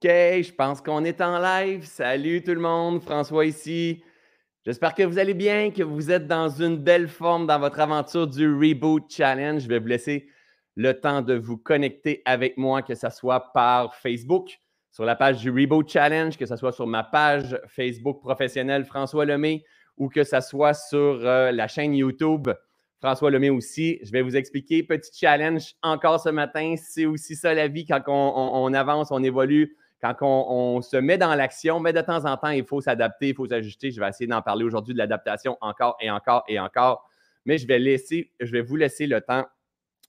OK, je pense qu'on est en live. Salut tout le monde, François ici. J'espère que vous allez bien, que vous êtes dans une belle forme dans votre aventure du Reboot Challenge. Je vais vous laisser le temps de vous connecter avec moi, que ce soit par Facebook, sur la page du Reboot Challenge, que ce soit sur ma page Facebook professionnelle François Lemay ou que ce soit sur euh, la chaîne YouTube François Lemay aussi. Je vais vous expliquer. Petit challenge encore ce matin. C'est aussi ça la vie quand on, avance, on évolue, quand on, se met dans l'action. Mais de temps en temps, il faut s'adapter, il faut s'ajuster. Je vais essayer d'en parler aujourd'hui de l'adaptation encore et encore et encore. Mais je vais, laisser, je vais vous laisser le temps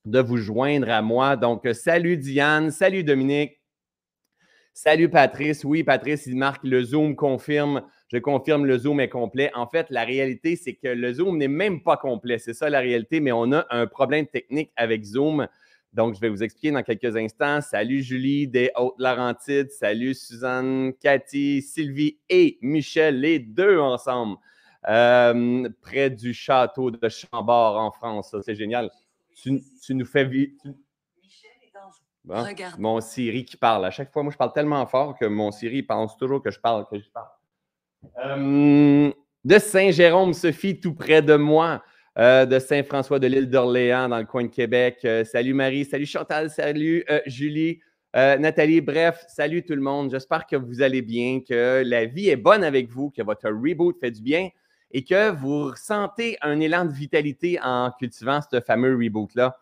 de vous joindre à moi. Donc, salut Diane, salut Dominique, salut Patrice. Oui, Patrice, il marque le Zoom confirme je confirme, le Zoom est complet. En fait, la réalité, c'est que le Zoom n'est même pas complet. C'est ça la réalité, mais on a un problème technique avec Zoom. Donc, je vais vous expliquer dans quelques instants. Salut Julie des Hautes-Laurentides. Salut Suzanne, Cathy, Sylvie et Michel, les deux ensemble, euh, près du château de Chambord en France. c'est génial. Tu, nous fais vivre. Michel est dans... Regarde. Mon Siri qui parle. À chaque fois, moi, je parle tellement fort que mon Siri pense toujours que je parle, que je parle. Euh, de Saint-Jérôme, Sophie, tout près de moi. Euh, de Saint-François de l'île d'Orléans, dans le coin de Québec. Euh, salut Marie, salut Chantal, salut Julie, Nathalie. Bref, salut tout le monde. J'espère que vous allez bien, que la vie est bonne avec vous, que votre reboot fait du bien et que vous ressentez un élan de vitalité en cultivant ce fameux reboot-là.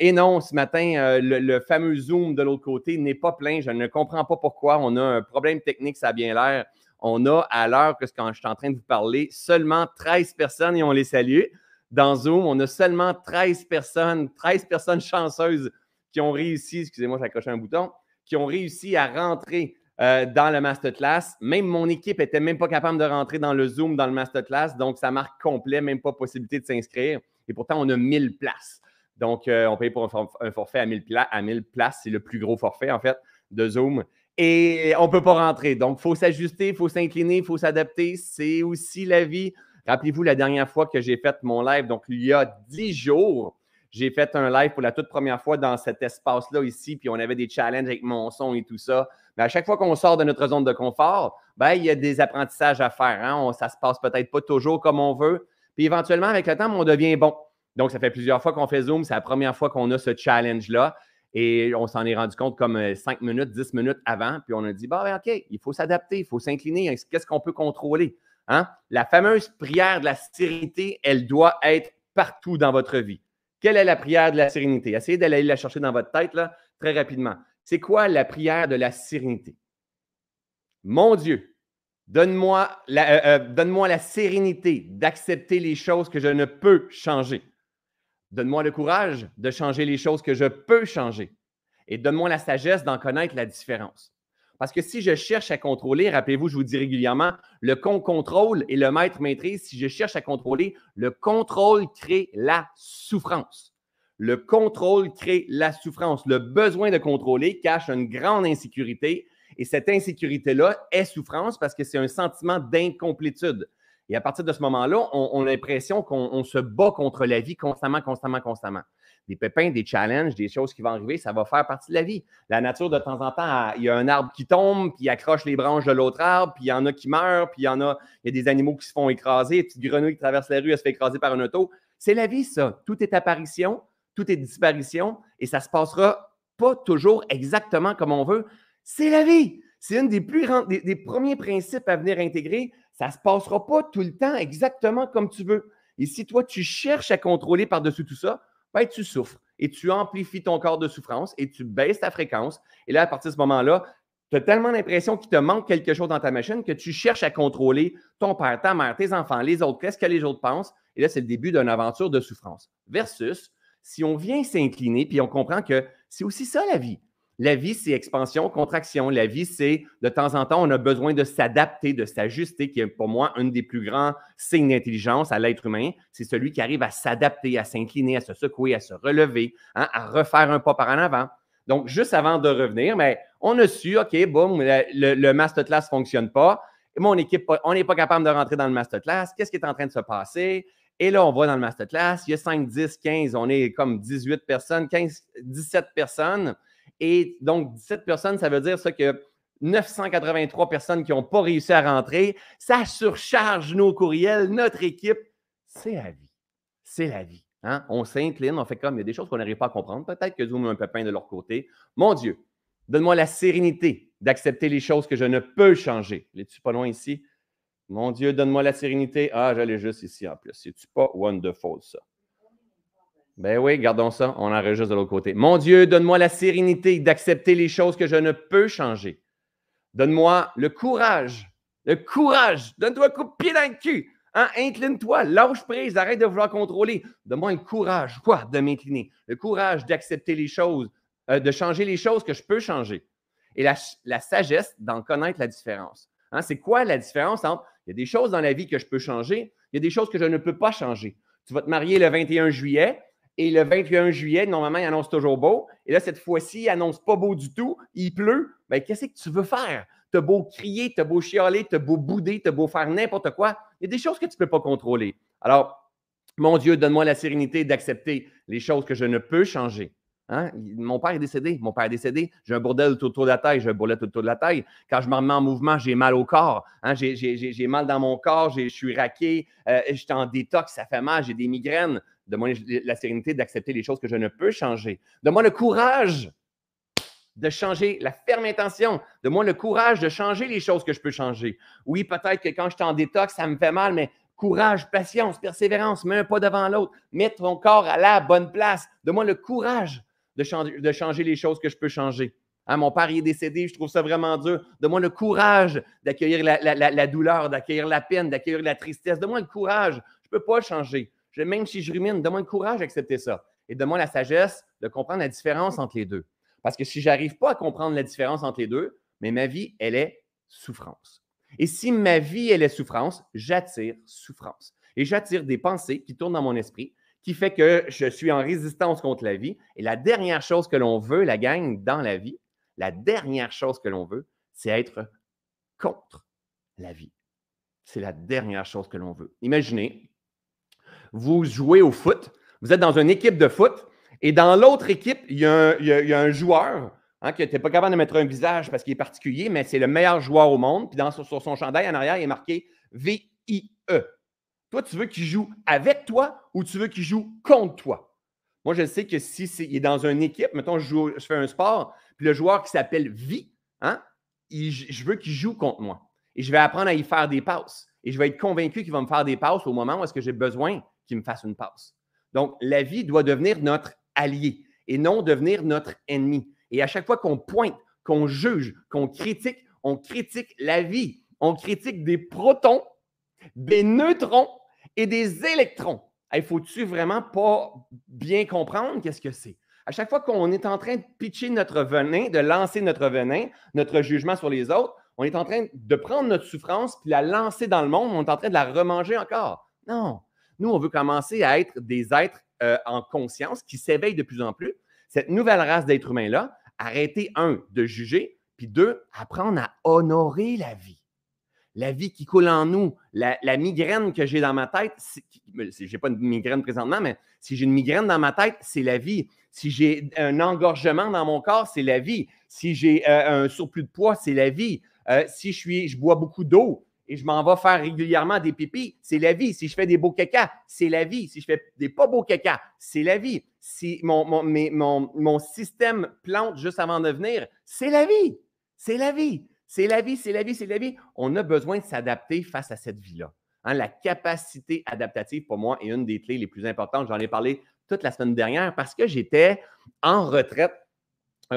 et non, ce matin, le, le, fameux Zoom de l'autre côté n'est pas plein. Je ne comprends pas pourquoi. On a un problème technique, ça a bien l'air on a à l'heure que quand je suis en train de vous parler, seulement 13 personnes et on les salue. Dans Zoom, on a seulement 13 personnes, 13 personnes chanceuses qui ont réussi, excusez-moi, j'ai accroché un bouton, qui ont réussi à rentrer euh, dans le masterclass. Même mon équipe n'était même pas capable de rentrer dans le Zoom, dans le masterclass. Donc, ça marque complet, même pas possibilité de s'inscrire. Et pourtant, on a 1000 places. Donc, euh, on paye pour un, forfait à 1000, à 1000 places. C'est le plus gros forfait, en fait, de Zoom et on ne peut pas rentrer. Donc, il faut s'ajuster, il faut s'incliner, il faut s'adapter. C'est aussi la vie. Rappelez-vous la dernière fois que j'ai fait mon live, donc il y a dix jours, j'ai fait un live pour la toute première fois dans cet espace-là ici, puis on avait des challenges avec mon son et tout ça. Mais à chaque fois qu'on sort de notre zone de confort, ben, il y a des apprentissages à faire. Hein? ça se passe peut-être pas toujours comme on veut. Puis éventuellement, avec le temps, on devient bon. Donc, ça fait plusieurs fois qu'on fait Zoom. C'est la première fois qu'on a ce challenge-là. Et on s'en est rendu compte comme 5 euh, minutes, 10 minutes avant. Puis on a dit, ben, OK, il faut s'adapter, il faut s'incliner. Qu'est-ce qu'on peut contrôler? Hein? La fameuse prière de la sérénité, elle doit être partout dans votre vie. Quelle est la prière de la sérénité? Essayez d'aller la chercher dans votre tête très rapidement. C'est quoi la prière de la sérénité? Mon Dieu, donne-moi euh, euh, donne la sérénité d'accepter les choses que je ne peux changer. Donne-moi le courage de changer les choses que je peux changer. Et donne-moi la sagesse d'en connaître la différence. Parce que si je cherche à contrôler, rappelez-vous, je vous dis régulièrement, le con contrôle et le maître maîtrise. Si je cherche à contrôler, le contrôle crée la souffrance. Le contrôle crée la souffrance. Le besoin de contrôler cache une grande insécurité et cette insécurité-là est souffrance parce que c'est un sentiment d'incomplétude. Et à partir de ce moment-là, on, a l'impression qu'on se bat contre la vie constamment, constamment, constamment. Des pépins, des challenges, des choses qui vont arriver, ça va faire partie de la vie. La nature, de temps en temps, il y a un arbre qui tombe, puis il accroche les branches de l'autre arbre, puis il y en a qui meurent, puis il y en a, il y a des animaux qui se font écraser, une petite grenouille qui traverse la rue, elle se fait écraser par un auto. C'est la vie, ça. Tout est apparition, tout est disparition, et ça se passera pas toujours exactement comme on veut. C'est la vie. C'est un des plus des, des premiers principes à venir intégrer ça ne se passera pas tout le temps exactement comme tu veux. Et si toi, tu cherches à contrôler par-dessus tout ça, ben, tu souffres et tu amplifies ton corps de souffrance et tu baisses ta fréquence. Et là, à partir de ce moment-là, tu as tellement l'impression qu'il te manque quelque chose dans ta machine que tu cherches à contrôler ton père, ta mère, tes enfants, les autres, qu'est-ce que les autres pensent. Et là, c'est le début d'une aventure de souffrance. Versus, si on vient s'incliner, puis on comprend que c'est aussi ça la vie. La vie, c'est expansion, contraction. La vie, c'est de temps en temps, on a besoin de s'adapter, de s'ajuster, qui est pour moi un des plus grands signes d'intelligence à l'être humain. C'est celui qui arrive à s'adapter, à s'incliner, à se secouer, à se relever, hein, à refaire un pas par en avant. Donc, juste avant de revenir, mais on a su, OK, boum, le, le masterclass ne fonctionne pas. Mon équipe, on n'est pas capable de rentrer dans le masterclass. Qu'est-ce qui est en train de se passer? Et là, on va dans le masterclass. Il y a 5, 10, 15, on est comme 18 personnes, 15, 17 personnes. Et donc, 17 personnes, ça veut dire ça que 983 personnes qui n'ont pas réussi à rentrer. Ça surcharge nos courriels, notre équipe. C'est la vie. C'est la vie. Hein? On s'incline, on fait comme il y a des choses qu'on n'arrive pas à comprendre. Peut-être que Zoom a un pépin de leur côté. Mon Dieu, donne-moi la sérénité d'accepter les choses que je ne peux changer. Les-tu pas loin ici? Mon Dieu, donne-moi la sérénité. Ah, j'allais juste ici en plus. C'est-tu pas wonderful, ça? Ben oui, gardons ça. On enregistre de l'autre côté. Mon Dieu, donne-moi la sérénité d'accepter les choses que je ne peux changer. Donne-moi le courage. Le courage. Donne-toi un coup de pied dans le cul. Hein? Incline-toi, lâche prise, arrête de vouloir contrôler. Donne-moi le courage, quoi, de m'incliner? Le courage d'accepter les choses, euh, de changer les choses que je peux changer. Et la, sagesse d'en connaître la différence. Hein? C'est quoi la différence entre il y a des choses dans la vie que je peux changer, il y a des choses que je ne peux pas changer. Tu vas te marier le 21 juillet, et le 21 juillet, normalement, il annonce toujours beau. Et là, cette fois-ci, il annonce pas beau du tout. Il pleut. Bien, qu'est-ce que tu veux faire? Tu as beau crier, tu as beau chialer, tu as beau bouder, tu as beau faire n'importe quoi. Il y a des choses que tu ne peux pas contrôler. Alors, mon Dieu, donne-moi la sérénité d'accepter les choses que je ne peux changer. Hein? Mon père est décédé. Mon père est décédé. J'ai un bordel tout autour de la taille. J'ai un tout autour de la taille. Quand je me remets en mouvement, j'ai mal au corps. Hein? J'ai mal dans mon corps. Je suis raqué. Euh, je suis en détox. Ça fait mal. J'ai des migraines. Donne-moi la sérénité d'accepter les choses que je ne peux changer. Donne-moi le courage de changer, la ferme intention. Donne-moi le courage de changer les choses que je peux changer. Oui, peut-être que quand je suis en détox, ça me fait mal, mais courage, patience, persévérance, mets un pas devant l'autre. Mets ton corps à la bonne place. Donne-moi le courage de changer, les choses que je peux changer. Hein, mon père est décédé, je trouve ça vraiment dur. Donne-moi le courage d'accueillir la, douleur, d'accueillir la peine, d'accueillir la tristesse. Donne-moi le courage. Je ne peux pas changer. Même si je rumine, donne-moi le courage d'accepter ça. Et donne-moi la sagesse de comprendre la différence entre les deux. Parce que si je n'arrive pas à comprendre la différence entre les deux, mais ma vie, elle est souffrance. Et si ma vie, elle est souffrance, j'attire souffrance. Et j'attire des pensées qui tournent dans mon esprit, qui fait que je suis en résistance contre la vie. Et la dernière chose que l'on veut, la gang, dans la vie, la dernière chose que l'on veut, c'est être contre la vie. C'est la dernière chose que l'on veut. Imaginez, vous jouez au foot, vous êtes dans une équipe de foot, et dans l'autre équipe, il y, a un, joueur hein, qui n'était pas capable de mettre un visage parce qu'il est particulier, mais c'est le meilleur joueur au monde. Puis dans, sur, son chandail en arrière, il est marqué V-I-E. Toi, tu veux qu'il joue avec toi ou tu veux qu'il joue contre toi? Moi, je sais que si il est dans une équipe, mettons, je, joue, je fais un sport, puis le joueur qui s'appelle Vi, hein, je veux qu'il joue contre moi. Et je vais apprendre à y faire des passes. Et je vais être convaincu qu'il va me faire des passes au moment où est-ce que j'ai besoin qu'il me fasse une passe. Donc, la vie doit devenir notre allié et non devenir notre ennemi. Et à chaque fois qu'on pointe, qu'on juge, qu'on critique, on critique la vie. On critique des protons, des neutrons et des électrons. Il faut-tu vraiment pas bien comprendre qu'est-ce que c'est? À chaque fois qu'on est en train de pitcher notre venin, de lancer notre venin, notre jugement sur les autres, on est en train de prendre notre souffrance puis la lancer dans le monde, on est en train de la remanger encore. Non. Nous, on veut commencer à être des êtres euh, en conscience qui s'éveillent de plus en plus. Cette nouvelle race d'êtres humains-là, arrêter, un, de juger, puis deux, apprendre à honorer la vie la vie qui coule en nous, la, migraine que j'ai dans ma tête, je n'ai pas une migraine présentement, mais si j'ai une migraine dans ma tête, c'est la vie. Si j'ai un engorgement dans mon corps, c'est la vie. Si j'ai euh, un surplus de poids, c'est la vie. Euh, si je bois beaucoup d'eau et je m'en vais faire régulièrement des pipis, c'est la vie. Si je fais des beaux caca, c'est la vie. Si je fais des pas beaux caca, c'est la vie. Si mon, mon, mon système plante juste avant de venir, c'est la vie. C'est la vie. C'est la vie, c'est la vie, c'est la vie. On a besoin de s'adapter face à cette vie-là. Hein, la capacité adaptative, pour moi, est une des clés les plus importantes. J'en ai parlé toute la semaine dernière parce que j'étais en retraite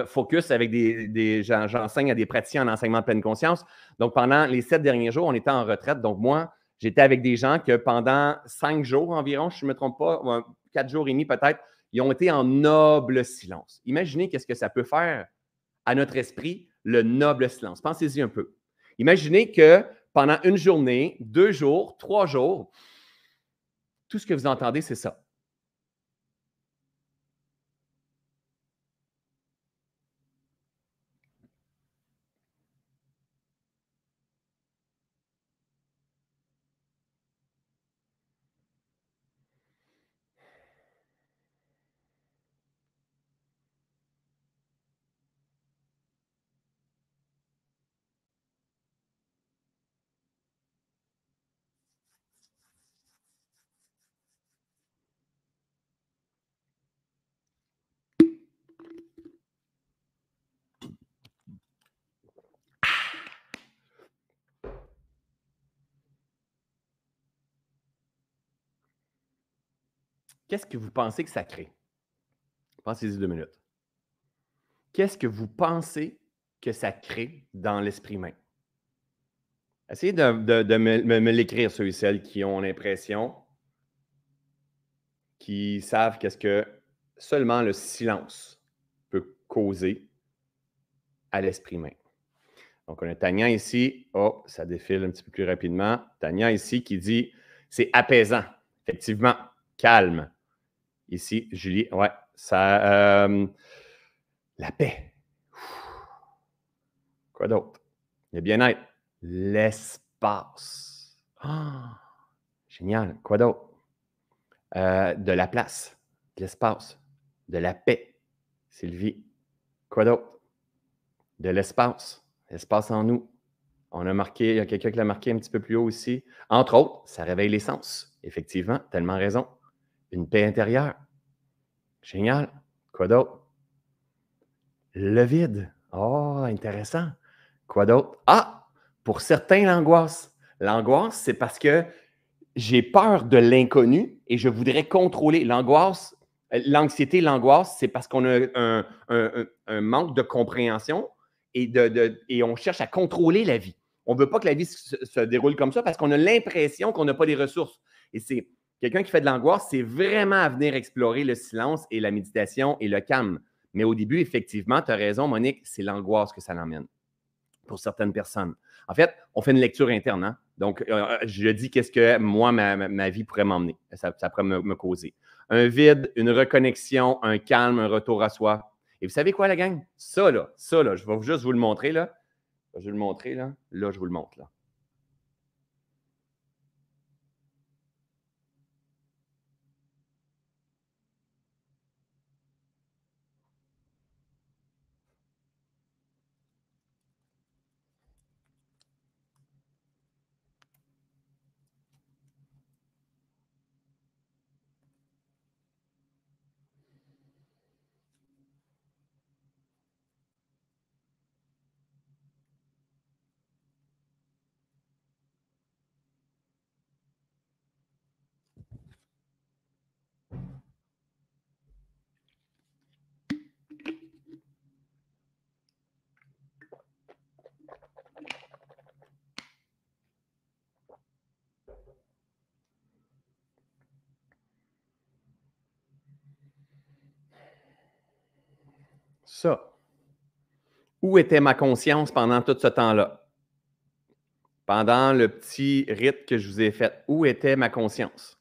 focus avec des, j'enseigne à des praticiens en enseignement de pleine conscience. Donc, pendant les sept derniers jours, on était en retraite. Donc, moi, j'étais avec des gens que pendant cinq jours environ, je ne me trompe pas, quatre jours et demi peut-être, ils ont été en noble silence. Imaginez qu'est-ce que ça peut faire à notre esprit le noble silence. Pensez-y un peu. Imaginez que pendant une journée, deux jours, trois jours, tout ce que vous entendez, c'est ça. Qu'est-ce que vous pensez que ça crée? Pensez-y deux minutes. Qu'est-ce que vous pensez que ça crée dans l'esprit humain? Essayez de, me, l'écrire, ceux et celles qui ont l'impression, qui savent qu'est-ce que seulement le silence peut causer à l'esprit humain. Donc, on a Tania ici. Oh, ça défile un petit peu plus rapidement. Tania ici qui dit c'est apaisant. Effectivement, calme. Ici, Julie, ouais, ça. Euh, la paix. Quoi d'autre? Le bien-être. L'espace. Ah, génial. Quoi d'autre? Euh, de la place, de l'espace, de la paix. Sylvie. Quoi d'autre? De l'espace. L'espace en nous. On a marqué, il y a quelqu'un qui l'a marqué un petit peu plus haut aussi. Entre autres, ça réveille les sens. Effectivement, tellement raison. Une paix intérieure. Génial. Quoi d'autre? Le vide. Oh, intéressant. Quoi d'autre? Ah, pour certains, l'angoisse. L'angoisse, c'est parce que j'ai peur de l'inconnu et je voudrais contrôler. L'angoisse, l'anxiété, l'angoisse, c'est parce qu'on a un, manque de compréhension et, on cherche à contrôler la vie. On ne veut pas que la vie se, déroule comme ça parce qu'on a l'impression qu'on n'a pas les ressources. Et c'est quelqu'un qui fait de l'angoisse, c'est vraiment à venir explorer le silence et la méditation et le calme. Mais au début, effectivement, tu as raison, Monique, c'est l'angoisse que ça l'emmène pour certaines personnes. En fait, on fait une lecture interne. Hein. Donc, euh, je dis qu'est-ce que moi, ma, vie pourrait m'emmener, ça, pourrait me, causer. Un vide, une reconnexion, un calme, un retour à soi. Et vous savez quoi, la gang? Ça, là, ça, là, je vais juste vous le montrer, là. Je vais le montrer, là. Là, je vous le montre, là. Ça. Où était ma conscience pendant tout ce temps-là? Pendant le petit rite que je vous ai fait, où était ma conscience?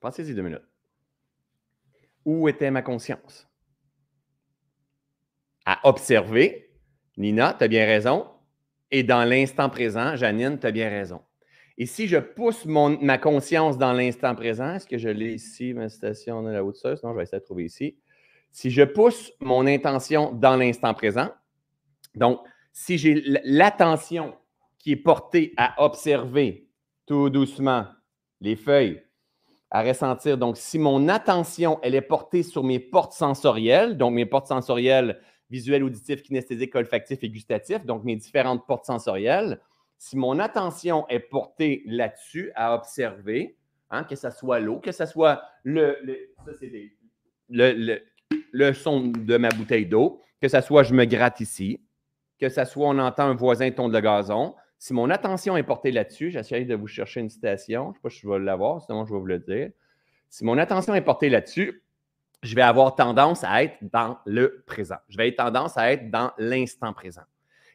Pensez-y deux minutes. Où était ma conscience? À observer, Nina, tu as bien raison. Et dans l'instant présent, Janine, tu as bien raison. Et si je pousse ma conscience dans l'instant présent, est-ce que je l'ai ici, ma station de la haute Non, je vais essayer de trouver ici. Si je pousse mon intention dans l'instant présent, donc si j'ai l'attention qui est portée à observer tout doucement les feuilles, à ressentir, donc si mon attention, elle est portée sur mes portes sensorielles, donc mes portes sensorielles visuelles, auditives, kinesthésiques, olfactives et gustatives, donc mes différentes portes sensorielles, si mon attention est portée là-dessus, à observer, hein, que ce soit l'eau, que ce soit le, le son de ma bouteille d'eau, que ce soit je me gratte ici, que ce soit on entend un voisin tondre le gazon. Si mon attention est portée là-dessus, j'essaie de vous chercher une citation, je ne sais pas si je vais l'avoir, sinon je vais vous le dire. Si mon attention est portée là-dessus, je vais avoir tendance à être dans le présent. Je vais avoir tendance à être dans l'instant présent.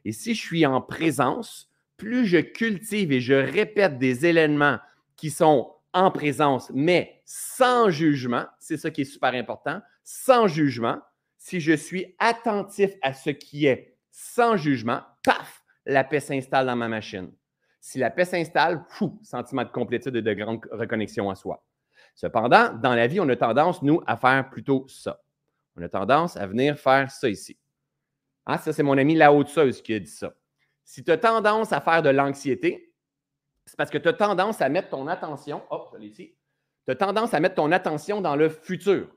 Et si je suis en présence, plus je cultive et je répète des éléments qui sont en présence, mais sans jugement, c'est ça qui est super important, sans jugement, si je suis attentif à ce qui est sans jugement, paf, la paix s'installe dans ma machine. Si la paix s'installe, fou, sentiment de complétude et de grande reconnexion à soi. Cependant, dans la vie, on a tendance, nous, à faire plutôt ça. On a tendance à venir faire ça ici. Ah, ça, c'est mon ami La Haute-Seuse qui a dit ça. Si tu as tendance à faire de l'anxiété, c'est parce que tu as tendance à mettre ton attention, hop, je ici, tu as tendance à mettre ton attention dans le futur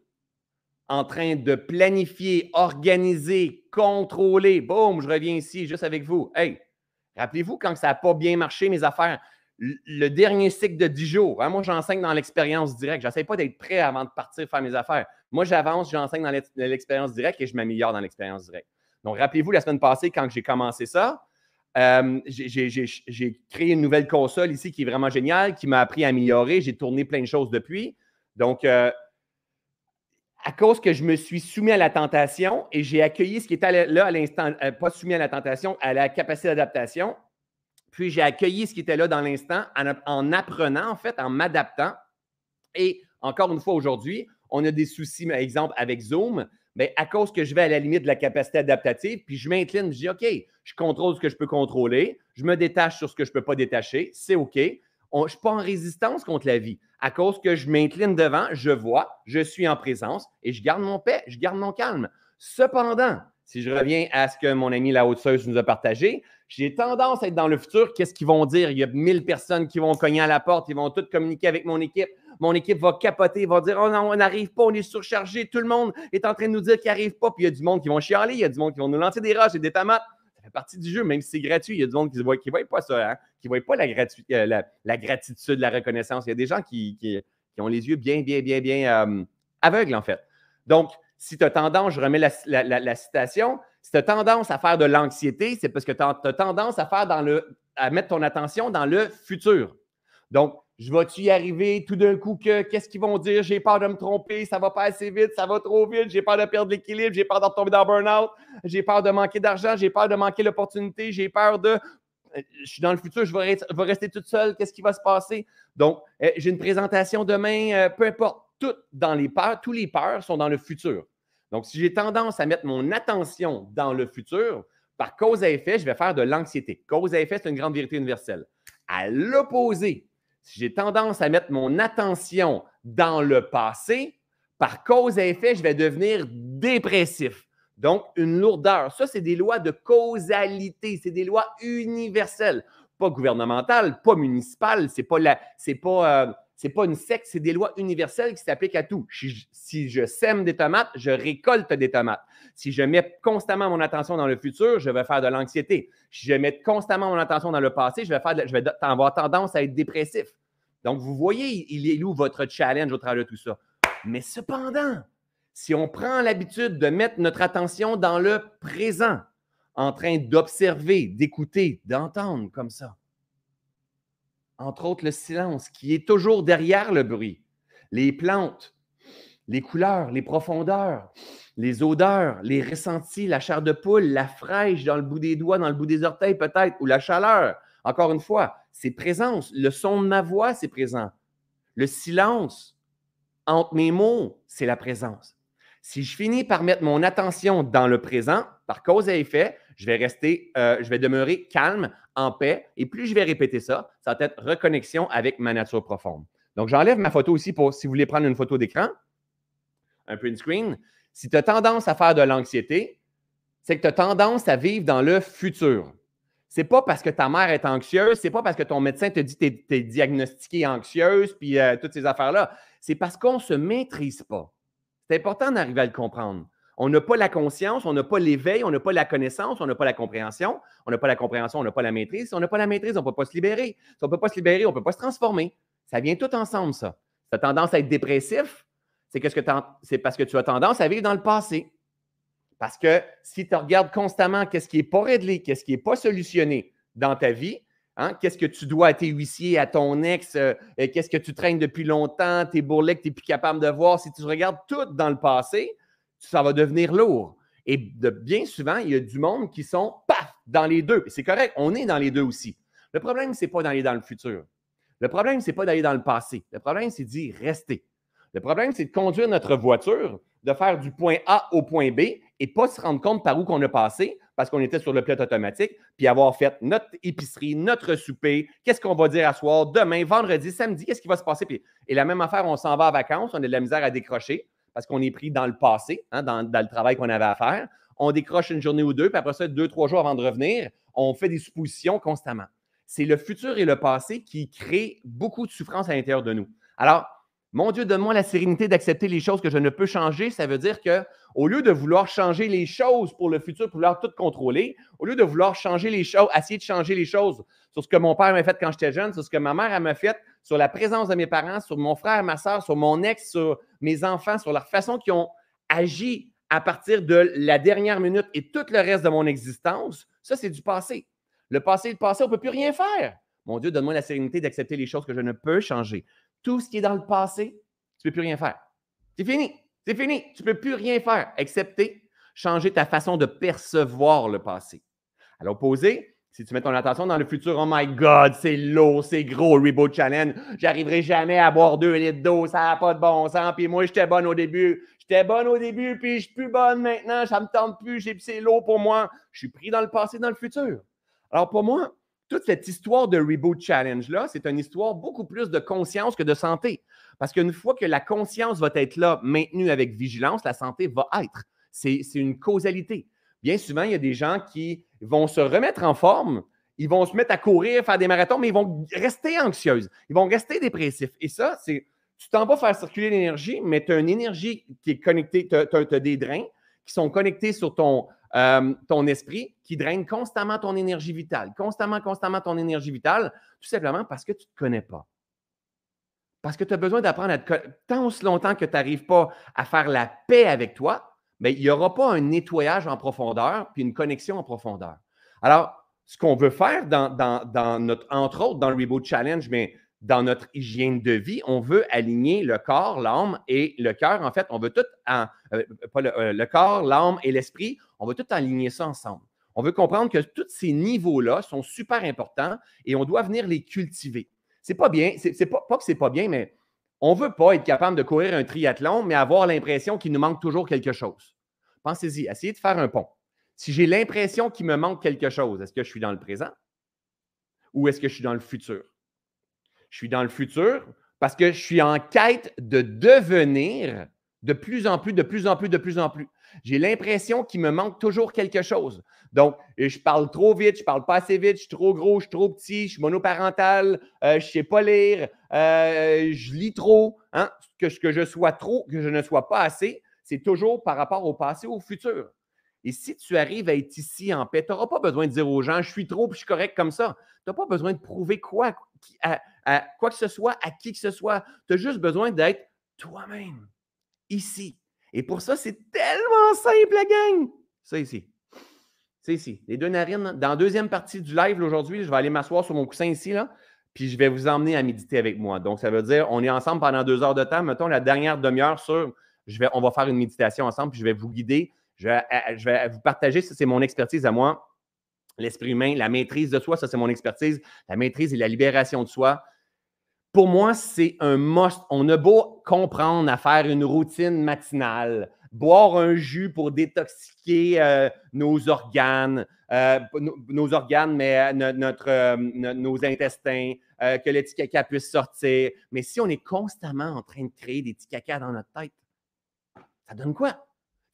en train de planifier, organiser, contrôler. Boum, je reviens ici juste avec vous. Hey, rappelez-vous quand ça n'a pas bien marché, mes affaires? le dernier cycle de 10 jours. Hein? Moi, j'enseigne dans l'expérience directe. Je n'essaie pas d'être prêt avant de partir faire mes affaires. Moi, j'avance, j'enseigne dans l'expérience directe et je m'améliore dans l'expérience directe. Donc, rappelez-vous, la semaine passée, quand j'ai commencé ça, euh, j'ai créé une nouvelle console ici qui est vraiment géniale, qui m'a appris à améliorer. J'ai tourné plein de choses depuis. Donc, euh, à cause que je me suis soumis à la tentation et j'ai accueilli ce qui était là à l'instant, euh, pas soumis à la tentation, à la capacité d'adaptation, puis j'ai accueilli ce qui était là dans l'instant en, apprenant, en fait, en m'adaptant. Et encore une fois, aujourd'hui, on a des soucis, par exemple, avec Zoom, mais à cause que je vais à la limite de la capacité adaptative, puis je m'incline, je dis OK, je contrôle ce que je peux contrôler, je me détache sur ce que je ne peux pas détacher, c'est OK. je ne suis pas en résistance contre la vie. À cause que je m'incline devant, je vois, je suis en présence et je garde mon paix, je garde mon calme. Cependant, si je reviens à ce que mon ami La haute nous a partagé, j'ai tendance à être dans le futur. Qu'est-ce qu'ils vont dire? Il y a mille personnes qui vont cogner à la porte, ils vont toutes communiquer avec mon équipe. Mon équipe va capoter, va dire Oh non, on n'arrive pas, on est surchargé. Tout le monde est en train de nous dire qu'il n'arrive pas. Puis il y a du monde qui vont chialer, il y a du monde qui vont nous lancer des roches et des tomates. Fait partie du jeu, même si c'est gratuit. Il y a du monde qui ne voit, pas ça, hein? qui ne voit pas la, euh, la, gratitude, la reconnaissance. Il y a des gens qui, ont les yeux bien, bien, bien, bien euh, aveugles, en fait. Donc, si tu as tendance, je remets la, citation, si tu as tendance à faire de l'anxiété, c'est parce que tu as, tendance à faire dans le, à mettre ton attention dans le futur. Donc, je vais-tu y arriver tout d'un coup que qu'est-ce qu'ils vont dire? J'ai peur de me tromper, ça va pas assez vite, ça va trop vite, j'ai peur de perdre l'équilibre, j'ai peur de retomber dans burn-out, j'ai peur de manquer d'argent, j'ai peur de manquer l'opportunité, j'ai peur de. Euh, je suis dans le futur, je vais, rester toute seule, qu'est-ce qui va se passer? Donc, euh, j'ai une présentation demain, euh, peu importe toutes dans les peurs, tous les peurs sont dans le futur. Donc, si j'ai tendance à mettre mon attention dans le futur, par cause à effet, je vais faire de l'anxiété. Cause à effet, c'est une grande vérité universelle. À l'opposé, si j'ai tendance à mettre mon attention dans le passé, par cause à effet, je vais devenir dépressif. Donc, une lourdeur. Ça, c'est des lois de causalité, c'est des lois universelles, pas gouvernementales, pas municipales, c'est pas la, c'est pas, euh, c'est pas une secte, c'est des lois universelles qui s'appliquent à tout. Si, je sème des tomates, je récolte des tomates. Si je mets constamment mon attention dans le futur, je vais faire de l'anxiété. Si je mets constamment mon attention dans le passé, je vais, faire je vais avoir tendance à être dépressif. Donc, vous voyez, il est où votre challenge au travers de tout ça? Mais cependant, si on prend l'habitude de mettre notre attention dans le présent, en train d'observer, d'écouter, d'entendre comme ça, entre autres le silence, qui est toujours derrière le bruit, les plantes, les couleurs, les profondeurs, les odeurs, les ressentis, la chair de poule, la fraîche dans le bout des doigts, dans le bout des orteils peut-être, ou la chaleur. Encore une fois, c'est présence. Le son de ma voix, c'est présent. Le silence entre mes mots, c'est la présence. Si je finis par mettre mon attention dans le présent, par cause et effet, je vais rester, euh, je vais demeurer calme, en paix. Et plus je vais répéter ça, ça va être reconnexion avec ma nature profonde. Donc, j'enlève ma photo aussi pour si vous voulez prendre une photo d'écran, un print screen. Si tu as tendance à faire de l'anxiété, c'est que tu as tendance à vivre dans le futur. C'est pas parce que ta mère est anxieuse, c'est pas parce que ton médecin te dit que tu es, diagnostiquée anxieuse, puis euh, toutes ces affaires-là. C'est parce qu'on ne se maîtrise pas. C'est important d'arriver à le comprendre. On n'a pas la conscience, on n'a pas l'éveil, on n'a pas la connaissance, on n'a pas la compréhension. On n'a pas la compréhension, on n'a pas la maîtrise. Si on n'a pas la maîtrise, on ne peut pas se libérer. Si on ne peut pas se libérer, on ne peut pas se transformer. Ça vient tout ensemble, ça. Tu as tendance à être dépressif, c'est parce que tu as tendance à vivre dans le passé. Parce que si tu regardes constamment qu'est-ce qui n'est pas réglé, qu'est-ce qui n'est pas solutionné dans ta vie, hein, qu'est-ce que tu dois à tes huissiers, à ton ex, euh, qu'est-ce que tu traînes depuis longtemps, tes bourrelets que tu n'es plus capable de voir, si tu regardes tout dans le passé, ça va devenir lourd. Et bien souvent, il y a du monde qui sont, paf, dans les deux. C'est correct, on est dans les deux aussi. Le problème, ce n'est pas d'aller dans le futur. Le problème, ce n'est pas d'aller dans le passé. Le problème, c'est d'y rester. Le problème, c'est de conduire notre voiture, de faire du point A au point B et pas se rendre compte par où qu'on a passé parce qu'on était sur le pilote automatique, puis avoir fait notre épicerie, notre souper, qu'est-ce qu'on va dire à soir, demain, vendredi, samedi, qu'est-ce qui va se passer? et la même affaire, on s'en va en vacances, on a de la misère à décrocher parce qu'on est pris dans le passé, hein, dans, le travail qu'on avait à faire. On décroche une journée ou deux, puis après ça, deux, trois jours avant de revenir, on fait des suppositions constamment. C'est le futur et le passé qui créent beaucoup de souffrance à l'intérieur de nous. Alors, Mon Dieu, donne-moi la sérénité d'accepter les choses que je ne peux changer. Ça veut dire que au lieu de vouloir changer les choses pour le futur, pour vouloir tout contrôler, au lieu de vouloir changer les choses, essayer de changer les choses sur ce que mon père m'a fait quand j'étais jeune, sur ce que ma mère m'a fait, sur la présence de mes parents, sur mon frère, ma soeur, sur mon ex, sur mes enfants, sur leur façon qu'ils ont agi à partir de la dernière minute et tout le reste de mon existence, ça, c'est du passé. Le passé, le passé, on ne peut plus rien faire. Mon Dieu, donne-moi la sérénité d'accepter les choses que je ne peux changer. Tout ce qui est dans le passé, tu ne peux plus rien faire. C'est fini. C'est fini. Tu ne peux plus rien faire, excepté changer ta façon de percevoir le passé. À l'opposé, si tu mets ton attention dans le futur, oh my God, c'est lourd, c'est gros, Reboot Challenge. J'arriverai jamais à boire deux litres d'eau, ça n'a pas de bon sens. Puis moi, j'étais bonne au début. J'étais bonne au début, puis je suis plus bonne maintenant. Ça ne me tente plus, c'est lourd pour moi. Je suis pris dans le passé, dans le futur. Alors pour moi, toute cette histoire de Reboot Challenge-là, c'est une histoire beaucoup plus de conscience que de santé. Parce qu'une fois que la conscience va être là, maintenue avec vigilance, la santé va être. C'est une causalité. Bien souvent, il y a des gens qui vont se remettre en forme, ils vont se mettre à courir, faire des marathons, mais ils vont rester anxieuses, ils vont rester dépressifs. Et ça, c'est, tu t'en vas faire circuler l'énergie, mais tu as une énergie qui est connectée, tu as, des drains qui sont connectés sur ton, euh, ton esprit, qui drainent constamment ton énergie vitale, constamment, constamment ton énergie vitale, tout simplement parce que tu ne te connais pas. Parce que tu as besoin d'apprendre à te Tant aussi longtemps que tu n'arrives pas à faire la paix avec toi, mais il n'y aura pas un nettoyage en profondeur puis une connexion en profondeur. Alors, ce qu'on veut faire notre, entre autres, dans le Reboot Challenge, mais dans notre hygiène de vie, on veut aligner le corps, l'âme et le cœur. En fait, on veut tout, en, euh, pas euh, le, corps, l'âme et l'esprit, on veut tout aligner ça ensemble. On veut comprendre que tous ces niveaux-là sont super importants et on doit venir les cultiver. C'est pas bien, c'est pas, pas que c'est pas bien, mais on ne veut pas être capable de courir un triathlon, mais avoir l'impression qu'il nous manque toujours quelque chose. Pensez-y, essayez de faire un pont. Si j'ai l'impression qu'il me manque quelque chose, est-ce que je suis dans le présent ou est-ce que je suis dans le futur? Je suis dans le futur parce que je suis en quête de devenir de plus en plus, de plus en plus, de plus en plus. J'ai l'impression qu'il me manque toujours quelque chose. Donc, je parle trop vite, je parle pas assez vite, je suis trop gros, je suis trop petit, je suis monoparental, euh, je ne sais pas lire, euh, je lis trop. Hein? Que, que je sois trop, que je ne sois pas assez, c'est toujours par rapport au passé, au futur. Et si tu arrives à être ici en paix, tu n'auras pas besoin de dire aux gens, je suis trop, puis je suis correct comme ça. Tu n'as pas besoin de prouver quoi, à quoi que ce soit, à qui que ce soit. Tu as juste besoin d'être toi-même, ici. Et pour ça, c'est tellement simple, la gang. Ça ici. C'est ici. Les deux narines. Dans la deuxième partie du live aujourd'hui, je vais aller m'asseoir sur mon coussin ici, là, puis je vais vous emmener à méditer avec moi. Donc, ça veut dire, on est ensemble pendant deux heures de temps. Mettons la dernière demi-heure sur, je vais, on va faire une méditation ensemble, puis je vais vous guider. Je vais, je vais vous partager, ça c'est mon expertise à moi. L'esprit humain, la maîtrise de soi, ça c'est mon expertise. La maîtrise et la libération de soi pour moi, c'est un must. On a beau comprendre à faire une routine matinale, boire un jus pour détoxiquer euh, nos organes, euh, nos, organes, mais euh, notre, nos intestins, que le petit caca puisse sortir. Mais si on est constamment en train de créer des petits caca dans notre tête, ça donne quoi?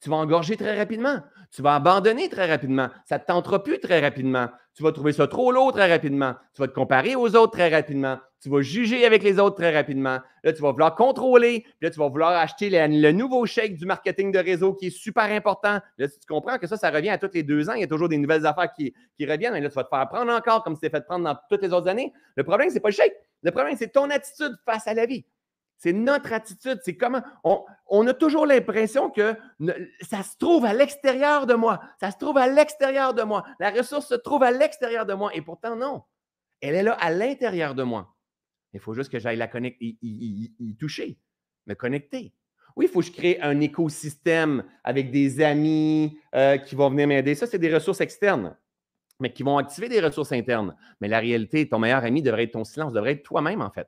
Tu vas engorger très rapidement. Tu vas abandonner très rapidement. Ça ne te plus très rapidement. Tu vas trouver ça trop lourd très rapidement. Tu vas te comparer aux autres très rapidement. Tu vas juger avec les autres très rapidement. Là, tu vas vouloir contrôler. Puis là, tu vas vouloir acheter le, nouveau chèque du marketing de réseau qui est super important. Là, tu comprends que ça, ça revient à tous les deux ans. Il y a toujours des nouvelles affaires qui, reviennent. Là, tu vas te faire prendre encore comme tu t'es fait prendre dans toutes les autres années. Le problème, ce n'est pas le chèque. Le problème, c'est ton attitude face à la vie. C'est notre attitude. C'est comment on, a toujours l'impression que ça se trouve à l'extérieur de moi. Ça se trouve à l'extérieur de moi. La ressource se trouve à l'extérieur de moi. Et pourtant, non. Elle est là à l'intérieur de moi. Il faut juste que j'aille la connecter, y, toucher, me connecter. Oui, il faut que je crée un écosystème avec des amis euh, qui vont venir m'aider. Ça, c'est des ressources externes, mais qui vont activer des ressources internes. Mais la réalité, ton meilleur ami devrait être ton silence, devrait être toi-même, en fait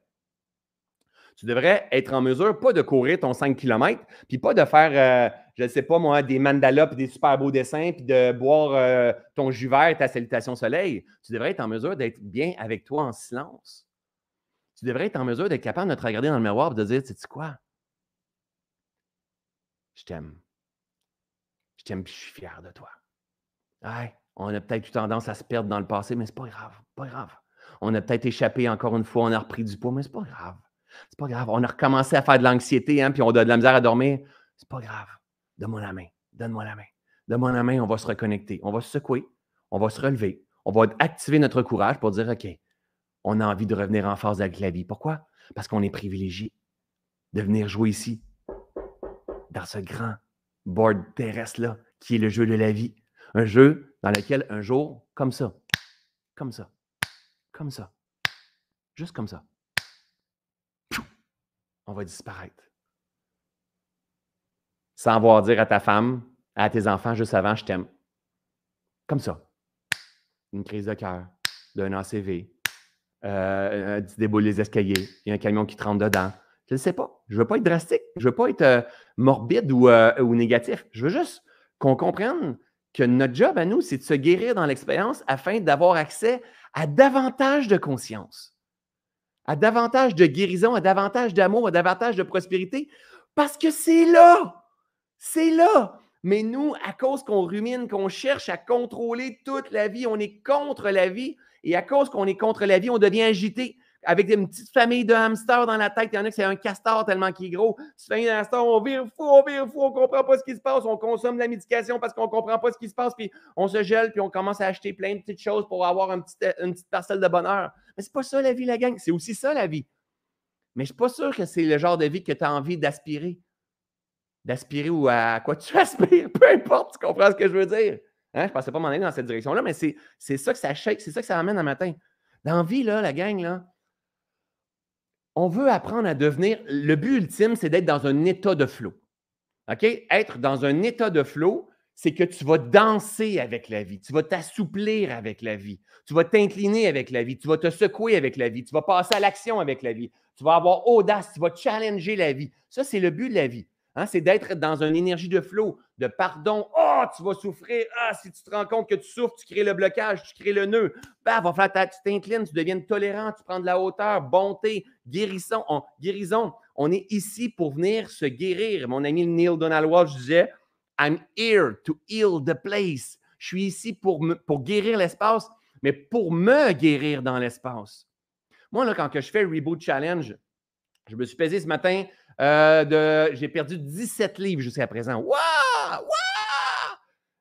tu devrais être en mesure, pas de courir ton 5 km, puis pas de faire, euh, je ne sais pas moi, des mandalas, puis des super beaux dessins, puis de boire euh, ton jus vert, ta salutation soleil. Tu devrais être en mesure d'être bien avec toi en silence. Tu devrais être en mesure d'être capable de te regarder dans le miroir et de dire, tu sais quoi? Je t'aime. Je t'aime, puis je suis fier de toi. On a peut-être eu tendance à se perdre dans le passé, mais c'est pas grave, pas grave. On a peut-être échappé encore une fois, on a repris du poids, mais c'est pas grave. C'est pas grave. On a recommencé à faire de l'anxiété, hein, puis on a de la misère à dormir. C'est pas grave. Donne-moi la main. Donne-moi la main. Donne-moi la main, on va se reconnecter. On va se secouer. On va se relever. On va activer notre courage pour dire OK, on a envie de revenir en phase avec la vie. Pourquoi? Parce qu'on est privilégié de venir jouer ici, dans ce grand board terrestre-là, qui est le jeu de la vie. Un jeu dans lequel un jour, comme ça, comme ça, comme ça, juste comme ça, on va disparaître. Sans avoir dire à ta femme, à tes enfants juste avant, je t'aime. Comme ça. Une crise de cœur, d'un ACV, euh, tu déboules les escaliers, il y a un camion qui te dedans. Je ne sais pas. Je ne veux pas être drastique. Je ne veux pas être euh, morbide euh, ou, négatif. Je veux juste qu'on comprenne que notre job à nous, c'est de se guérir dans l'expérience afin d'avoir accès à davantage de conscience, à davantage de guérison, à davantage d'amour, à davantage de prospérité, parce que c'est là. C'est là. Mais nous, à cause qu'on rumine, qu'on cherche à contrôler toute la vie, on est contre la vie. Et à cause qu'on est contre la vie, on devient agité avec une petite famille de hamsters dans la tête. Il y en a qui c'est un castor tellement qu'il est gros. C'est famille de hamsters, on vire fou, on vire fou, on comprend pas ce qui se passe. On consomme de la médication parce qu'on comprend pas ce qui se passe. Puis on se gèle, puis on commence à acheter plein de petites choses pour avoir une petite, parcelle de bonheur. Mais c'est pas ça la vie, la gang. C'est aussi ça la vie. Mais je ne suis pas sûr que c'est le genre de vie que tu as envie d'aspirer. D'aspirer ou à quoi tu aspires. Peu importe, tu comprends ce que je veux dire? Hein? Je ne pensais pas m'en aller dans cette direction-là, mais c'est ça que ça shake, c'est ça que ça amène un matin. Dans vie, là, la gang, là, on veut apprendre à devenir. Le but ultime, c'est d'être dans un état de flow. OK? Être dans un état de flow, c'est que tu vas danser avec la vie, tu vas t'assouplir avec la vie, tu vas t'incliner avec la vie, tu vas te secouer avec la vie, tu vas passer à l'action avec la vie, tu vas avoir audace, tu vas challenger la vie. Ça, c'est le but de la vie. Hein, c'est d'être dans une énergie de flow, de pardon. Oh, tu vas souffrir. Ah, si tu te rends compte que tu souffres, tu crées le blocage, tu crées le nœud. Bah, va ta, tu t'inclines, tu deviens tolérant, tu prends de la hauteur, bonté, guérison. On, guérison. On est ici pour venir se guérir. Mon ami Neil Donald Walsh disait I'm here to heal the place. Je suis ici pour, pour guérir l'espace, mais pour me guérir dans l'espace. Moi, là, quand que je fais Reboot Challenge, je me suis pesé ce matin euh, j'ai perdu 17 livres jusqu'à présent. Waouh! Waouh!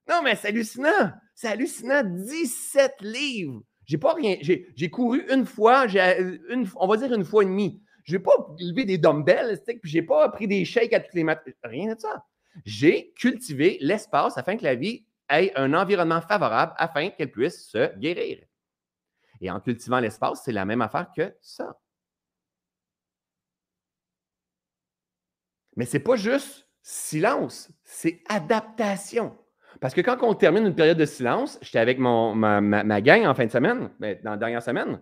Non, mais c'est hallucinant! C'est hallucinant, 17 livres! J'ai pas rien. J'ai couru une fois, une, on va dire une fois et demie. Je n'ai pas levé des dumbbells, puis j'ai pas pris des shakes à toutes les matins. Rien de ça. J'ai cultivé l'espace afin que la vie ait un environnement favorable afin qu'elle puisse se guérir. Et en cultivant l'espace, c'est la même affaire que ça. Mais ce n'est pas juste silence, c'est adaptation. Parce que quand on termine une période de silence, j'étais avec ma, gang en fin de semaine, ben, dans la dernière semaine,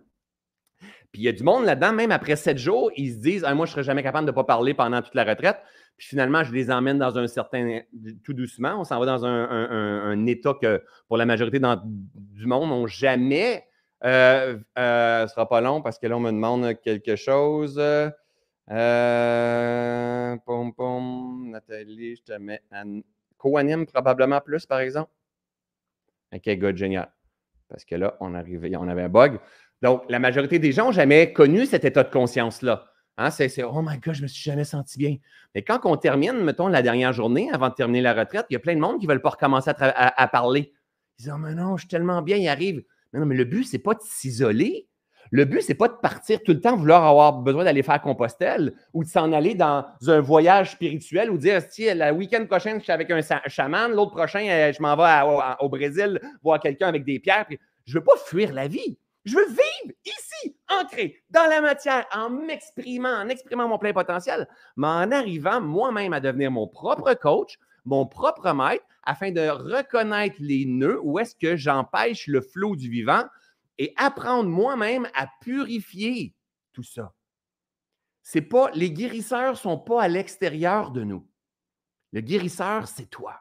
puis il y a du monde là-dedans, même après sept jours, ils se disent ah, Moi, je ne serais jamais capable de ne pas parler pendant toute la retraite. Puis finalement, je les emmène dans un certain. tout doucement, on s'en va dans un, état que pour la majorité du monde n'ont jamais. Euh, euh, ce ne sera pas long parce que là, on me demande quelque chose. Euh, pom, pom, Nathalie, je te mets co-anime probablement plus, par exemple. OK, good, génial. Parce que là, on, arrivait, on avait un bug. Donc, la majorité des gens n'ont jamais connu cet état de conscience-là. Hein, c'est, oh my God, je me suis jamais senti bien. Mais quand on termine, mettons, la dernière journée, avant de terminer la retraite, il y a plein de monde qui ne veulent pas recommencer à, parler. Ils disent, oh, mais non, je suis tellement bien, il arrive. Mais non, mais le but, ce n'est pas de s'isoler, le but, ce n'est pas de partir tout le temps, vouloir avoir besoin d'aller faire Compostelle ou de s'en aller dans un voyage spirituel ou dire, si le week-end prochain, je suis avec un chaman, l'autre prochain, euh, je m'en vais au, Brésil voir quelqu'un avec des pierres. je ne veux pas fuir la vie. Je veux vivre ici, ancré dans la matière, en m'exprimant, en exprimant mon plein potentiel, mais en arrivant moi-même à devenir mon propre coach, mon propre maître, afin de reconnaître les nœuds où est-ce que j'empêche le flot du vivant et apprendre moi-même à purifier tout ça. C'est pas les guérisseurs sont pas à l'extérieur de nous. Le guérisseur, c'est toi.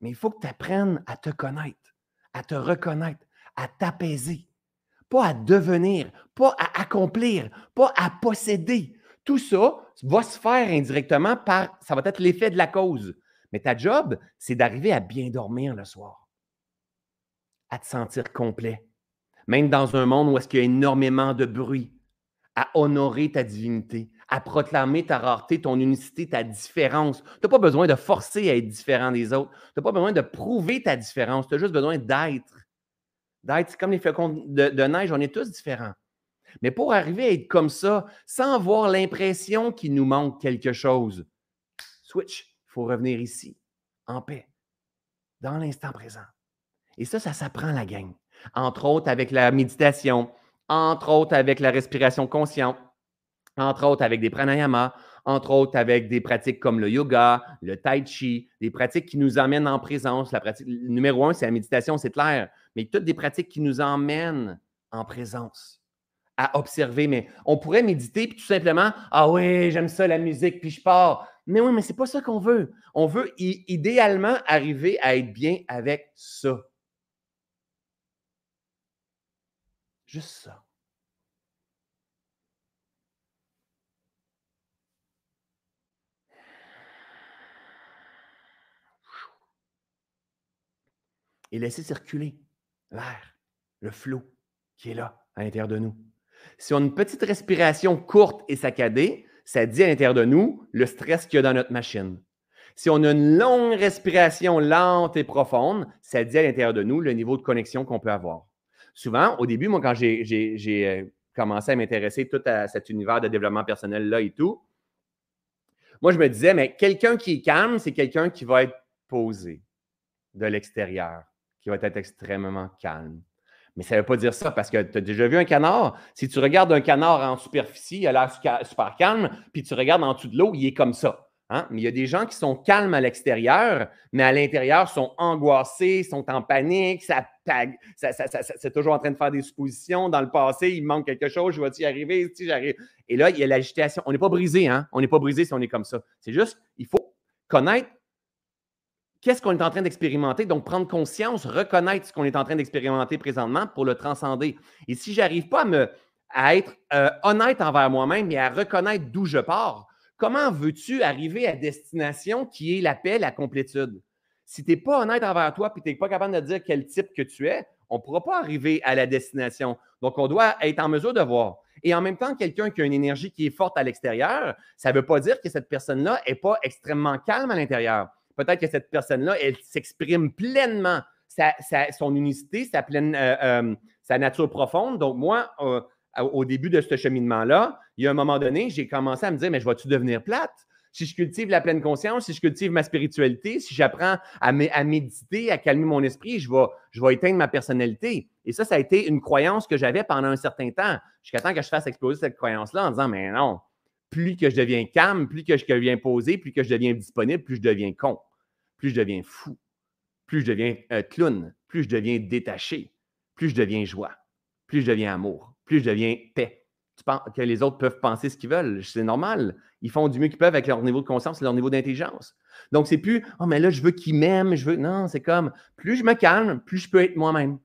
Mais il faut que tu apprennes à te connaître, à te reconnaître, à t'apaiser. Pas à devenir, pas à accomplir, pas à posséder. Tout ça va se faire indirectement par, ça va être l'effet de la cause. Mais ta job, c'est d'arriver à bien dormir le soir, à te sentir complet, même dans un monde où est-ce y a énormément de bruit, à honorer ta divinité, à proclamer ta rareté, ton unicité, ta différence. Tu n'as pas besoin de forcer à être différent des autres. Tu n'as pas besoin de prouver ta différence. Tu as juste besoin d'être. D'être, comme les flocons de, de neige, on est tous différents. Mais pour arriver à être comme ça, sans avoir l'impression qu'il nous manque quelque chose, switch, il faut revenir ici, en paix, dans l'instant présent. Et ça, ça s'apprend la gang. Entre autres avec la méditation, entre autres avec la respiration consciente, entre autres avec des pranayamas, entre autres avec des pratiques comme le yoga, le tai chi, des pratiques qui nous emmènent en présence. La pratique numéro un, c'est la méditation, c'est clair, mais toutes des pratiques qui nous emmènent en présence, à observer. Mais on pourrait méditer puis tout simplement, ah oui, j'aime ça la musique, puis je pars. Mais oui, mais c'est pas ça qu'on veut. On veut idéalement arriver à être bien avec ça. Juste ça. Et laisser circuler l'air, le flot qui est là à l'intérieur de nous. Si on a une petite respiration courte et saccadée, ça dit à l'intérieur de nous le stress qu'il y a dans notre machine. Si on a une longue respiration lente et profonde, ça dit à l'intérieur de nous le niveau de connexion qu'on peut avoir souvent, au début, moi, quand j'ai euh, commencé à m'intéresser tout à cet univers de développement personnel-là et tout, moi, je me disais, mais quelqu'un qui est calme, c'est quelqu'un qui va être posé de l'extérieur, qui va être extrêmement calme. Mais ça ne veut pas dire ça parce que tu as déjà vu un canard? Si tu regardes un canard en superficie, il a l'air super calme, puis tu regardes en dessous de l'eau, il est comme ça. Hein? Mais il y a des gens qui sont calmes à l'extérieur, mais à l'intérieur sont angoissés, sont en panique, ça, c'est toujours en train de faire des suppositions. Dans le passé, il manque quelque chose, je vais-y arriver, si j'arrive? Et là, il y a l'agitation. On n'est pas brisé, hein? On n'est pas brisé si on est comme ça. C'est juste, il faut connaître qu'est-ce qu'on est en train d'expérimenter, donc prendre conscience, reconnaître ce qu'on est en train d'expérimenter présentement pour le transcender. Et si je n'arrive pas à, me, être euh, honnête envers moi-même et à reconnaître d'où je pars, Comment veux-tu arriver à destination qui est la paix, la complétude? Si tu n'es pas honnête envers toi et tu n'es pas capable de dire quel type que tu es, on ne pourra pas arriver à la destination. Donc, on doit être en mesure de voir. Et en même temps, quelqu'un qui a une énergie qui est forte à l'extérieur, ça ne veut pas dire que cette personne-là n'est pas extrêmement calme à l'intérieur. Peut-être que cette personne-là, elle s'exprime pleinement son unicité, sa, euh, euh, sa nature profonde. Donc, moi, euh, au début de ce cheminement-là, il y a un moment donné, j'ai commencé à me dire, mais je vais-tu devenir plate? Si je cultive la pleine conscience, si je cultive ma spiritualité, si j'apprends à, méditer, à calmer mon esprit, je vais, éteindre ma personnalité. Et ça, ça a été une croyance que j'avais pendant un certain temps, jusqu'à temps que je fasse exploser cette croyance-là en disant, mais non, plus que je deviens calme, plus que je deviens posé, plus que je deviens disponible, plus je deviens con, plus je deviens fou, plus je deviens euh, clown, plus je deviens détaché, plus je deviens joie, plus je deviens amour, plus je deviens paix. Tu penses que les autres peuvent penser ce qu'ils veulent. C'est normal. Ils font du mieux qu'ils peuvent avec leur niveau de conscience et leur niveau d'intelligence. Donc, c'est plus Oh, mais là, je veux qu'ils m'aiment, je veux. Non, c'est comme plus je me calme, plus je peux être moi-même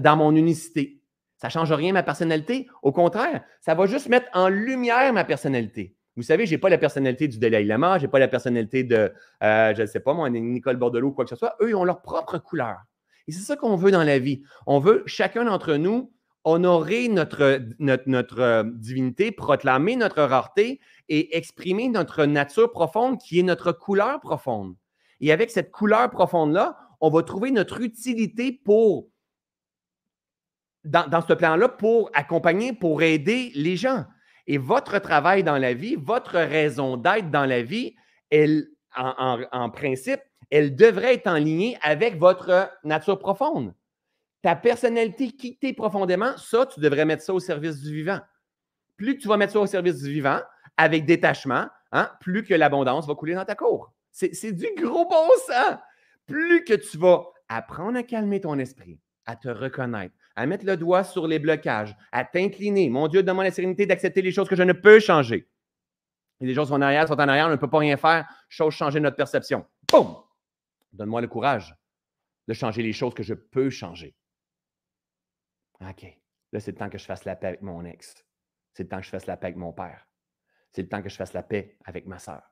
dans mon unicité. Ça ne change rien ma personnalité. Au contraire, ça va juste mettre en lumière ma personnalité. Vous savez, je n'ai pas la personnalité du Dalai Lama, je n'ai pas la personnalité de, euh, je ne sais pas moi, Nicole Bordelot ou quoi que ce soit. Eux, ils ont leur propre couleur. Et c'est ça qu'on veut dans la vie. On veut, chacun d'entre nous, honorer notre, euh, divinité, proclamer notre rareté et exprimer notre nature profonde qui est notre couleur profonde. Et avec cette couleur profonde-là, on va trouver notre utilité pour, dans, dans ce plan-là, pour accompagner, pour aider les gens. Et votre travail dans la vie, votre raison d'être dans la vie, elle, en, en principe, elle devrait être en ligne avec votre nature profonde ta personnalité, qui profondément, ça, tu devrais mettre ça au service du vivant. Plus tu vas mettre ça au service du vivant, avec détachement, hein, plus que l'abondance va couler dans ta cour. C'est du gros bon sens. Plus que tu vas apprendre à calmer ton esprit, à te reconnaître, à mettre le doigt sur les blocages, à t'incliner. Mon Dieu, donne-moi la sérénité d'accepter les choses que je ne peux changer. Et les choses sont en arrière, sont en arrière, on ne peut pas rien faire. Chose changer notre perception. Boum! Donne-moi le courage de changer les choses que je peux changer. OK. Là, c'est le temps que je fasse la paix avec mon ex. C'est le temps que je fasse la paix avec mon père. C'est le temps que je fasse la paix avec ma soeur.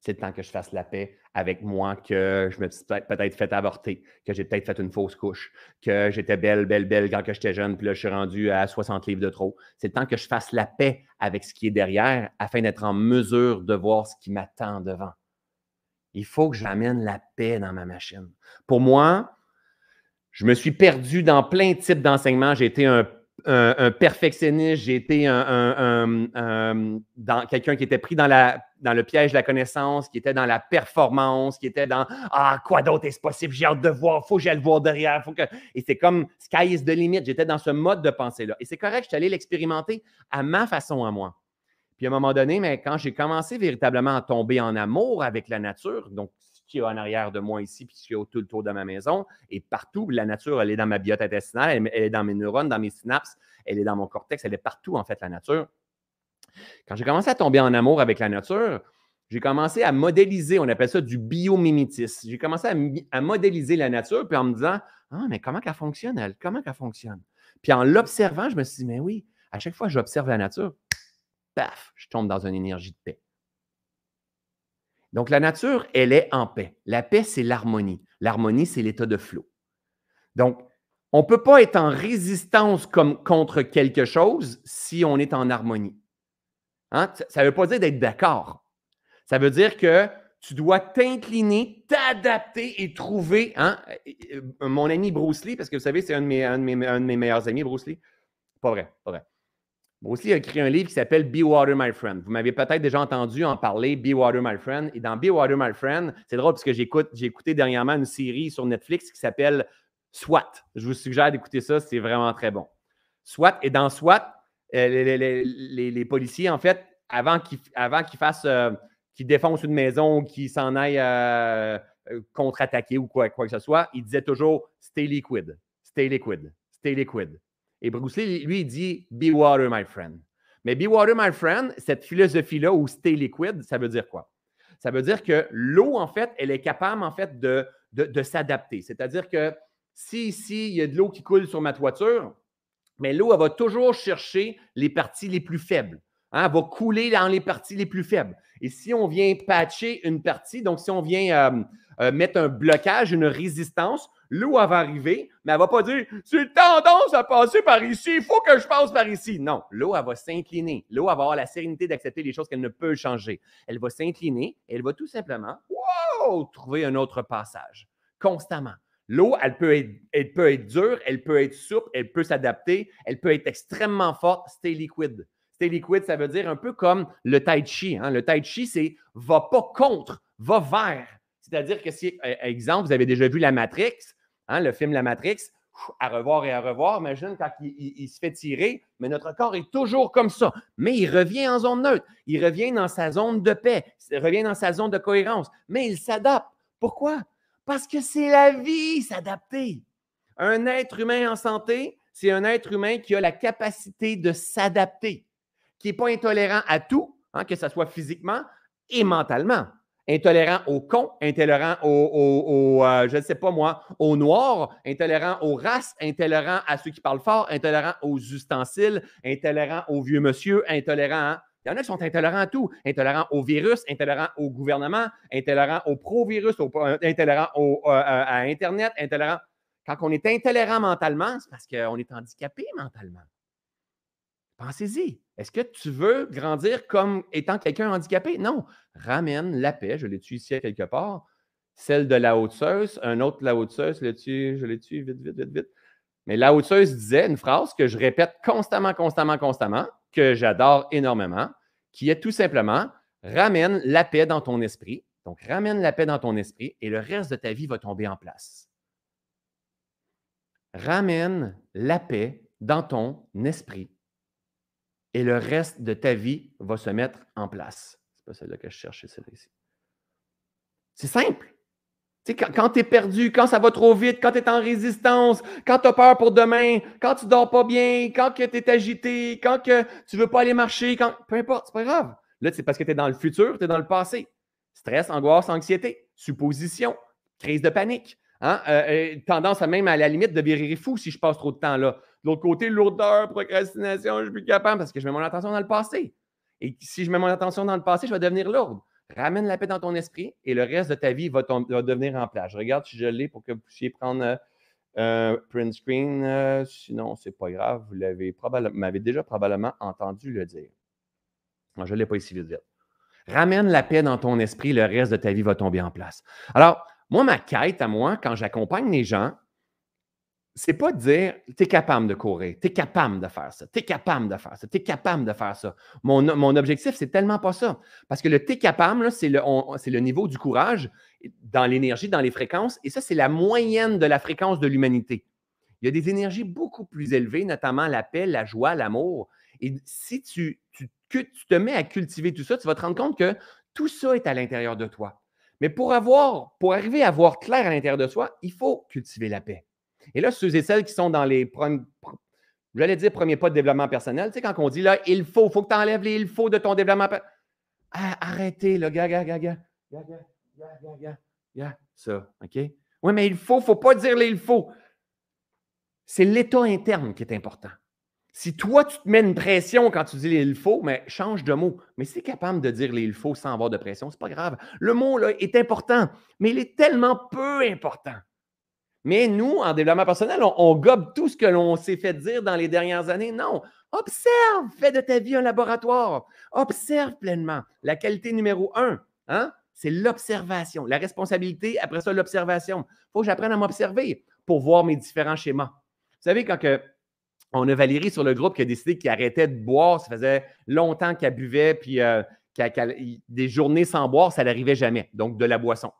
c'est le temps que je fasse la paix avec moi, que je me suis peut-être fait avorter, que j'ai peut-être fait une fausse couche, que j'étais belle, belle, belle quand j'étais jeune, puis là, je suis rendu à 60 livres de trop. C'est le temps que je fasse la paix avec ce qui est derrière afin d'être en mesure de voir ce qui m'attend devant. Il faut que j'amène la paix dans ma machine. Pour moi, je me suis perdu dans plein de types d'enseignements. J'ai été un perfectionniste, j'ai été quelqu'un qui était pris dans le piège de la connaissance, qui était dans la performance, qui était dans Ah, quoi d'autre est-ce possible? J'ai hâte de voir, faut que j'aille le voir derrière. Faut que... Et c'est comme sky is the limit. J'étais dans ce mode de pensée-là. Et c'est correct, je suis allé l'expérimenter à ma façon à moi. Puis à un moment donné, mais quand j'ai commencé véritablement à tomber en amour avec la nature, donc qui est en arrière de moi ici, puis qui est tout le tour de ma maison. Et partout, la nature, elle est dans ma biote intestinale, elle, est dans mes neurones, dans mes synapses, elle est dans mon cortex, elle est partout, en fait, la nature. Quand j'ai commencé à tomber en amour avec la nature, j'ai commencé à modéliser, on appelle ça du biomimétisme. J'ai commencé à, modéliser la nature, puis en me disant, ah, mais comment qu'elle fonctionne, elle? Comment qu'elle fonctionne? Puis en l'observant, je me suis dit, mais oui, à chaque fois que j'observe la nature, paf, je tombe dans une énergie de paix. Donc, la nature, elle est en paix. La paix, c'est l'harmonie. L'harmonie, c'est l'état de flot. Donc, on ne peut pas être en résistance contre quelque chose si on est en harmonie. Hein? Ça ne veut pas dire d'être d'accord. Ça veut dire que tu dois t'incliner, t'adapter et trouver. Hein? Mon ami Bruce Lee, parce que vous savez, c'est un, un, de mes meilleurs amis, Bruce Lee. Pas vrai, pas vrai. Il a écrit un livre qui s'appelle Be Water, My Friend. Vous m'avez peut-être déjà entendu en parler, Be Water, My Friend. Et dans Be Water, My Friend, c'est drôle parce que j'ai écouté dernièrement une série sur Netflix qui s'appelle SWAT. Je vous suggère d'écouter ça, c'est vraiment très bon. SWAT, et dans SWAT, euh, les, policiers, en fait, avant qu'ils fassent, euh, qu'ils défoncent une maison ou qu'ils s'en aillent euh, contre-attaquer ou quoi que ce soit, ils disaient toujours Stay liquid, stay liquid, stay liquid. Et Bruce Lee, lui, il dit Be water, my friend. Mais Be water, my friend, cette philosophie-là où stay liquid, ça veut dire quoi? Ça veut dire que l'eau, en fait, elle est capable, en fait, de, de, s'adapter. C'est-à-dire que si ici, il y a de l'eau qui coule sur ma toiture, mais l'eau, elle va toujours chercher les parties les plus faibles. Hein? Elle va couler dans les parties les plus faibles. Et si on vient patcher une partie, donc si on vient euh, euh, mettre un blocage, une résistance, l'eau va arriver, mais elle ne va pas dire c'est tendance à passer par ici, il faut que je passe par ici. Non, l'eau, elle va s'incliner. L'eau, va avoir la sérénité d'accepter les choses qu'elle ne peut changer. Elle va s'incliner et elle va tout simplement trouver un autre passage constamment. L'eau, elle peut, être, elle peut être dure, elle peut être souple, elle peut s'adapter, elle peut être extrêmement forte, stay liquide. Stay liquide, ça veut dire un peu comme le tai chi. Hein. Le tai chi, c'est va pas contre, va vers. C'est-à-dire que si, euh, exemple, vous avez déjà vu la Matrix, Hein, le film La Matrix, à revoir et à revoir. Imagine quand il, se fait tirer, mais notre corps est toujours comme ça. Mais il revient en zone neutre. Il revient dans sa zone de paix. Il revient dans sa zone de cohérence. Mais il s'adapte. Pourquoi? Parce que c'est la vie, s'adapter. Un être humain en santé, c'est un être humain qui a la capacité de s'adapter, qui n'est pas intolérant à tout, hein, que ce soit physiquement et mentalement intolérant aux cons, intolérant aux, euh, je ne sais pas moi, aux noirs, intolérant aux races, intolérant à ceux qui parlent fort, intolérant aux ustensiles, intolérant aux vieux monsieur, intolérant Il y en a qui sont intolérants à tout. Intolérants au virus, intolérants au gouvernement, intolérants au pro-virus, euh, intolérants euh, à Internet, intolérants. Quand on est intolérant mentalement, c'est parce qu'on est handicapé mentalement. Pensez-y. Est-ce que tu veux grandir comme étant quelqu'un handicapé? Non. Ramène la paix, je l'ai tué ici quelque part? Celle de la haute-seuse, un autre la haute-seuse, je l'ai tué vite, vite, vite, vite. Mais la haute-seuse disait une phrase que je répète constamment, constamment, constamment, que j'adore énormément, qui est tout simplement ramène la paix dans ton esprit. Donc, ramène la paix dans ton esprit et le reste de ta vie va tomber en place. Ramène la paix dans ton esprit et le reste de ta vie va se mettre en place. C'est pas celle-là que je cherchais, celle-là ici. C'est simple. Tu sais, quand, tu es perdu, quand ça va trop vite, quand tu es en résistance, quand tu as peur pour demain, quand tu dors pas bien, quand tu es agité, quand que tu veux pas aller marcher, quand... peu importe, c'est pas grave. Là, c'est parce que tu es dans le futur, tu es dans le passé. Stress, angoisse, anxiété, supposition, crise de panique. Hein? Euh, euh, tendance à même à la limite de virer fou si je passe trop de temps là. De l'autre côté, lourdeur, procrastination, je suis plus capable parce que je mets mon attention dans le passé. Et si je mets mon attention dans le passé, je vais devenir lourde. Ramène la paix dans ton esprit et le reste de ta vie va, devenir en place. Je regarde si je l'ai pour que vous puissiez prendre un euh, print screen. Euh, sinon, ce n'est pas grave. Vous l'avez m'avez déjà probablement entendu le dire. je ne l'ai pas ici vite vite. Ramène la paix dans ton esprit, le reste de ta vie va tomber en place. Alors, moi, ma quête à moi, quand j'accompagne les gens, c'est pas de dire tu es capable de courir, tu es capable de faire ça, tu es capable de faire ça, tu es capable de faire ça. Mon, mon objectif, c'est tellement pas ça. Parce que le tu es capable, c'est le, le niveau du courage dans l'énergie, dans les fréquences, et ça, c'est la moyenne de la fréquence de l'humanité. Il y a des énergies beaucoup plus élevées, notamment la paix, la joie, l'amour. Et si tu, tu, tu te mets à cultiver tout ça, tu vas te rendre compte que tout ça est à l'intérieur de toi. Mais pour avoir, pour arriver à voir clair à l'intérieur de soi, il faut cultiver la paix. Et là, ceux et celles qui sont dans les j'allais dire premier pas de développement personnel, tu sais, quand on dit là, il faut, il faut que tu enlèves les il faut de ton développement personnel. Ah, arrêtez, là, gars, gars, gars, gars, gars, gars, gars, gars, ça, OK? Oui, mais il faut, il ne faut pas dire les il faut. C'est l'état interne qui est important. Si toi, tu te mets une pression quand tu dis les il faut, mais change de mot. Mais si tu es capable de dire les il faut sans avoir de pression, c'est pas grave. Le mot là, est important, mais il est tellement peu important. Mais nous, en développement personnel, on, gobe tout ce que l'on s'est fait dire dans les dernières années. Non. Observe, fais de ta vie un laboratoire. Observe pleinement. La qualité numéro un, hein, c'est l'observation. La responsabilité, après ça, l'observation. Il faut que j'apprenne à m'observer pour voir mes différents schémas. Vous savez, quand que, on a Valérie sur le groupe qui a décidé qu'elle arrêtait de boire, ça faisait longtemps qu'elle buvait, puis euh, des journées sans boire, ça n'arrivait jamais. Donc, de la boisson,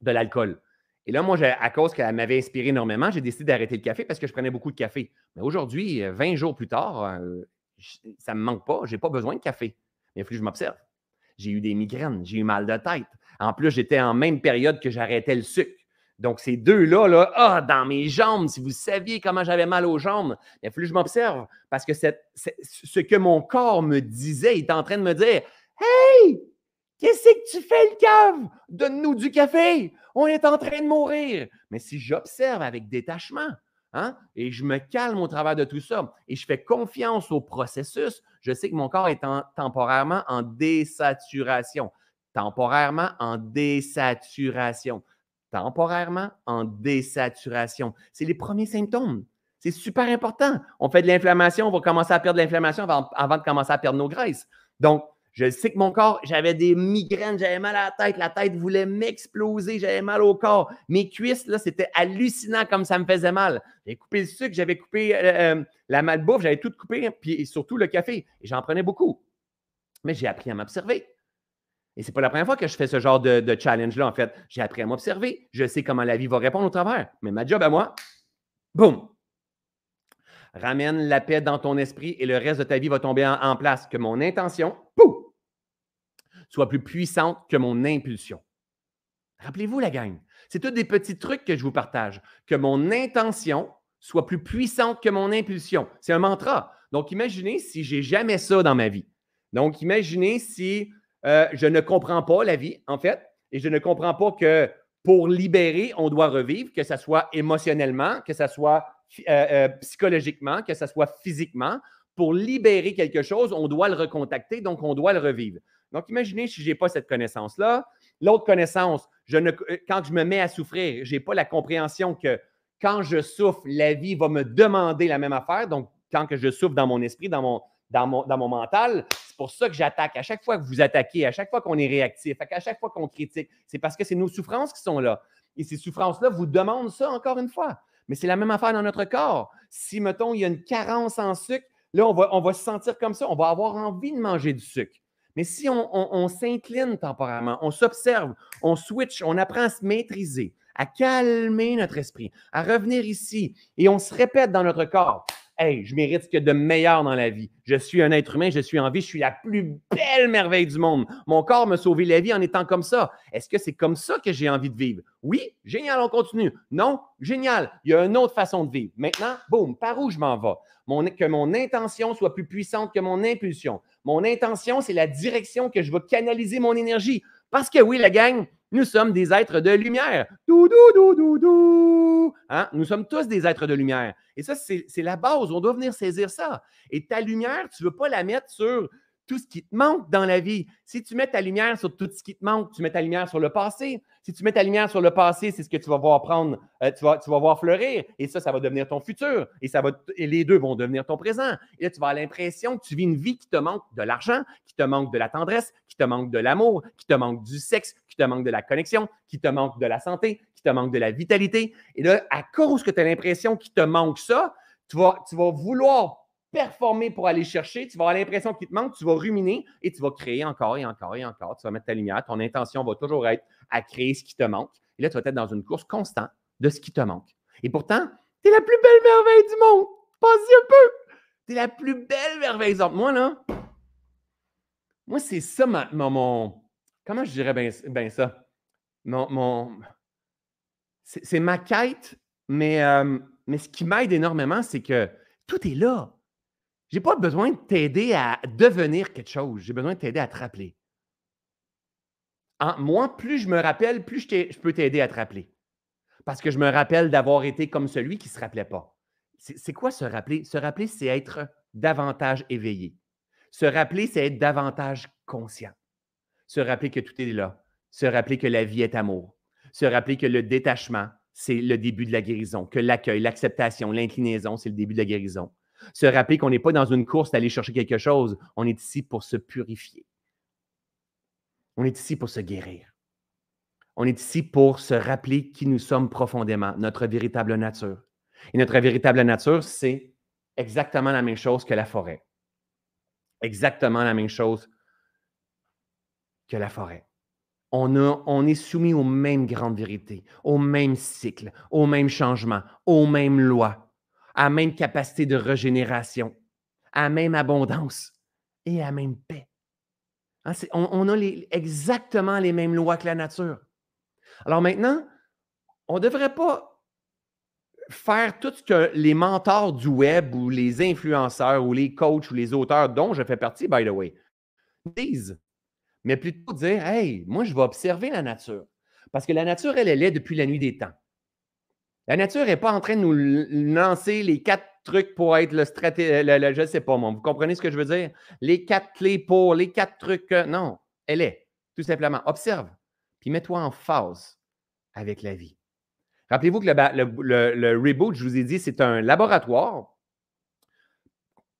de l'alcool. Et là, moi, à cause qu'elle m'avait inspiré énormément, j'ai décidé d'arrêter le café parce que je prenais beaucoup de café. Mais aujourd'hui, 20 euh, jours plus tard, euh, ça ne me manque pas. Je n'ai pas besoin de café. Mais il faut que je m'observe. J'ai eu des migraines, j'ai eu mal de tête. En plus, j'étais en même période que j'arrêtais le sucre. Donc, ces deux-là, là, ah, dans mes jambes, si vous saviez comment j'avais mal aux jambes, il a fallu que je m'observe parce que ce que mon corps me disait, il était en train de me dire Hey, qu'est-ce que tu fais le cave? Donne-nous du café on est en train de mourir. Mais si j'observe avec détachement, hein, et je me calme au travers de tout ça, et je fais confiance au processus, je sais que mon corps est temporairement en désaturation. Temporairement en désaturation. Temporairement en désaturation. C'est les premiers symptômes. C'est super important. On fait de l'inflammation, on va commencer à perdre l'inflammation avant, avant de commencer à perdre nos graisses. Donc, je sais que mon corps, j'avais des migraines, j'avais mal à la tête, la tête voulait m'exploser, j'avais mal au corps. Mes cuisses, là, c'était hallucinant comme ça me faisait mal. J'avais coupé le sucre, j'avais coupé euh, euh, la malbouffe, j'avais tout coupé, puis surtout le café. Et j'en prenais beaucoup. Mais j'ai appris à m'observer. Et ce n'est pas la première fois que je fais ce genre de, challenge-là, en fait. J'ai appris à m'observer. Je sais comment la vie va répondre au travers. Mais ma job à moi, boum, ramène la paix dans ton esprit et le reste de ta vie va tomber en, en place. Que mon intention, pouf, soit plus puissante que mon impulsion. Rappelez-vous la gang. C'est tous des petits trucs que je vous partage. Que mon intention soit plus puissante que mon impulsion. C'est un mantra. Donc, imaginez si j'ai jamais ça dans ma vie. Donc, imaginez si euh, je ne comprends pas la vie, en fait, et je ne comprends pas que pour libérer, on doit revivre, que ce soit émotionnellement, que ce soit euh, euh, psychologiquement, que ce soit physiquement. Pour libérer quelque chose, on doit le recontacter, donc on doit le revivre. Donc, imaginez si je n'ai pas cette connaissance-là. L'autre connaissance, euh, quand je me mets à souffrir, je n'ai pas la compréhension que quand je souffre, la vie va me demander la même affaire. Donc, quand que je souffre dans mon esprit, dans mon mental, c'est pour ça que j'attaque. À chaque fois que vous attaquez, à chaque fois qu'on est réactif, à chaque fois qu'on critique, c'est parce que c'est nos souffrances qui sont là. Et ces souffrances-là vous demandent ça encore une fois. Mais c'est la même affaire dans notre corps. Si, mettons, il y a une carence en sucre, là, on va, on va se sentir comme ça. On va avoir envie de manger du sucre. Mais si on, s'incline temporairement, on s'observe, on switch, on apprend à se maîtriser, à calmer notre esprit, à revenir ici et on se répète dans notre corps Hey, je mérite ce de meilleur dans la vie. Je suis un être humain, je suis en vie, je suis la plus belle merveille du monde. Mon corps m'a sauvé la vie en étant comme ça. Est-ce que c'est comme ça que j'ai envie de vivre? Oui, génial, on continue. Non, génial, il y a une autre façon de vivre. Maintenant, boum, par où je m'en vais? que mon intention soit plus puissante que mon impulsion. Mon intention, c'est la direction que je vais canaliser mon énergie. Parce que oui, la gang, nous sommes des êtres de lumière. Dou, dou, dou, dou, hein? Nous sommes tous des êtres de lumière. Et ça, c'est la base. On doit venir saisir ça. Et ta lumière, tu ne veux pas la mettre sur tout ce qui te manque dans la vie. Si tu mets ta lumière sur tout ce qui te manque, tu mets ta lumière sur le passé. Si tu mets ta lumière sur le passé, c'est ce que tu vas voir prendre, euh, tu, vas, tu vas voir fleurir. Et ça, ça va devenir ton futur. Et, ça va, et les deux vont devenir ton présent. Et là, tu vas avoir l'impression que tu vis une vie qui te manque de l'argent, qui te manque de la tendresse, qui te manque de l'amour, qui te manque du sexe, qui te manque de la connexion, qui te manque de la santé, qui te manque de la vitalité. Et là, à cause que tu as l'impression qu'il te manque ça, tu vas, tu vas vouloir performer pour aller chercher, tu vas avoir l'impression qu'il te manque, tu vas ruminer et tu vas créer encore et encore et encore. Tu vas mettre ta lumière. Ton intention va toujours être à créer ce qui te manque. Et là, tu vas être dans une course constante de ce qui te manque. Et pourtant, tu es la plus belle merveille du monde. Pense-y un peu. Tu es la plus belle merveille. Moi, là, moi, c'est ça mon, Comment je dirais bien ça? Mon. mon c'est ma quête, mais, euh, mais ce qui m'aide énormément, c'est que tout est là. Je n'ai pas besoin de t'aider à devenir quelque chose. J'ai besoin de t'aider à te rappeler. moi, plus je me rappelle, plus je, peux t'aider à te rappeler. Parce que je me rappelle d'avoir été comme celui qui ne se rappelait pas. C'est quoi se rappeler? Se rappeler, c'est être davantage éveillé. Se rappeler, c'est être davantage conscient. Se rappeler que tout est là. Se rappeler que la vie est amour. Se rappeler que le détachement, c'est le début de la guérison. Que l'accueil, l'acceptation, l'inclinaison, c'est le début de la guérison. Se rappeler qu'on n'est pas dans une course d'aller chercher quelque chose. On est ici pour se purifier. On est ici pour se guérir. On est ici pour se rappeler qui nous sommes profondément, notre véritable nature. Et notre véritable nature, c'est exactement la même chose que la forêt. Exactement la même chose que la forêt. On, est soumis aux mêmes grandes vérités, aux mêmes cycles, aux mêmes changements, aux mêmes lois à la même capacité de régénération, à la même abondance et à même paix. Hein, on, a exactement les mêmes lois que la nature. Alors maintenant, on ne devrait pas faire tout ce que les mentors du web ou les influenceurs ou les coachs ou les auteurs dont je fais partie, by the way, disent, mais plutôt dire, hey, moi, je vais observer la nature. Parce que la nature, elle, elle est depuis la nuit des temps. La nature n'est pas en train de nous lancer les quatre trucs pour être le stratégie. je ne sais pas, moi. Vous comprenez ce que je veux dire? Les quatre clés pour, les quatre trucs. non, elle est. Tout simplement. Observe. Puis mets-toi en phase avec la vie. Rappelez-vous que le, reboot, je vous ai dit, c'est un laboratoire.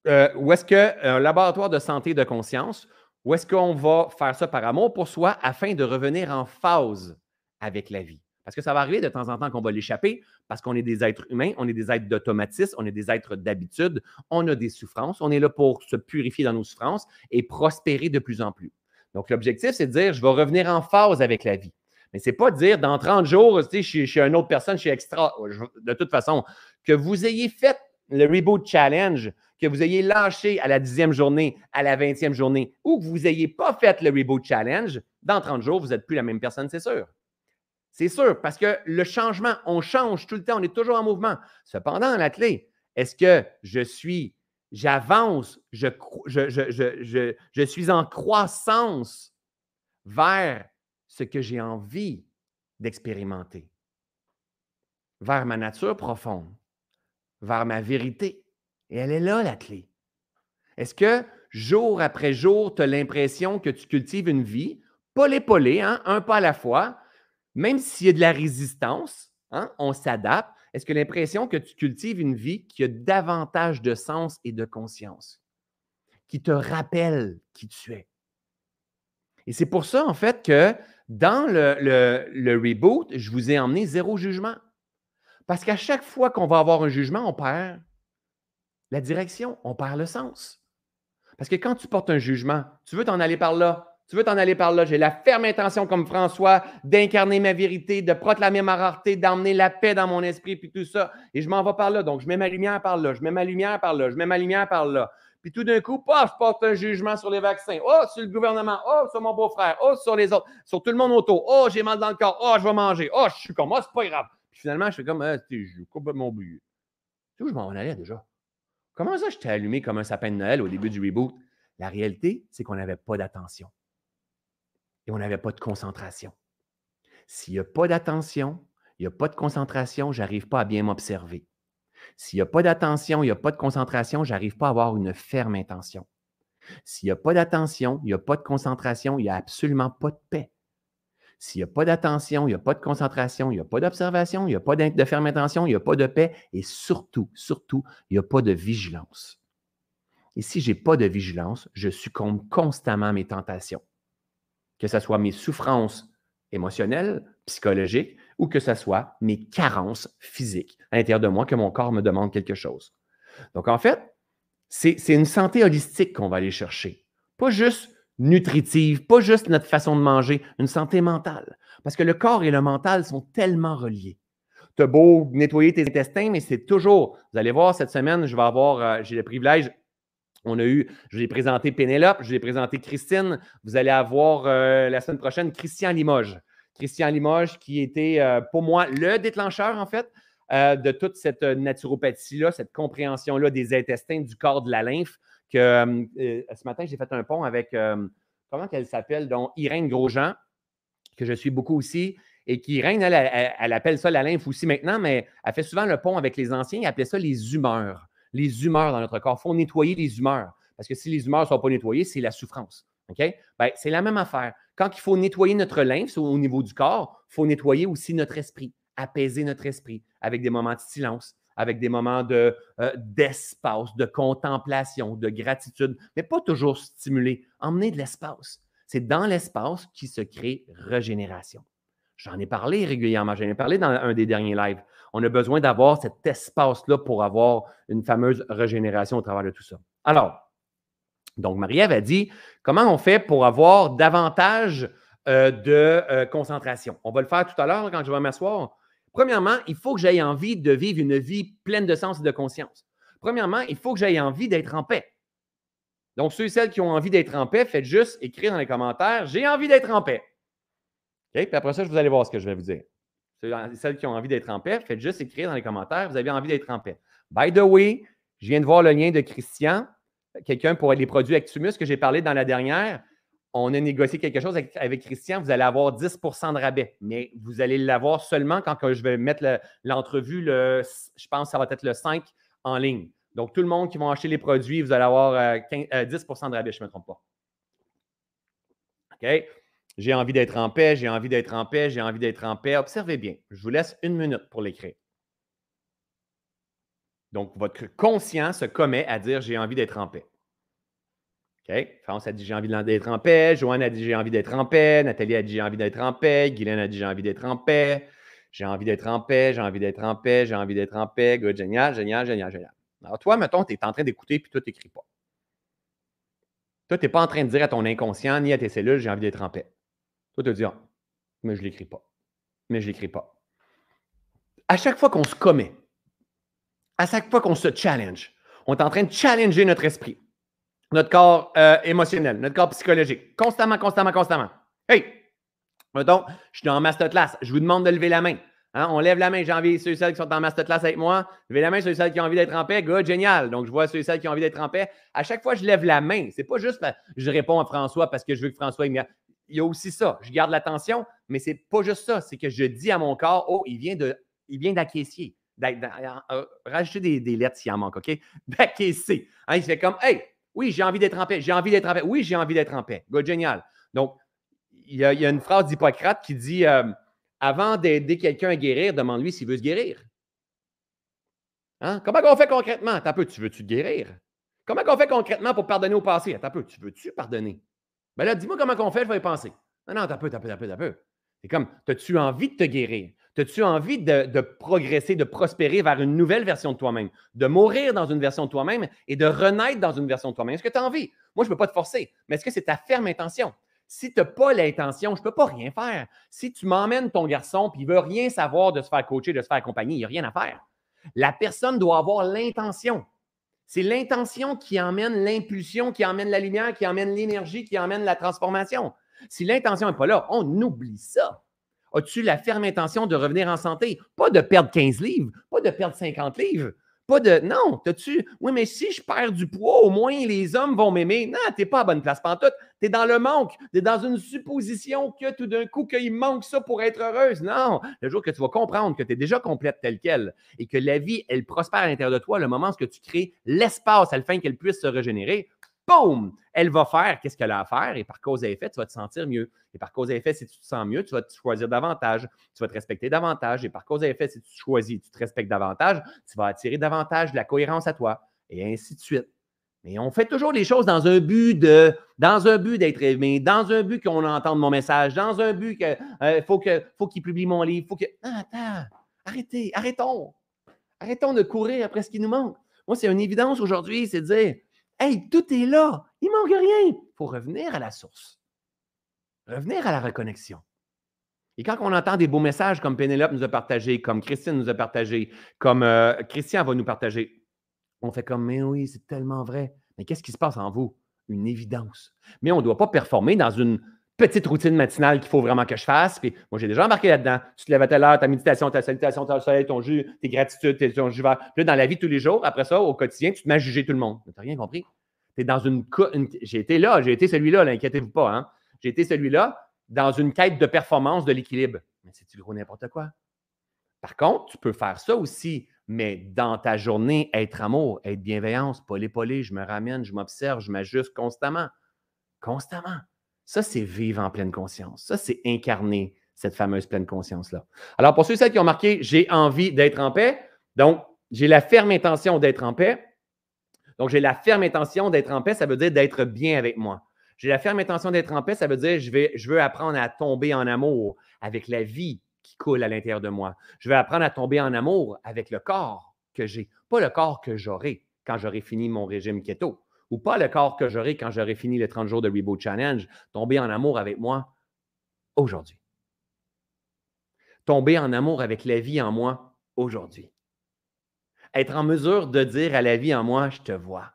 Euh, où est-ce que un laboratoire de santé et de conscience, où est-ce qu'on va faire ça par amour pour soi afin de revenir en phase avec la vie? Parce que ça va arriver de temps en temps qu'on va l'échapper parce qu'on est des êtres humains, on est des êtres d'automatisme, on est des êtres d'habitude, on a des souffrances, on est là pour se purifier dans nos souffrances et prospérer de plus en plus. Donc, l'objectif, c'est de dire, je vais revenir en phase avec la vie. Mais ce n'est pas de dire, dans 30 jours, tu sais, je suis une autre personne, je suis extra. De toute façon, que vous ayez fait le Reboot Challenge, que vous ayez lâché à la dixième journée, à la vingtième journée, ou que vous n'ayez pas fait le Reboot Challenge, dans 30 jours, vous n'êtes plus la même personne, c'est sûr. C'est sûr, parce que le changement, on change tout le temps, on est toujours en mouvement. Cependant, la clé, est-ce que je suis, j'avance, je, suis en croissance vers ce que j'ai envie d'expérimenter, vers ma nature profonde, vers ma vérité. Et elle est là, la clé. Est-ce que jour après jour, tu as l'impression que tu cultives une vie, pas l'épaulé, hein, un pas à la fois, même s'il y a de la résistance, hein, on s'adapte. Est-ce que l'impression que tu cultives une vie qui a davantage de sens et de conscience, qui te rappelle qui tu es? Et c'est pour ça, en fait, que dans le, le, reboot, je vous ai emmené zéro jugement. Parce qu'à chaque fois qu'on va avoir un jugement, on perd la direction, on perd le sens. Parce que quand tu portes un jugement, tu veux t'en aller par là, tu veux t'en aller par là. J'ai la ferme intention, comme François, d'incarner ma vérité, de proclamer ma rareté, d'emmener la paix dans mon esprit, puis tout ça. Et je m'en vais par là. Donc, je mets ma lumière par là, je mets ma lumière par là, je mets ma lumière par là. Puis tout d'un coup, paf, je porte un jugement sur les vaccins. Oh, sur le gouvernement. Oh, sur mon beau-frère. Oh, sur les autres. Sur tout le monde autour. Oh, j'ai mal dans le corps. Oh, je vais manger. Oh, je suis comme, oh, c'est pas grave. Puis finalement, je fais comme, ah, je complètement oublié. Tu où je m'en allais déjà? Comment ça, je t'ai allumé comme un sapin de Noël au début du reboot? La réalité, c'est qu'on n'avait pas d'attention et on n'avait pas de concentration. S'il n'y a pas d'attention, il n'y a pas de concentration, je n'arrive pas à bien m'observer. S'il n'y a pas d'attention, il n'y a pas de concentration, je n'arrive pas à avoir une ferme intention. S'il n'y a pas d'attention, il n'y a pas de concentration, il n'y a absolument pas de paix. S'il n'y a pas d'attention, il n'y a pas de concentration, il n'y a pas d'observation, il n'y a pas de ferme intention, il n'y a pas de paix et surtout, surtout, il n'y a pas de vigilance. Et si je n'ai pas de vigilance, je succombe constamment à mes tentations, que ce soit mes souffrances émotionnelles, psychologiques, ou que ce soit mes carences physiques à l'intérieur de moi, que mon corps me demande quelque chose. Donc, en fait, c'est une santé holistique qu'on va aller chercher. Pas juste nutritive, pas juste notre façon de manger, une santé mentale. Parce que le corps et le mental sont tellement reliés. Tu as beau nettoyer tes intestins, mais c'est toujours, vous allez voir, cette semaine, je vais avoir, euh, j'ai le privilège, on a eu, je l'ai présenté Pénélope, je l'ai présenté Christine, vous allez avoir euh, la semaine prochaine Christian Limoges. Christian Limoges qui était euh, pour moi le déclencheur, en fait, de toute cette naturopathie-là, cette compréhension-là des intestins, du corps, de la lymphe que euh, ce matin, j'ai fait un pont avec, comment qu'elle s'appelle, donc Irène Grosjean, que je suis beaucoup aussi, et qui Irène, elle, appelle ça la lymphe aussi maintenant, mais elle fait souvent le pont avec les anciens, elle appelait ça les humeurs. Les humeurs dans notre corps. Il faut nettoyer les humeurs. Parce que si les humeurs ne sont pas nettoyées, c'est la souffrance. Ben, c'est la même affaire. Quand il faut nettoyer notre lymphe au niveau du corps, il faut nettoyer aussi notre esprit, apaiser notre esprit avec des moments de silence, avec des moments euh, d'espace, de contemplation, de gratitude, mais pas toujours stimulé. Emmener de l'espace. C'est dans l'espace qui se crée régénération. J'en ai parlé régulièrement, j'en ai parlé dans un des derniers lives. On a besoin d'avoir cet espace-là pour avoir une fameuse régénération au travers de tout ça. Alors, donc Marie-Ève a dit, comment on fait pour avoir davantage euh, de euh, concentration? On va le faire tout à l'heure quand je vais m'asseoir. Premièrement, il faut que j'aie envie de vivre une vie pleine de sens et de conscience. Premièrement, il faut que j'aie envie d'être en paix. Donc, ceux et celles qui ont envie d'être en paix, faites juste écrire dans les commentaires J'ai envie d'être en paix. Puis après ça, vous allez voir ce que je vais vous dire. Celles qui ont envie d'être en paix, faites juste écrire dans les commentaires Vous avez envie d'être en paix. By the way, je viens de voir le lien de Christian, quelqu'un pour les produits Actumus que j'ai parlé dans la dernière on a négocié quelque chose avec, Christian, vous allez avoir 10% de rabais, mais vous allez l'avoir seulement quand je vais mettre l'entrevue, je pense que ça va être le 5 en ligne. Donc, tout le monde qui va acheter les produits, vous allez avoir 10% euh, euh, de rabais, je ne me trompe pas. OK? J'ai envie d'être en paix, j'ai envie d'être en paix, j'ai envie d'être en paix. Observez bien. Je vous laisse une minute pour l'écrire. Donc, votre conscient se commet à dire j'ai envie d'être en paix. OK? France a dit j'ai envie d'être en paix. Joanne a dit j'ai envie d'être en paix. Nathalie a dit j'ai envie d'être en paix. Guylaine a dit j'ai envie d'être en paix. J'ai envie d'être en paix. J'ai envie d'être en paix. J'ai envie d'être en paix. Good, génial, génial, génial, génial. Alors, toi, mettons, tu es en train d'écouter puis toi, tu n'écris pas. Toi, tu n'es pas en train de dire à ton inconscient ni à tes cellules j'ai envie d'être en paix. Toi, tu te dis ah, mais je ne l'écris pas. Mais je ne l'écris pas. À chaque fois qu'on se commet, à chaque fois qu'on se challenge, on est en train de challenger notre esprit notre corps euh, émotionnel, notre corps psychologique. Constamment, constamment, constamment. Hey! Mettons, je suis en masterclass. Je vous demande de lever la main. Hein, on lève la main. J'ai envie, ceux et celles qui sont en masterclass avec moi, levez la main, ceux et celles qui ont envie d'être en paix. Good, génial. Donc, je vois ceux et celles qui ont envie d'être en paix. À chaque fois, je lève la main. C'est pas juste que je réponds à François parce que je veux que François. Il y a aussi ça. Je garde l'attention, mais c'est pas juste ça. C'est que je dis à mon corps, oh, il vient de, il vient d'acquiescer. Rajouter des, lettres s'il en manque, OK? D'acquiescer. Hein, il fait comme, hey, oui, j'ai envie d'être en paix. J'ai envie d'être en paix. Oui, j'ai envie d'être en paix. Génial. Donc, il y, a, une phrase d'Hippocrate qui dit euh, Avant d'aider quelqu'un à guérir, demande-lui s'il veut se guérir. Hein? Comment on fait concrètement? T'as peu, tu veux-tu te guérir? Comment on fait concrètement pour pardonner au passé? T'as peu, tu veux-tu pardonner? Ben là, dis-moi comment on fait, je vais y penser. Non, non, t'as peu, t'as peu, t'as peu, t'as peu. C'est comme, as-tu envie de te guérir? As-tu envie de, progresser, de prospérer vers une nouvelle version de toi-même, de mourir dans une version de toi-même et de renaître dans une version de toi-même? Est-ce que tu as envie? Moi, je ne peux pas te forcer, mais est-ce que c'est ta ferme intention? Si tu n'as pas l'intention, je ne peux pas rien faire. Si tu m'emmènes ton garçon et il ne veut rien savoir de se faire coacher, de se faire accompagner, il n'y a rien à faire. La personne doit avoir l'intention. C'est l'intention qui emmène l'impulsion, qui emmène la lumière, qui emmène l'énergie, qui emmène la transformation. Si l'intention n'est pas là, on oublie ça. As-tu la ferme intention de revenir en santé? Pas de perdre 15 livres, pas de perdre 50 livres. Pas de. Non, as-tu. Oui, mais si je perds du poids, au moins les hommes vont m'aimer. Non, tu n'es pas à bonne place pantoute. Tu es dans le manque. Tu es dans une supposition que tout d'un coup, qu'il manque ça pour être heureuse. Non. Le jour que tu vas comprendre que tu es déjà complète telle qu'elle et que la vie, elle prospère à l'intérieur de toi, le moment où tu crées l'espace à le fin qu'elle puisse se régénérer, boum, elle va faire qu'est-ce qu'elle a à faire? Et par cause et effet, tu vas te sentir mieux. Et par cause et effet, si tu te sens mieux, tu vas te choisir davantage, tu vas te respecter davantage. Et par cause et effet, si tu choisis, tu te respectes davantage, tu vas attirer davantage de la cohérence à toi et ainsi de suite. Mais on fait toujours les choses dans un but de, dans un but d'être aimé, dans un but qu'on entende mon message, dans un but qu'il euh, faut faut qu'il publie mon livre, faut que. Ah, attends, arrêtez, arrêtons. Arrêtons de courir après ce qui nous manque. Moi, c'est une évidence aujourd'hui, c'est de dire Hey, tout est là, il manque rien. Il faut revenir à la source. Revenir à la reconnexion. Et quand on entend des beaux messages comme Pénélope nous a partagé, comme Christine nous a partagé, comme euh, Christian va nous partager, on fait comme Mais oui, c'est tellement vrai. Mais qu'est-ce qui se passe en vous? Une évidence. Mais on ne doit pas performer dans une petite routine matinale qu'il faut vraiment que je fasse. Puis moi, j'ai déjà embarqué là-dedans. Tu te lèves à telle heure, ta méditation, ta salutation, ton soleil, ton jus, tes gratitudes, ton jus vert. Puis là, dans la vie tous les jours, après ça, au quotidien, tu te mets à juger tout le monde. Tu n'as rien compris. Tu es dans une. J'ai été là, j'ai été celui-là, inquiétez-vous pas. Hein? J'ai été celui-là dans une quête de performance de l'équilibre. Mais c'est-tu gros n'importe quoi? Par contre, tu peux faire ça aussi, mais dans ta journée, être amour, être bienveillance, polé-polé, je me ramène, je m'observe, je m'ajuste constamment. Constamment. Ça, c'est vivre en pleine conscience. Ça, c'est incarner cette fameuse pleine conscience-là. Alors, pour ceux et celles qui ont marqué, j'ai envie d'être en paix. Donc, j'ai la ferme intention d'être en paix. Donc, j'ai la ferme intention d'être en paix, ça veut dire d'être bien avec moi. J'ai la ferme intention d'être en paix, ça veut dire je, veux apprendre à tomber en amour avec la vie qui coule à l'intérieur de moi. Je veux apprendre à tomber en amour avec le corps que j'ai, pas le corps que j'aurai quand j'aurai fini mon régime keto ou pas le corps que j'aurai quand j'aurai fini les 30 jours de Reboot Challenge, tomber en amour avec moi aujourd'hui. Tomber en amour avec la vie en moi aujourd'hui. Être en mesure de dire à la vie en moi, je te vois,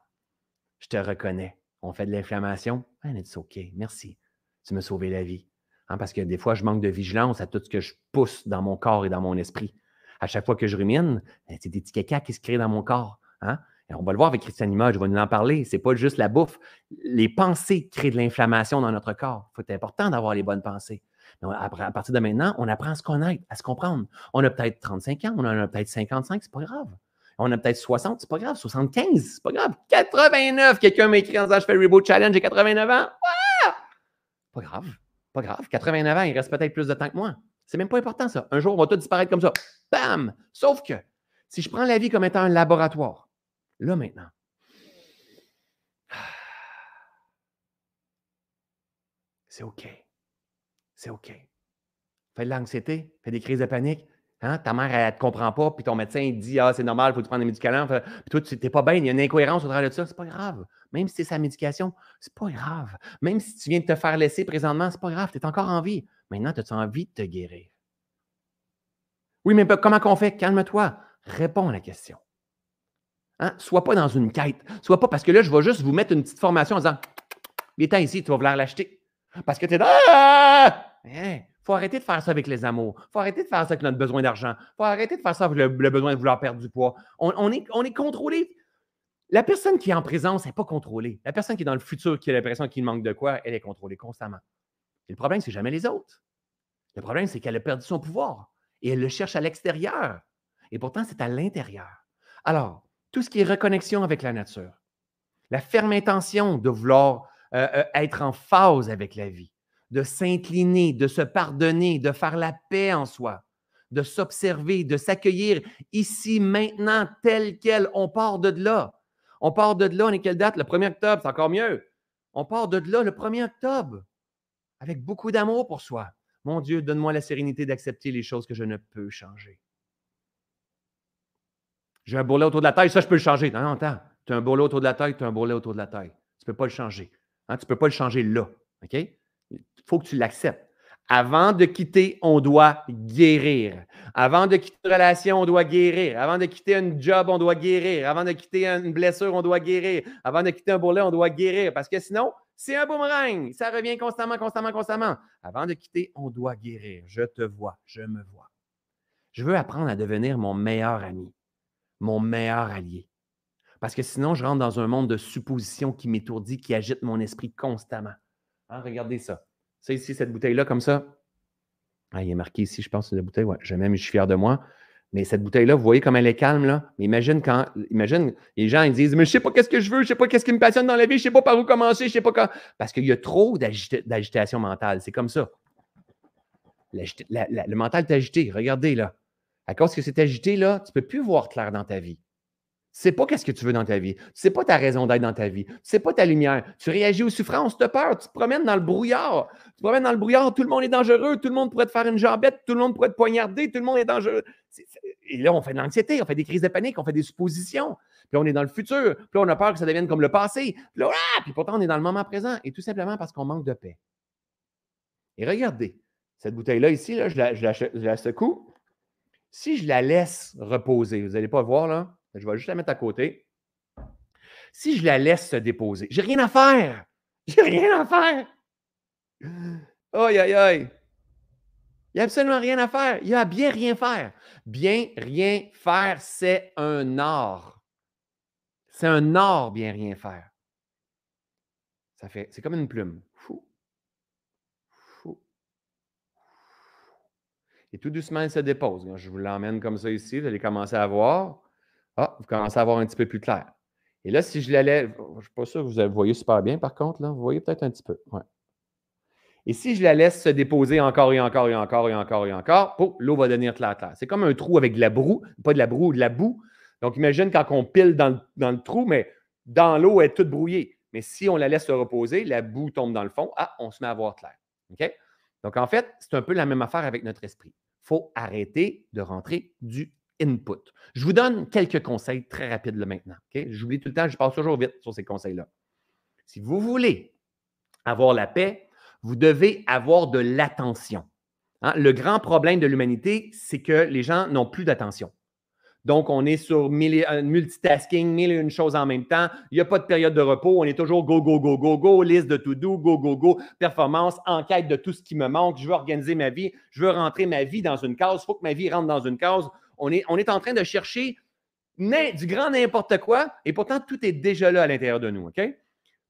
je te reconnais. On fait de l'inflammation? Ah, it's OK, merci. Tu m'as sauvé la vie. Hein, parce que des fois, je manque de vigilance à tout ce que je pousse dans mon corps et dans mon esprit. À chaque fois que je rumine, ben, c'est des petits caca qui se créent dans mon corps. Hein? On va le voir avec Christian Limoges, je vais nous en parler. Ce n'est pas juste la bouffe. Les pensées créent de l'inflammation dans notre corps. C'est important d'avoir les bonnes pensées. à partir de maintenant, on apprend à se connaître, à se comprendre. On a peut-être 35 ans, on en a peut-être 55, c'est pas grave. On a peut-être 60, c'est pas grave. 75, c'est pas grave. 89, quelqu'un m'a écrit en disant Je fais le Reboot Challenge, j'ai 89 ans. Pas grave, pas grave. 89 ans, il reste peut-être plus de temps que moi. C'est même pas important, ça. Un jour, on va tout disparaître comme ça. Bam! Sauf que si je prends la vie comme étant un laboratoire, Là maintenant. C'est OK. C'est OK. Fais de l'anxiété, fais des crises de panique. Hein? Ta mère, elle ne te comprend pas, puis ton médecin il dit Ah, c'est normal, il faut que tu prennes des médicaments. Puis toi, tu n'es pas bien, il y a une incohérence au travers de ça. C'est pas grave. Même si c'est sa médication, c'est pas grave. Même si tu viens de te faire laisser présentement, c'est pas grave. Tu es encore en vie. Maintenant, tu as envie de te guérir? Oui, mais comment qu'on fait? Calme-toi. Réponds à la question. Hein? Sois pas dans une quête. Sois pas parce que là, je vais juste vous mettre une petite formation en disant est ici, tu vas vouloir l'acheter. Parce que tu es dans. Ah! Il faut arrêter de faire ça avec les amours. Faut arrêter de faire ça avec notre besoin d'argent. Faut arrêter de faire ça avec le, besoin de vouloir perdre du poids. On, est, on est contrôlé. La personne qui est en présence n'est pas contrôlée. La personne qui est dans le futur, qui a l'impression qu'il manque de quoi, elle est contrôlée constamment. Le problème, c'est jamais les autres. Le problème, c'est qu'elle a perdu son pouvoir et elle le cherche à l'extérieur. Et pourtant, c'est à l'intérieur. Alors, tout ce qui est reconnexion avec la nature, la ferme intention de vouloir euh, euh, être en phase avec la vie, de s'incliner, de se pardonner, de faire la paix en soi, de s'observer, de s'accueillir ici, maintenant, tel quel. On part de là. On part de là, on est quelle date? Le 1er octobre, c'est encore mieux. On part de là le 1er octobre, avec beaucoup d'amour pour soi. Mon Dieu, donne-moi la sérénité d'accepter les choses que je ne peux changer. J'ai un bourrelet autour de la taille, ça, je peux le changer. Non, non, attends. Tu as un bourrelet autour de la taille, tu as un bourrelet autour de la taille. Tu ne peux pas le changer. Hein, tu ne peux pas le changer là. OK? Il faut que tu l'acceptes. Avant de quitter, on doit guérir. Avant de quitter une relation, on doit guérir. Avant de quitter un job, on doit guérir. Avant de quitter une blessure, on doit guérir. Avant de quitter un bourrelet, on doit guérir. Parce que sinon, c'est un boomerang. Ça revient constamment, constamment, constamment. Avant de quitter, on doit guérir. Je te vois, je me vois. Je veux apprendre à devenir mon meilleur ami mon meilleur allié. Parce que sinon, je rentre dans un monde de suppositions qui m'étourdit, qui agite mon esprit constamment. Hein, regardez ça. Ça ici, cette bouteille-là, comme ça. Ah, il est marqué ici, je pense, la bouteille. Ouais, je même, je suis fier de moi. Mais cette bouteille-là, vous voyez comme elle est calme, là? Mais imagine quand, imagine, les gens, ils disent, mais je sais pas qu'est-ce que je veux, je sais pas qu'est-ce qui me passionne dans la vie, je sais pas par où commencer, je sais pas quand. Parce qu'il y a trop d'agitation mentale. C'est comme ça. le mental est agité. Regardez, là. À cause que c'est agité, là, tu peux plus voir clair dans ta vie. Tu sais pas qu'est-ce que tu veux dans ta vie. Tu sais pas ta raison d'être dans ta vie. Tu sais pas ta lumière. Tu réagis aux souffrances, tu as peur. Tu te promènes dans le brouillard. Tu te promènes dans le brouillard. Tout le monde est dangereux. Tout le monde pourrait te faire une jambette. Tout le monde pourrait te poignarder. Tout le monde est dangereux. Et là, on fait de l'anxiété. On fait des crises de panique. On fait des suppositions. Puis on est dans le futur. Puis on a peur que ça devienne comme le passé. Puis là, puis pourtant, on est dans le moment présent. Et tout simplement parce qu'on manque de paix. Et regardez, cette bouteille-là ici, là, je la secoue. Si je la laisse reposer, vous n'allez pas voir là, je vais juste la mettre à côté. Si je la laisse se déposer, j'ai rien à faire. J'ai rien à faire. Aïe, aïe, aïe. Il n'y a absolument rien à faire. Il y a bien rien faire. Bien rien faire, c'est un art. C'est un art, bien rien faire. Ça fait, c'est comme une plume. Fou. Fou. Et tout doucement, elle se dépose. Je vous l'emmène comme ça ici. Vous allez commencer à voir. Ah, vous commencez à voir un petit peu plus clair. Et là, si je l'allais, je ne suis pas sûr que vous le voyez super bien par contre, là, vous voyez peut-être un petit peu. Ouais. Et si je la laisse se déposer encore et encore et encore et encore et encore, l'eau va devenir claire, claire. C'est comme un trou avec de la broue, pas de la broue, de la boue. Donc, imagine quand on pile dans le, trou, mais dans l'eau, elle est toute brouillée. Mais si on la laisse se reposer, la boue tombe dans le fond, ah, on se met à voir clair. OK? Donc, en fait, c'est un peu la même affaire avec notre esprit. Faut arrêter de rentrer du input. Je vous donne quelques conseils très rapides maintenant. J'oublie tout le temps, je passe toujours vite sur ces conseils-là. Si vous voulez avoir la paix, vous devez avoir de l'attention. Hein? Le grand problème de l'humanité, c'est que les gens n'ont plus d'attention. Donc, on est sur multitasking, mille et une choses en même temps. Il n'y a pas de période de repos. On est toujours go, go, go, go, go, liste de to-do, go, go, go, performance, enquête de tout ce qui me manque. Je veux organiser ma vie. Je veux rentrer ma vie dans une case. Il faut que ma vie rentre dans une case on est, en train de chercher du grand n'importe quoi, et pourtant tout est déjà là à l'intérieur de nous.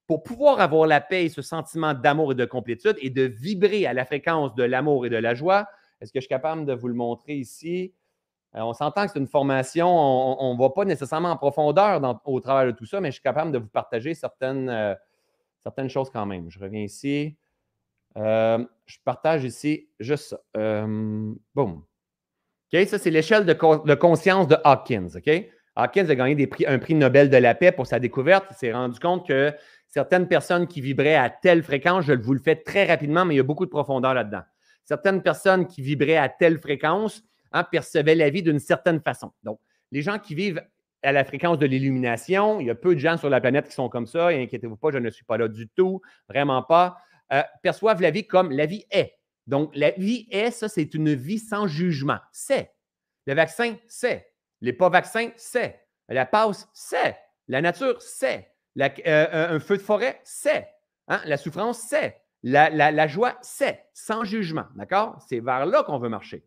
Pour pouvoir avoir la paix et ce sentiment d'amour et de complétude et de vibrer à la fréquence de l'amour et de la joie, est-ce que je suis capable de vous le montrer ici? Euh, on s'entend que c'est une formation, on ne va pas nécessairement en profondeur au travers de tout ça, mais je suis capable de vous partager certaines, euh, choses quand même. Je reviens ici. Euh, je partage ici juste ça. boum. Ça, c'est l'échelle de, conscience de Hawkins. Hawkins a gagné un prix Nobel de la paix pour sa découverte. Il s'est rendu compte que certaines personnes qui vibraient à telle fréquence, je vous le fais très rapidement, mais il y a beaucoup de profondeur là-dedans. Certaines personnes qui vibraient à telle fréquence hein, percevaient la vie d'une certaine façon. Donc, les gens qui vivent à la fréquence de l'illumination, il y a peu de gens sur la planète qui sont comme ça, et inquiétez-vous pas, je ne suis pas là du tout, vraiment pas, euh, perçoivent la vie comme la vie est. Donc, la vie est, ça, c'est une vie sans jugement. C'est. Le vaccin, c'est. Les pas-vaccins, c'est. La passe, c'est. La nature, c'est. Euh, un feu de forêt, c'est. Hein? La souffrance, c'est. La, joie, c'est. Sans jugement. D'accord? C'est vers là qu'on veut marcher.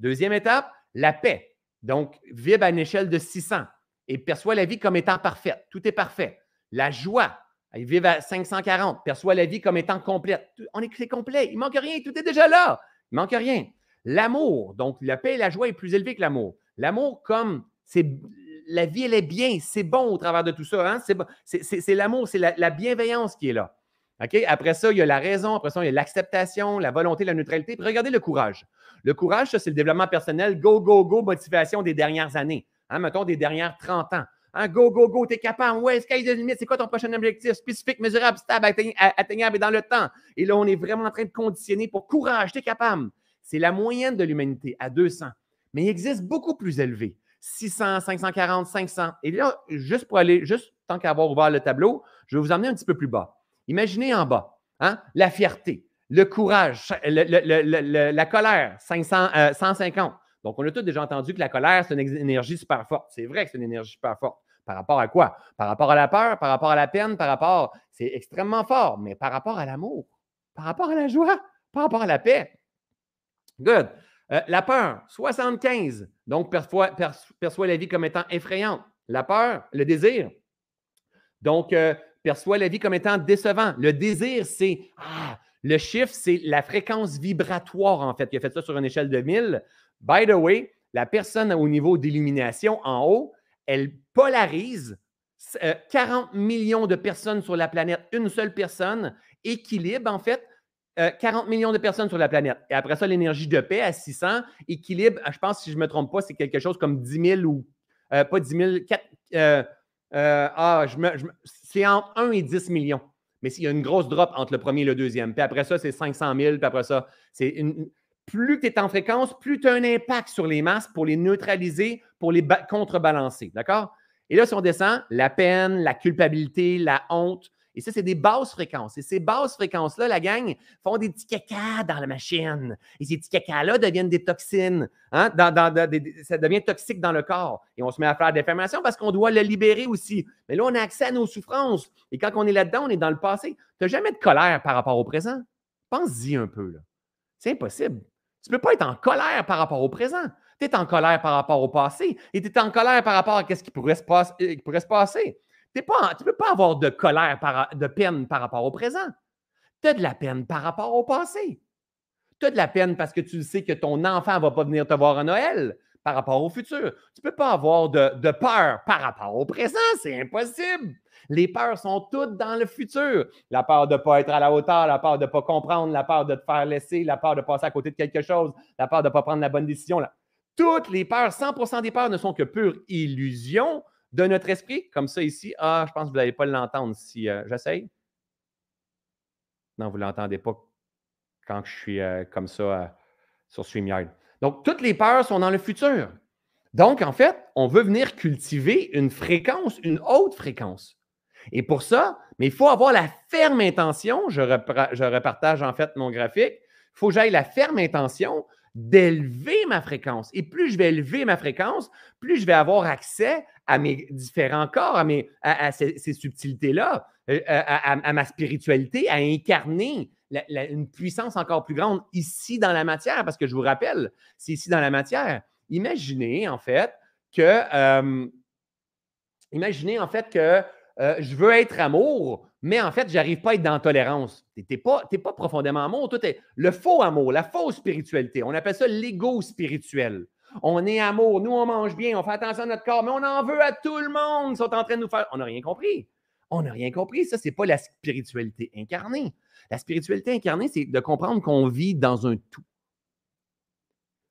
Deuxième étape, la paix. Donc, vibre à une échelle de 600 et perçoit la vie comme étant parfaite. Tout est parfait. La joie, ils vivent à 540, perçoit la vie comme étant complète. On est, complet, il manque rien, tout est déjà là. Il manque rien. L'amour, donc la paix et la joie est plus élevé que l'amour. L'amour, comme c'est la vie, elle est bien, c'est bon au travers de tout ça. Hein? C'est l'amour, c'est la, bienveillance qui est là. Après ça, il y a la raison, après ça, il y a l'acceptation, la volonté, la neutralité. Puis regardez le courage. Le courage, ça, c'est le développement personnel, go, go, go, motivation des dernières années. Hein? Mettons des dernières 30 ans. Un go, go, go, t'es capable. Ouais, sky the limit. C'est quoi ton prochain objectif? Spécifique, mesurable, stable, atteignable et dans le temps. Et là, on est vraiment en train de conditionner pour courage, t'es capable. C'est la moyenne de l'humanité à 200. Mais il existe beaucoup plus élevé. 600, 540, 500. Et là, juste pour aller, juste tant qu'avoir ouvert le tableau, je vais vous emmener un petit peu plus bas. Imaginez en bas, hein, la fierté, le courage, la colère, 500, 150. Donc, on a tous déjà entendu que la colère, c'est une énergie super forte. C'est vrai que c'est une énergie super forte. Par rapport à quoi? Par rapport à la peur, par rapport à la peine, par rapport. C'est extrêmement fort, mais par rapport à l'amour, par rapport à la joie, par rapport à la paix. Good. Euh, la peur, 75. Donc, perçoit, perçoit, la vie comme étant effrayante. La peur, le désir. Donc, euh, perçoit la vie comme étant décevant. Le désir, c'est. Ah, le chiffre, c'est la fréquence vibratoire, en fait. Il a fait ça sur une échelle de 1000. By the way, la personne au niveau d'illumination en haut, elle polarise 40 euh, millions de personnes sur la planète, une seule personne, équilibre en fait 40 euh, millions de personnes sur la planète. Et après ça, l'énergie de paix à 600, équilibre, je pense, si je ne me trompe pas, c'est quelque chose comme 10 000 ou euh, pas 10 000, 4, ah, c'est entre 1 et 10 millions. Mais il y a une grosse drop entre le premier et le deuxième. Puis après ça, c'est 500 000. Puis après ça, c'est une, plus tu es en fréquence, plus tu as un impact sur les masses pour les neutraliser, pour les contrebalancer. D'accord? Et là, si on descend, la peine, la culpabilité, la honte, et ça, c'est des basses fréquences. Et ces basses fréquences-là, la gang, font des petits caca dans la machine. Et ces petits caca-là deviennent des toxines. Hein? ça devient toxique dans le corps. Et on se met à faire des fermations parce qu'on doit le libérer aussi. Mais là, on a accès à nos souffrances. Et quand on est là-dedans, on est dans le passé. Tu n'as jamais de colère par rapport au présent? Pense-y un peu. C'est impossible. Tu ne peux pas être en colère par rapport au présent. Tu es en colère par rapport au passé et tu es en colère par rapport à ce euh, qui pourrait se passer. Tu ne peux pas avoir de colère, de peine par rapport au présent. Tu as de la peine par rapport au passé. Tu as de la peine parce que tu sais que ton enfant ne va pas venir te voir à Noël par rapport au futur. Tu ne peux pas avoir de, peur par rapport au présent. C'est impossible. Les peurs sont toutes dans le futur. La peur de ne pas être à la hauteur, la peur de ne pas comprendre, la peur de te faire laisser, la peur de passer à côté de quelque chose, la peur de ne pas prendre la bonne décision. Toutes les peurs, 100% des peurs ne sont que pure illusion de notre esprit. Comme ça ici. Ah, je pense que vous n'allez pas l'entendre si euh, j'essaye. Non, vous ne l'entendez pas quand je suis euh, comme ça euh, sur StreamYard. Donc, toutes les peurs sont dans le futur. Donc, en fait, on veut venir cultiver une fréquence, une haute fréquence. Et pour ça, mais il faut avoir la ferme intention, je, repartage en fait mon graphique, il faut que j'aille la ferme intention d'élever ma fréquence. Et plus je vais élever ma fréquence, plus je vais avoir accès à mes différents corps, à, mes, ces, subtilités-là, euh, à, ma spiritualité, à incarner une puissance encore plus grande ici dans la matière, parce que je vous rappelle, c'est ici dans la matière. Imaginez en fait que, euh, imaginez en fait que euh, je veux être amour, mais en fait, je n'arrive pas à être dans la tolérance. Tu n'es pas, profondément amour. Tout le faux amour, la fausse spiritualité. On appelle ça l'ego spirituel. On est amour, nous on mange bien, on fait attention à notre corps, mais on en veut à tout le monde. Ils sont en train de nous faire. On n'a rien compris. On n'a rien compris. Ça, ce n'est pas la spiritualité incarnée. La spiritualité incarnée, c'est de comprendre qu'on vit dans un tout.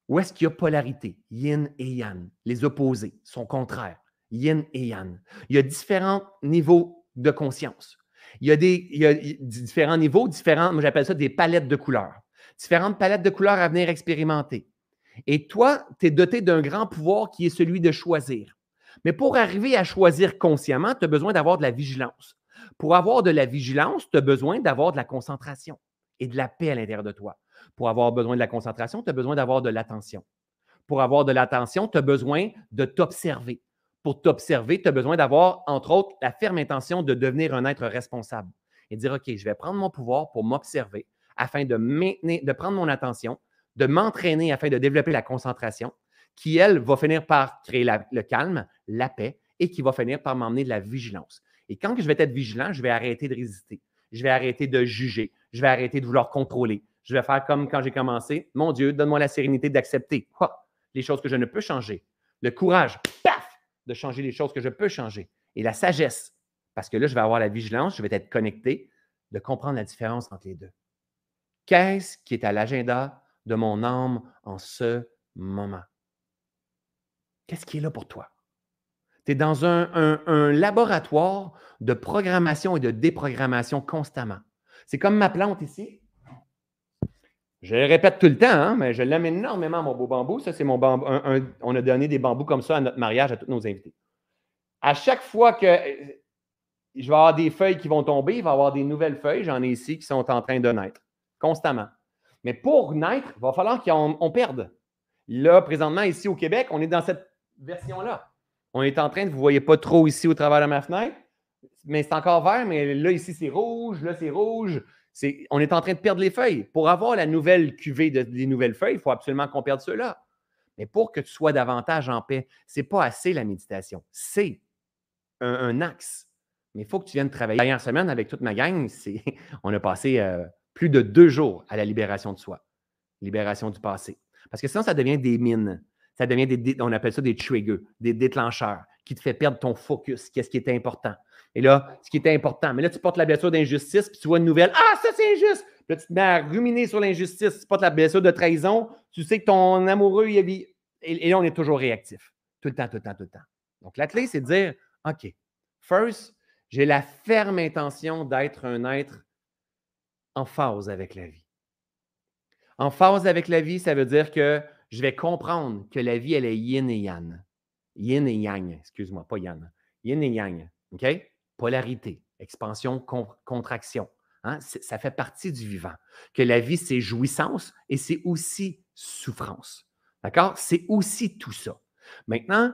Où est-ce qu'il y a polarité, yin et yang, les opposés, son contraire yin et yang. Il y a différents niveaux de conscience. Il y a, des, différents niveaux, différents, moi j'appelle ça des palettes de couleurs. Différentes palettes de couleurs à venir expérimenter. Et toi, tu es doté d'un grand pouvoir qui est celui de choisir. Mais pour arriver à choisir consciemment, tu as besoin d'avoir de la vigilance. Pour avoir de la vigilance, tu as besoin d'avoir de la concentration et de la paix à l'intérieur de toi. Pour avoir besoin de la concentration, tu as besoin d'avoir de l'attention. Pour avoir de l'attention, tu as besoin de t'observer pour t'observer, tu as besoin d'avoir, entre autres, la ferme intention de devenir un être responsable et dire, OK, je vais prendre mon pouvoir pour m'observer afin de maintenir, de prendre mon attention, de m'entraîner afin de développer la concentration, qui, elle, va finir par créer le calme, la paix et qui va finir par m'emmener de la vigilance. Et quand je vais être vigilant, je vais arrêter de résister. Je vais arrêter de juger. Je vais arrêter de vouloir contrôler. Je vais faire comme quand j'ai commencé. Mon Dieu, donne-moi la sérénité d'accepter? Les choses que je ne peux changer. Le courage! De changer les choses que je peux changer. Et la sagesse, parce que là, je vais avoir la vigilance, je vais être connecté, de comprendre la différence entre les deux. Qu'est-ce qui est à l'agenda de mon âme en ce moment? Qu'est-ce qui est là pour toi? Tu es dans un, un, laboratoire de programmation et de déprogrammation constamment. C'est comme ma plante ici. Je le répète tout le temps, hein, mais je l'aime énormément, mon beau bambou. Ça, c'est mon bambou. on a donné des bambous comme ça à notre mariage à tous nos invités. À chaque fois que je vais avoir des feuilles qui vont tomber, il va y avoir des nouvelles feuilles. J'en ai ici qui sont en train de naître constamment. Mais pour naître, il va falloir qu'on perde. Là, présentement, ici au Québec, on est dans cette version-là. On est en train de, vous ne voyez pas trop ici au travers de ma fenêtre, mais c'est encore vert, mais là, ici, c'est rouge, là, c'est rouge on est en train de perdre les feuilles. Pour avoir la nouvelle cuvée de, des nouvelles feuilles, il faut absolument qu'on perde cela. Mais pour que tu sois davantage en paix, ce n'est pas assez la méditation. C'est un, axe. Mais il faut que tu viennes travailler. Dernière semaine, avec toute ma gang, on a passé euh, plus de deux jours à la libération de soi, libération du passé. Parce que sinon, ça devient des mines. Ça devient des, on appelle ça des triggers, des déclencheurs qui te fait perdre ton focus, qu'est-ce qui est important. Et là, ce qui est important, mais là, tu portes la blessure d'injustice, puis tu vois une nouvelle, ah, ça c'est injuste. Puis là, tu te mets à ruminer sur l'injustice, tu portes la blessure de trahison, tu sais que ton amoureux, il a Et, et là, on est toujours réactif. Tout le temps, tout le temps, tout le temps. Donc, la clé, c'est de dire, OK, first, j'ai la ferme intention d'être un être en phase avec la vie. En phase avec la vie, ça veut dire que je vais comprendre que la vie, elle est yin et yang. Yin et yang, excuse-moi, pas yang. Yin et yang, OK? Polarité, expansion, contraction. Hein? Ça fait partie du vivant. Que la vie, c'est jouissance et c'est aussi souffrance. D'accord? C'est aussi tout ça. Maintenant,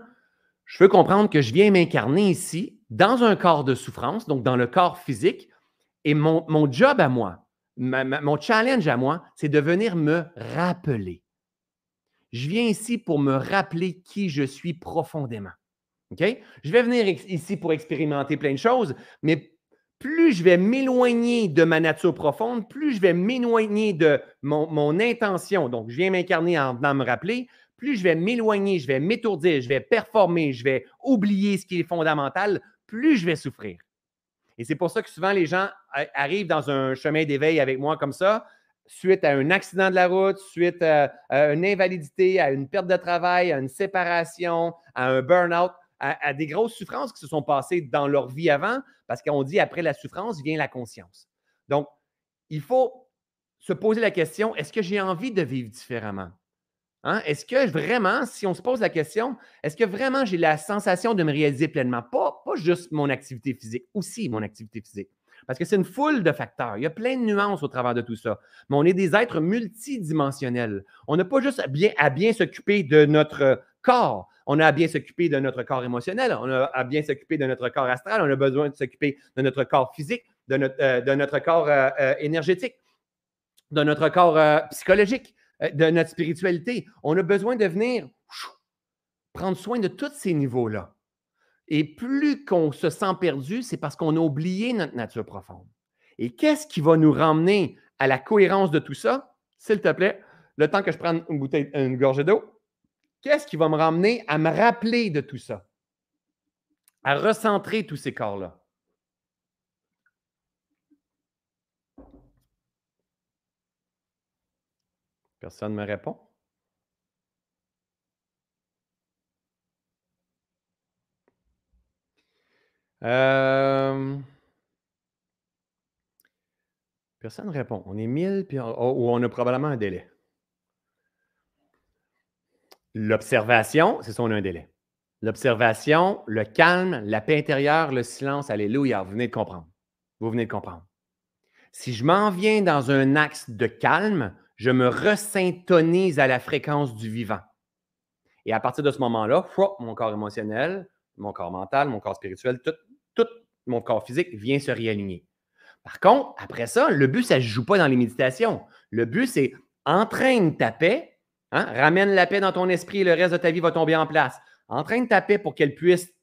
je veux comprendre que je viens m'incarner ici dans un corps de souffrance, donc dans le corps physique, et mon, mon job à moi, mon challenge à moi, c'est de venir me rappeler. Je viens ici pour me rappeler qui je suis profondément. Je vais venir ici pour expérimenter plein de choses, mais plus je vais m'éloigner de ma nature profonde, plus je vais m'éloigner de mon, mon, intention. Donc, je viens m'incarner en venant me rappeler, plus je vais m'éloigner, je vais m'étourdir, je vais performer, je vais oublier ce qui est fondamental, plus je vais souffrir. Et c'est pour ça que souvent les gens arrivent dans un chemin d'éveil avec moi comme ça, suite à un accident de la route, suite à, une invalidité, à une perte de travail, à une séparation, à un burn-out, à, des grosses souffrances qui se sont passées dans leur vie avant, parce qu'on dit après la souffrance vient la conscience. Donc, il faut se poser la question, est-ce que j'ai envie de vivre différemment? Hein? Est-ce que vraiment, si on se pose la question, est-ce que vraiment j'ai la sensation de me réaliser pleinement? Pas, juste mon activité physique, aussi mon activité physique. Parce que c'est une foule de facteurs. Il y a plein de nuances au travers de tout ça. Mais on est des êtres multidimensionnels. On n'a pas juste bien, à bien s'occuper de notre corps. On a à bien s'occuper de notre corps émotionnel. On a à bien s'occuper de notre corps astral. On a besoin de s'occuper de notre corps physique, de notre, euh, corps euh, euh, énergétique, de notre corps psychologique. De notre spiritualité. On a besoin de venir prendre soin de tous ces niveaux-là. Et plus qu'on se sent perdu, c'est parce qu'on a oublié notre nature profonde. Et qu'est-ce qui va nous ramener à la cohérence de tout ça? S'il te plaît, le temps que je prenne une bouteille, une gorgée d'eau, qu'est-ce qui va me ramener à me rappeler de tout ça? À recentrer tous ces corps-là? Personne ne me répond. Euh, personne ne répond. On est 1000, puis on, ou on a probablement un délai. L'observation, c'est ça, on a un délai. L'observation, le calme, la paix intérieure, le silence, alléluia, vous venez de comprendre. Vous venez de comprendre. Si je m'en viens dans un axe de calme, je me resyntonise à la fréquence du vivant. Et à partir de ce moment-là, mon corps émotionnel, mon corps mental, mon corps spirituel, tout, mon corps physique vient se réaligner. Par contre, après ça, le but, ça ne joue pas dans les méditations. Le but, c'est entraîne ta paix, hein, ramène la paix dans ton esprit et le reste de ta vie va tomber en place. Entraîne ta paix pour qu'elle puisse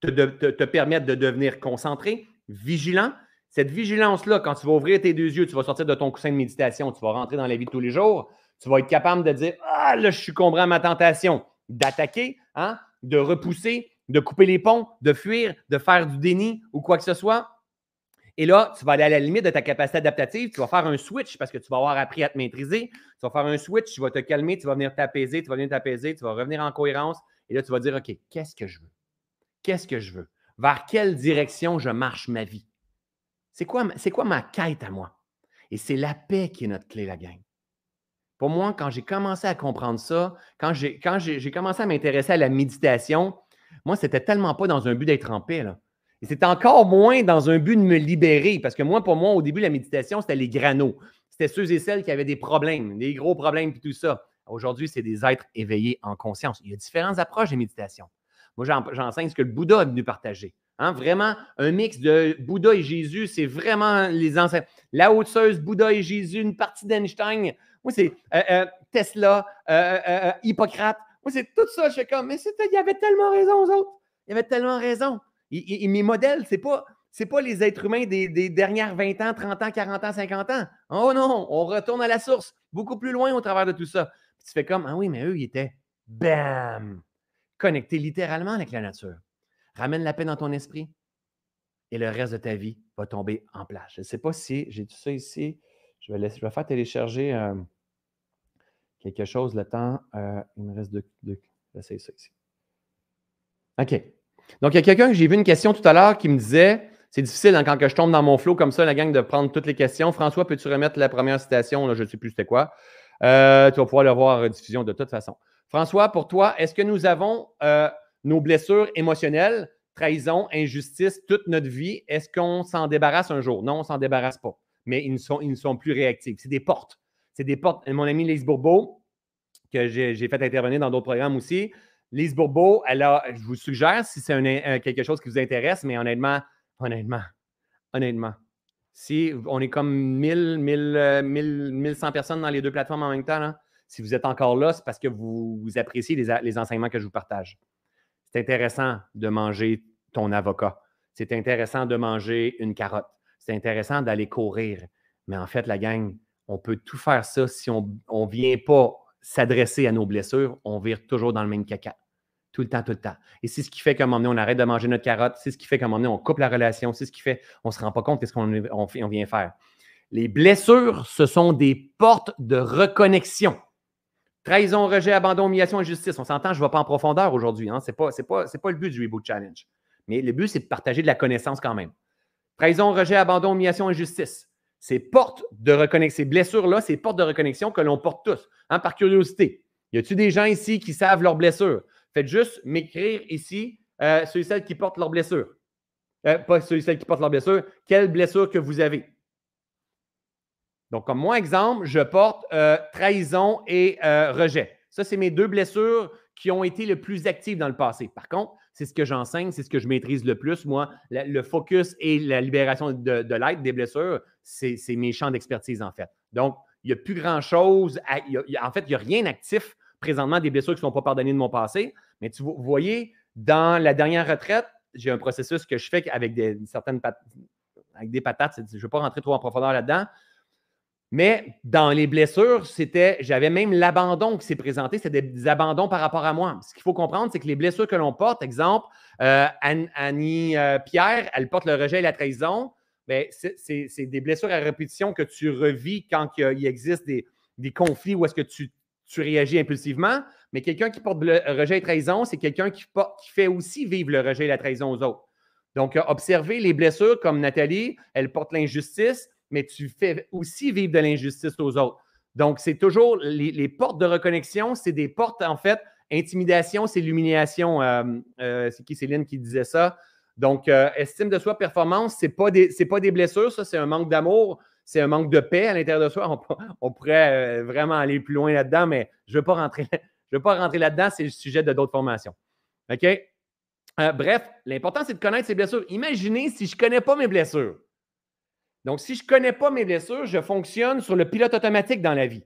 te permettre de devenir concentré, vigilant, cette vigilance-là, quand tu vas ouvrir tes deux yeux, tu vas sortir de ton coussin de méditation, tu vas rentrer dans la vie de tous les jours, tu vas être capable de dire Ah, là, je suis combré à ma tentation d'attaquer, hein, de repousser, de couper les ponts, de fuir, de faire du déni ou quoi que ce soit. Et là, tu vas aller à la limite de ta capacité adaptative. Tu vas faire un switch parce que tu vas avoir appris à te maîtriser. Tu vas faire un switch, tu vas te calmer, tu vas venir t'apaiser, tu vas venir t'apaiser, tu vas revenir en cohérence. Et là, tu vas dire OK, qu'est-ce que je veux? Qu'est-ce que je veux? Vers quelle direction je marche ma vie? C'est quoi, quoi ma quête à moi? Et c'est la paix qui est notre clé, la gang. Pour moi, quand j'ai commencé à comprendre ça, quand j'ai, commencé à m'intéresser à la méditation, moi, c'était tellement pas dans un but d'être en paix. Là. C'est encore moins dans un but de me libérer. Parce que moi, pour moi, au début, la méditation, c'était les granos. C'était ceux et celles qui avaient des problèmes, des gros problèmes, et tout ça. Aujourd'hui, c'est des êtres éveillés en conscience. Il y a différentes approches de méditation. Moi, j'enseigne ce que le Bouddha est venu partager. Hein, vraiment, un mix de Bouddha et Jésus, c'est vraiment les ancêtres. La haute Bouddha et Jésus, une partie d'Einstein. Moi, c'est euh, euh, Tesla, euh, Hippocrate. Moi, c'est tout ça. Je suis comme, mais il y avait tellement raison aux autres. Il y avait tellement raison. Et, mes modèles, ce n'est pas, pas les êtres humains des, des, dernières 20 ans, 30 ans, 40 ans, 50 ans. Oh non, on retourne à la source, beaucoup plus loin au travers de tout ça. tu fais comme, ah oui, mais eux, ils étaient Bam! Connecté littéralement avec la nature. Ramène la paix dans ton esprit et le reste de ta vie va tomber en place. Je ne sais pas si j'ai tout ça ici. Je vais, laisser, je vais faire télécharger euh, quelque chose le temps. Euh, il me reste deux. deux ça ici. OK. Donc, il y a quelqu'un que j'ai vu une question tout à l'heure qui me disait c'est difficile hein, quand que je tombe dans mon flow comme ça, la gang, de prendre toutes les questions. François, peux-tu remettre la première citation? Je ne sais plus c'était quoi. Euh, tu vas pouvoir le voir en diffusion de toute façon. François, pour toi, est-ce que nous avons nos blessures émotionnelles trahison, injustice, toute notre vie, est-ce qu'on s'en débarrasse un jour? Non, on ne s'en débarrasse pas. Mais ils ne sont, ils sont plus réactifs. C'est des portes. C'est des portes. Mon ami Lise Bourbeau, que j'ai fait intervenir dans d'autres programmes aussi, Lise Bourbeau, elle a, je vous suggère, si c'est quelque chose qui vous intéresse, mais honnêtement, honnêtement, honnêtement, si on est comme 1000, 1000, 1100 personnes dans les deux plateformes en même temps, si vous êtes encore là, c'est parce que vous, appréciez les enseignements que je vous partage. C'est intéressant de manger ton avocat. C'est intéressant de manger une carotte. C'est intéressant d'aller courir. Mais en fait, la gang, on peut tout faire ça si on ne vient pas s'adresser à nos blessures, on vire toujours dans le même caca. Tout le temps, tout le temps. Et c'est ce qui fait qu'à un moment donné, on arrête de manger notre carotte. C'est ce qui fait qu'à un moment donné, on coupe la relation. C'est ce qui fait qu'on ne se rend pas compte de ce qu'on on vient faire. Les blessures, ce sont des portes de reconnexion. Trahison, rejet, abandon, humiliation, injustice. On s'entend, je ne vais pas en profondeur aujourd'hui. Hein? Ce n'est pas le but du Reboot Challenge. Mais le but, c'est de partager de la connaissance quand même. Trahison, rejet, abandon, humiliation, injustice. Ces portes de reconnexion, ces blessures-là, ces portes de reconnexion que l'on porte tous, hein, par curiosité. Y a-t-il des gens ici qui savent leurs blessures? Faites juste m'écrire ici euh, ceux et celles qui portent leurs blessures. Euh, pas ceux et qui portent leurs blessures. Quelle blessure que vous avez? Donc, comme moi, exemple, je porte euh, trahison et euh, rejet. Ça, c'est mes deux blessures qui ont été le plus actives dans le passé. Par contre, c'est ce que j'enseigne, c'est ce que je maîtrise le plus. Moi, le focus et la libération de, de l'aide des blessures, c'est mes champs d'expertise, en fait. Donc, il n'y a plus grand-chose. En fait, il n'y a rien actif présentement des blessures qui ne sont pas pardonnées de mon passé. Mais vous voyez, dans la dernière retraite, j'ai un processus que je fais avec des, certaines avec des patates. Je ne vais pas rentrer trop en profondeur là-dedans, mais dans les blessures, c'était, j'avais même l'abandon qui s'est présenté, c'était des, abandons par rapport à moi. Ce qu'il faut comprendre, c'est que les blessures que l'on porte, exemple, euh, Annie euh, Pierre, elle porte le rejet et la trahison. Ben, c'est des blessures à répétition que tu revis quand il, existe des, conflits où est-ce que tu, réagis impulsivement. Mais quelqu'un qui porte le rejet et la trahison, c'est quelqu'un qui, qui fait aussi vivre le rejet et la trahison aux autres. Donc, observez les blessures comme Nathalie, elle porte l'injustice mais tu fais aussi vivre de l'injustice aux autres. Donc, c'est toujours les, portes de reconnexion, c'est des portes, en fait, intimidation, c'est l'humiliation. Euh, euh, c'est qui Céline qui disait ça? Donc, euh, estime de soi, performance, ce n'est pas, des, pas des blessures, ça, c'est un manque d'amour, c'est un manque de paix à l'intérieur de soi. On, pourrait vraiment aller plus loin là-dedans, mais je ne veux pas rentrer, veux pas rentrer là-dedans, c'est le sujet de d'autres formations. OK? bref, l'important, c'est de connaître ses blessures. Imaginez si je ne connais pas mes blessures. Donc, si je ne connais pas mes blessures, je fonctionne sur le pilote automatique dans la vie.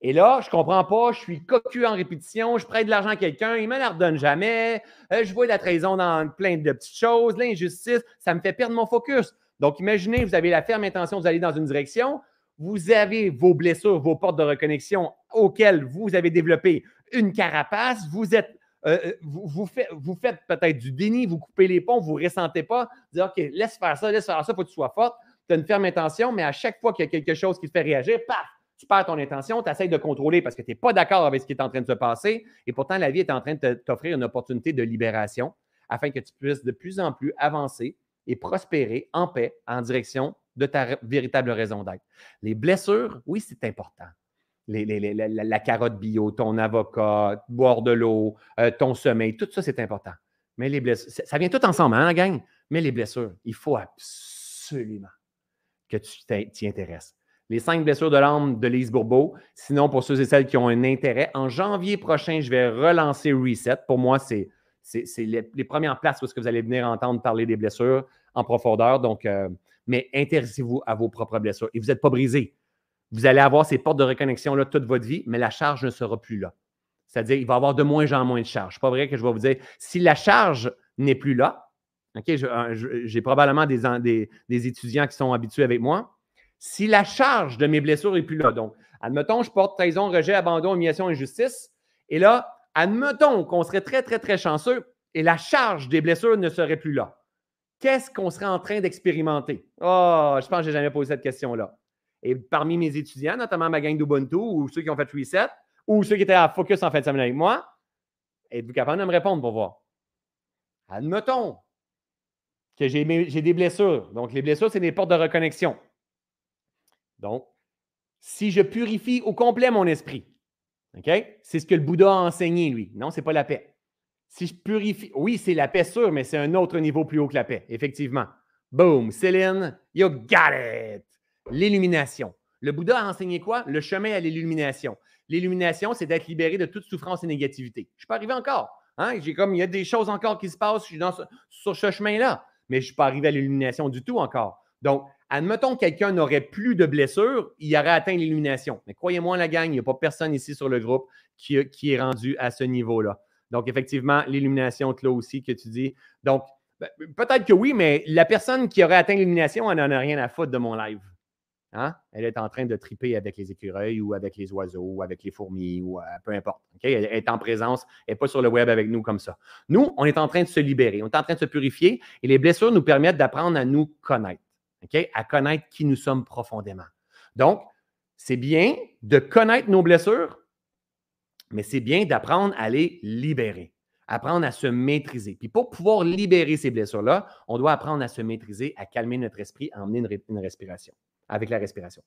Et là, je ne comprends pas, je suis cocu en répétition, je prête de l'argent à quelqu'un, il ne me la redonne jamais, euh, je vois la trahison dans plein de petites choses, l'injustice, ça me fait perdre mon focus. Donc, imaginez, vous avez la ferme intention d'aller dans une direction, vous avez vos blessures, vos portes de reconnexion auxquelles vous avez développé une carapace, vous êtes euh, euh, vous, faites, vous faites peut-être du déni, vous coupez les ponts, vous ne ressentez pas, dire OK, laisse faire ça, laisse faire ça, il faut que tu sois forte tu as une ferme intention, mais à chaque fois qu'il y a quelque chose qui te fait réagir, paf, tu perds ton intention, tu essaies de contrôler parce que tu n'es pas d'accord avec ce qui est en train de se passer. Et pourtant, la vie est en train de t'offrir une opportunité de libération afin que tu puisses de plus en plus avancer et prospérer en paix en direction de ta véritable raison d'être. Les blessures, oui, c'est important. la, carotte bio, ton avocat, boire de l'eau, euh, ton sommeil, tout ça, c'est important. Mais les blessures, ça, vient tout ensemble, hein, la gang? Mais les blessures, il faut absolument que tu t'y intéresses. Les cinq blessures de l'âme de Lise Bourbeau. Sinon, pour ceux et celles qui ont un intérêt, en janvier prochain, je vais relancer Reset. Pour moi, c'est les, premières places où que vous allez venir entendre parler des blessures en profondeur. Donc, euh, mais intéressez-vous à vos propres blessures. Et vous n'êtes pas brisé. Vous allez avoir ces portes de reconnexion là toute votre vie, mais la charge ne sera plus là. C'est-à-dire, il va y avoir de moins en moins de charge. pas vrai que je vais vous dire, si la charge n'est plus là, OK, j'ai probablement des, des, étudiants qui sont habitués avec moi. Si la charge de mes blessures n'est plus là, donc, admettons, je porte trahison, rejet, abandon, humiliation, injustice, et là, admettons qu'on serait très, très, très chanceux et la charge des blessures ne serait plus là. Qu'est-ce qu'on serait en train d'expérimenter? Oh, je pense que je n'ai jamais posé cette question-là. Et parmi mes étudiants, notamment ma gang d'Ubuntu ou ceux qui ont fait Reset ou ceux qui étaient à Focus en fin de semaine avec moi, êtes-vous capable de me répondre pour voir? Admettons que j'ai des blessures. Donc, les blessures, c'est des portes de reconnexion. Donc, si je purifie au complet mon esprit, OK? C'est ce que le Bouddha a enseigné, lui. Non, ce n'est pas la paix. Si je purifie, oui, c'est la paix sûre, mais c'est un autre niveau plus haut que la paix, effectivement. Boom, Céline, you got it. L'illumination. Le Bouddha a enseigné quoi? Le chemin à l'illumination. L'illumination, c'est d'être libéré de toute souffrance et négativité. Je pas arrivé encore. Hein? J'ai comme, il y a des choses encore qui se passent, je suis dans sur ce chemin-là, mais je ne suis pas arrivé à l'illumination du tout encore. Donc, admettons que quelqu'un n'aurait plus de blessures, il aurait atteint l'illumination. Mais croyez-moi, la gang, il n'y a pas personne ici sur le groupe qui, est rendu à ce niveau-là. Donc, effectivement, l'illumination, là aussi, que tu dis. Donc, ben, peut-être que oui, mais la personne qui aurait atteint l'illumination, elle n'en a rien à foutre de mon live. Hein? Elle est en train de triper avec les écureuils ou avec les oiseaux ou avec les fourmis ou euh, peu importe. Elle est en présence, elle n'est pas sur le web avec nous comme ça. Nous, on est en train de se libérer, on est en train de se purifier et les blessures nous permettent d'apprendre à nous connaître, à connaître qui nous sommes profondément. Donc, c'est bien de connaître nos blessures, mais c'est bien d'apprendre à les libérer, apprendre à se maîtriser. Puis pour pouvoir libérer ces blessures-là, on doit apprendre à se maîtriser, à calmer notre esprit, à emmener une respiration avec la respiration.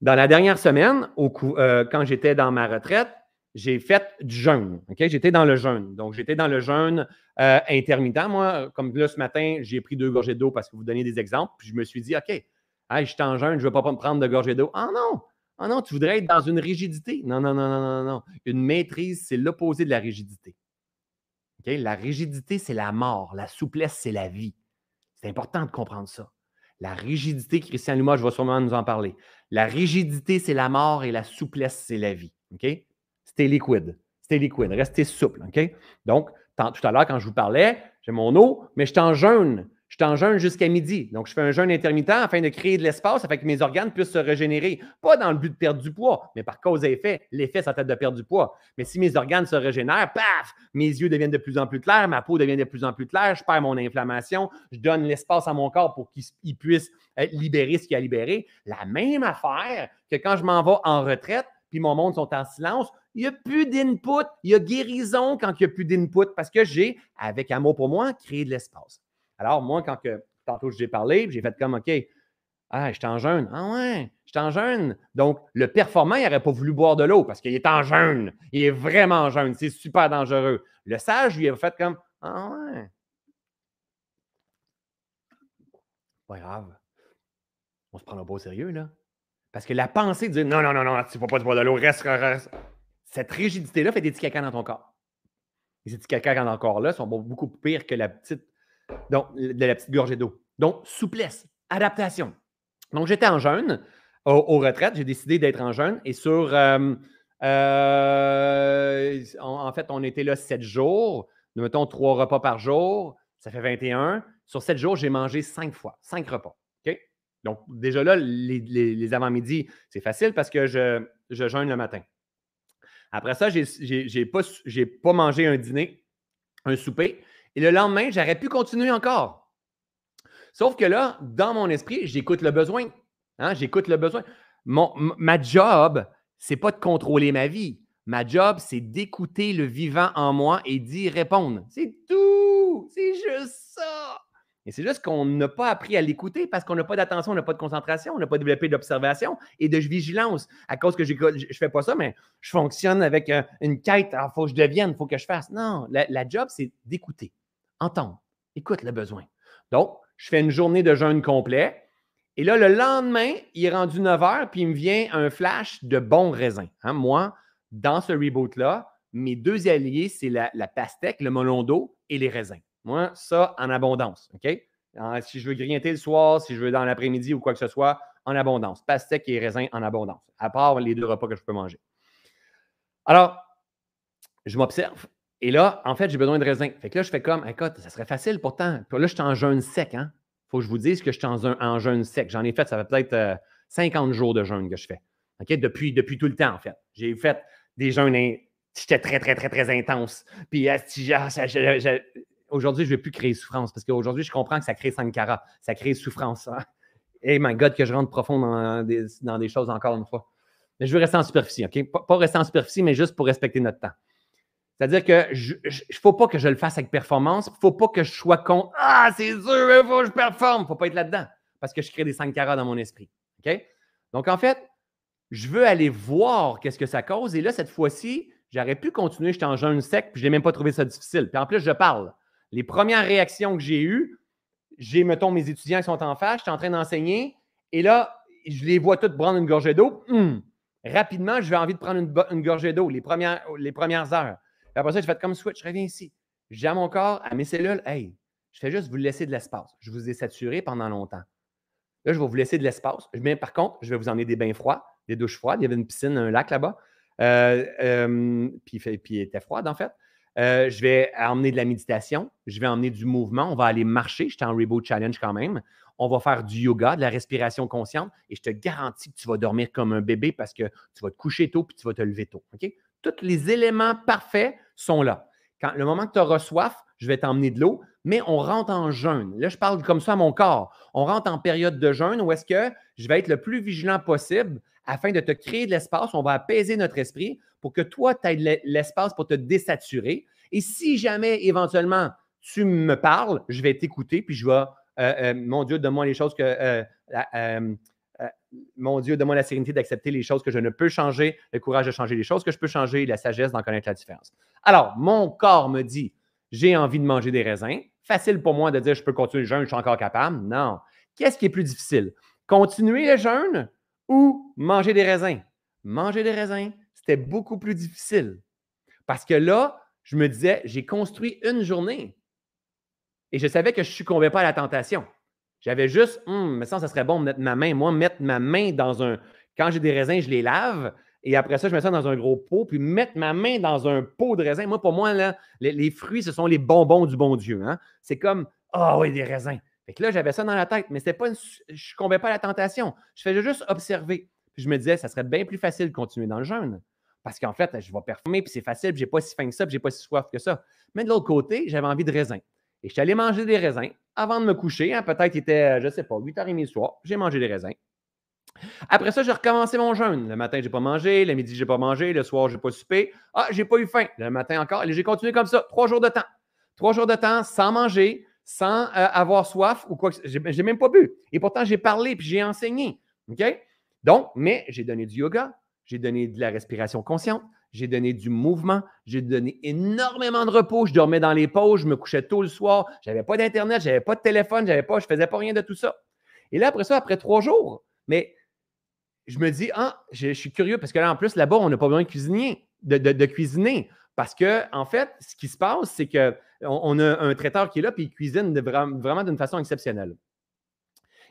Dans la dernière semaine, euh, quand j'étais dans ma retraite, j'ai fait du jeûne. J'étais dans le jeûne. Donc, j'étais dans le jeûne euh, intermittent. Moi, comme là, ce matin, j'ai pris deux gorgées d'eau parce que vous donnez des exemples. Puis je me suis dit, OK, je suis en jeûne, je ne vais pas me prendre de gorgées d'eau. Ah non! Ah non, tu voudrais être dans une rigidité. Non, non, non, non, non, non. Une maîtrise, c'est l'opposé de la rigidité. La rigidité, c'est la mort. La souplesse, c'est la vie. C'est important de comprendre ça. La rigidité, Christian je vais sûrement nous en parler. La rigidité, c'est la mort et la souplesse, c'est la vie. OK? C'était liquide. C'était liquide. Restez souple. OK? Donc, tout à l'heure, quand je vous parlais, j'ai mon eau, mais je suis en jeûne. Je suis en jusqu'à midi. Donc, je fais un jeûne intermittent afin de créer de l'espace afin que mes organes puissent se régénérer. Pas dans le but de perdre du poids, mais par cause et effet. L'effet, ça être de perdre du poids. Mais si mes organes se régénèrent, paf, mes yeux deviennent de plus en plus clairs, ma peau devient de plus en plus claire, je perds mon inflammation, je donne l'espace à mon corps pour qu'il puisse libérer ce qu'il a libéré. La même affaire que quand je m'en vais en retraite, puis mon monde sont en silence, il n'y a plus d'input, il y a guérison quand il n'y a plus d'input parce que j'ai, avec amour pour moi, créé de l'espace. Alors, moi, quand que, tantôt j'ai parlé, j'ai fait comme OK, ah, je suis en jeûne. Ah ouais, je suis en jeûne. Donc, le performant, il n'aurait pas voulu boire de l'eau parce qu'il est en jeûne. Il est vraiment en jeûne. C'est super dangereux. Le sage, lui, a fait comme Ah ouais. Pas grave. On se prend pas au sérieux, là. Parce que la pensée de non, non, non, non, tu ne vas pas boire de l'eau, reste, reste. Cette rigidité-là fait des petits caca dans ton corps. Ces petits caca dans ton corps-là sont beaucoup pires que la petite donc, de la petite gorgée d'eau. Donc, souplesse, adaptation. Donc, j'étais en jeûne aux, retraites. J'ai décidé d'être en jeûne. Et sur. Euh, euh, en, fait, on était là sept jours. Nous mettons trois repas par jour. Ça fait 21. Sur sept jours, j'ai mangé cinq fois, cinq repas. OK? Donc, déjà là, les, avant-midi, c'est facile parce que je, je jeûne le matin. Après ça, je n'ai pas, pas mangé un dîner, un souper. Et le lendemain, j'aurais pu continuer encore. Sauf que là, dans mon esprit, j'écoute le besoin. Hein, j'écoute le besoin. Mon, ma job, c'est pas de contrôler ma vie. Ma job, c'est d'écouter le vivant en moi et d'y répondre. C'est tout. C'est juste ça. Et c'est juste qu'on n'a pas appris à l'écouter parce qu'on n'a pas d'attention, on n'a pas de concentration, on n'a pas développé d'observation et de vigilance. À cause que je ne fais pas ça, mais je fonctionne avec euh, une quête. Il faut que je devienne, il faut que je fasse. Non, la job, c'est d'écouter entendre, écoute le besoin. Donc, je fais une journée de jeûne complet. Et là, le lendemain, il est rendu 9 heures, puis il me vient un flash de bons raisins. Hein. Moi, dans ce reboot-là, mes deux alliés, c'est la, pastèque, le melon d'eau et les raisins. Moi, ça en abondance. OK? si je veux grignoter le soir, si je veux dans l'après-midi ou quoi que ce soit, en abondance. Pastèque et raisins en abondance, à part les deux repas que je peux manger. Alors, je m'observe et là, en fait, j'ai besoin de raisin. Fait que là, je fais comme, écoute, ça serait facile pourtant. Puis là, je suis en jeûne sec. Hein? faut que je vous dise que je suis en, jeûne sec. J'en ai fait, ça fait peut-être 50 euh, jours de jeûne que je fais. Depuis, depuis tout le temps, en fait. J'ai fait des jeûnes j'étais très, très, très, très intense. Puis aujourd'hui, je ne vais plus créer souffrance parce qu'aujourd'hui, je comprends que ça crée Sankara, ça crée souffrance. Hein. Et my God, que je rentre profond dans des, dans des, choses encore une fois. Mais je veux rester en superficie, OK? Pas, rester en superficie, mais juste pour respecter notre temps. C'est-à-dire que ne faut pas que je le fasse avec performance. Faut pas que je sois con. Ah, c'est sûr, il faut que je performe. Il ne faut pas être là-dedans parce que je crée des Sankara dans mon esprit. OK? Donc, en fait, je veux aller voir qu'est-ce que ça cause. Et là, cette fois-ci, j'aurais pu continuer, j'étais en jeûne sec, puis je n'ai même pas trouvé ça difficile. Puis en plus, je parle. Les premières réactions que j'ai eues, j'ai, mettons, mes étudiants qui sont en face, je suis en train d'enseigner, et là, je les vois toutes prendre une gorgée d'eau. Hum! Rapidement, je vais envie de prendre une, gorgée d'eau les premières, les premières heures. Après ça, je fais comme switch, je reviens ici. J'ai à mon corps, à mes cellules, hey, je fais juste vous laisser de l'espace. Je vous ai saturé pendant longtemps. Là, je vais vous laisser de l'espace. Mais par contre, je vais vous emmener des bains froids, des douches froides. Il y avait une piscine, un lac là-bas. Euh, euh, puis, puis il était froide, en fait. Euh, je vais emmener de la méditation, je vais emmener du mouvement, on va aller marcher, j'étais en Reboot Challenge quand même. On va faire du yoga, de la respiration consciente et je te garantis que tu vas dormir comme un bébé parce que tu vas te coucher tôt puis tu vas te lever tôt. Tous les éléments parfaits sont là. Quand le moment que tu auras soif, je vais t'emmener de l'eau, mais on rentre en jeûne. Là, je parle comme ça à mon corps. On rentre en période de jeûne où est-ce que je vais être le plus vigilant possible afin de te créer de l'espace. On va apaiser notre esprit pour que toi, tu aies l'espace pour te désaturer. Et si jamais, éventuellement, tu me parles, je vais t'écouter, puis je vais, euh, euh, mon Dieu, donne-moi les choses que, euh, mon Dieu, donne-moi la sérénité d'accepter les choses que je ne peux changer, le courage de changer les choses que je peux changer, la sagesse d'en connaître la différence. Alors, mon corps me dit, j'ai envie de manger des raisins. Facile pour moi de dire, je peux continuer le jeûne, je suis encore capable. Non. Qu'est-ce qui est plus difficile? Continuer le jeûne ou manger des raisins? Manger des raisins, c'était beaucoup plus difficile. Parce que là, je me disais, j'ai construit une journée et je savais que je ne succombais pas à la tentation. J'avais juste, hum, mais ça, ça serait bon de mettre ma main. Moi, mettre ma main dans un. Quand j'ai des raisins, je les lave. Et après ça, je mets ça dans un gros pot, puis mettre ma main dans un pot de raisins. Moi, pour moi, là, les, fruits, ce sont les bonbons du bon Dieu. Hein. C'est comme, ah oui, des raisins. Fait que là, j'avais ça dans la tête, mais c'était pas je ne succombais pas la tentation. Je faisais juste observer. Puis je me disais, ça serait bien plus facile de continuer dans le jeûne. Parce qu'en fait, je vais performer, puis c'est facile, puis j'ai pas si faim que ça, puis j'ai pas si soif que ça. Mais de l'autre côté, j'avais envie de raisins. Et je suis allé manger des raisins avant de me coucher. Hein, peut-être qu'il était, je ne sais pas, 8h30 du soir. J'ai mangé des raisins. Après ça, j'ai recommencé mon jeûne. Le matin, je n'ai pas mangé. Le midi, je n'ai pas mangé. Le soir, je n'ai pas soupé. Ah, j'ai pas eu faim. Le matin encore. Et j'ai continué comme ça. Trois jours de temps. Trois jours de temps sans manger, sans euh, avoir soif ou quoi que ce soit. J'ai même pas bu. Et pourtant, j'ai parlé puis j'ai enseigné. OK? Donc, mais j'ai donné du yoga, j'ai donné de la respiration consciente, j'ai donné du mouvement, j'ai donné énormément de repos. Je dormais dans les pauses, je me couchais tôt le soir, je n'avais pas d'Internet, je n'avais pas de téléphone, j'avais pas, je faisais pas rien de tout ça. Et là, après ça, après trois jours, mais je me dis, ah, je, suis curieux parce que là, en plus, là-bas, on n'a pas besoin de cuisiner, de, cuisiner. Parce que, en fait, ce qui se passe, c'est qu'on on a un traiteur qui est là, puis il cuisine vraiment d'une façon exceptionnelle.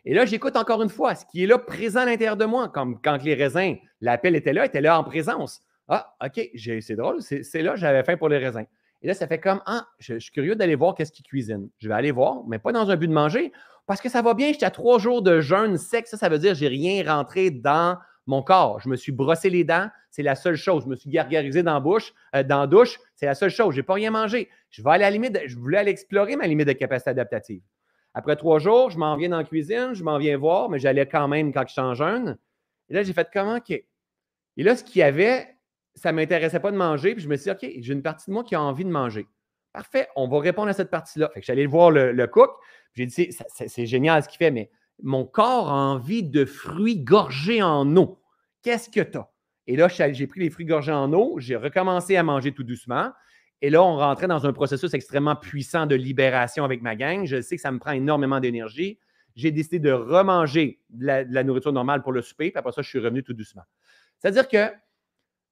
Et là, j'écoute encore une fois ce qui est là présent à l'intérieur de moi, comme quand les raisins, l'appel était là, était là en présence. Ah, OK, c'est drôle, c'est là, j'avais faim pour les raisins. Et là, ça fait comme, ah, je, suis curieux d'aller voir qu'est-ce qu'ils cuisinent. Je vais aller voir, mais pas dans un but de manger, parce que ça va bien, j'étais à trois jours de jeûne sec. Ça, ça veut dire que j'ai rien rentré dans mon corps. Je me suis brossé les dents, c'est la seule chose. Je me suis gargarisé dans la bouche, euh, dans la douche, c'est la seule chose. Je n'ai pas rien mangé. Je vais aller à la limite, je voulais aller explorer ma limite de capacité adaptative. Après trois jours, je m'en viens dans la cuisine, je m'en viens voir, mais j'allais quand même quand je suis en jeûne. Et là, j'ai fait comment? OK. Et là, ce qu'il y avait, ça ne m'intéressait pas de manger. Puis je me suis dit, OK, j'ai une partie de moi qui a envie de manger. Parfait, on va répondre à cette partie-là. Fait que j'allais voir le, cook. J'ai dit, c'est génial ce qu'il fait, mais mon corps a envie de fruits gorgés en eau. Qu'est-ce que tu as? Et là, j'ai pris les fruits gorgés en eau, j'ai recommencé à manger tout doucement. Et là, on rentrait dans un processus extrêmement puissant de libération avec ma gang. Je sais que ça me prend énormément d'énergie. J'ai décidé de remanger la, de la, nourriture normale pour le souper, puis après ça, je suis revenu tout doucement. C'est-à-dire que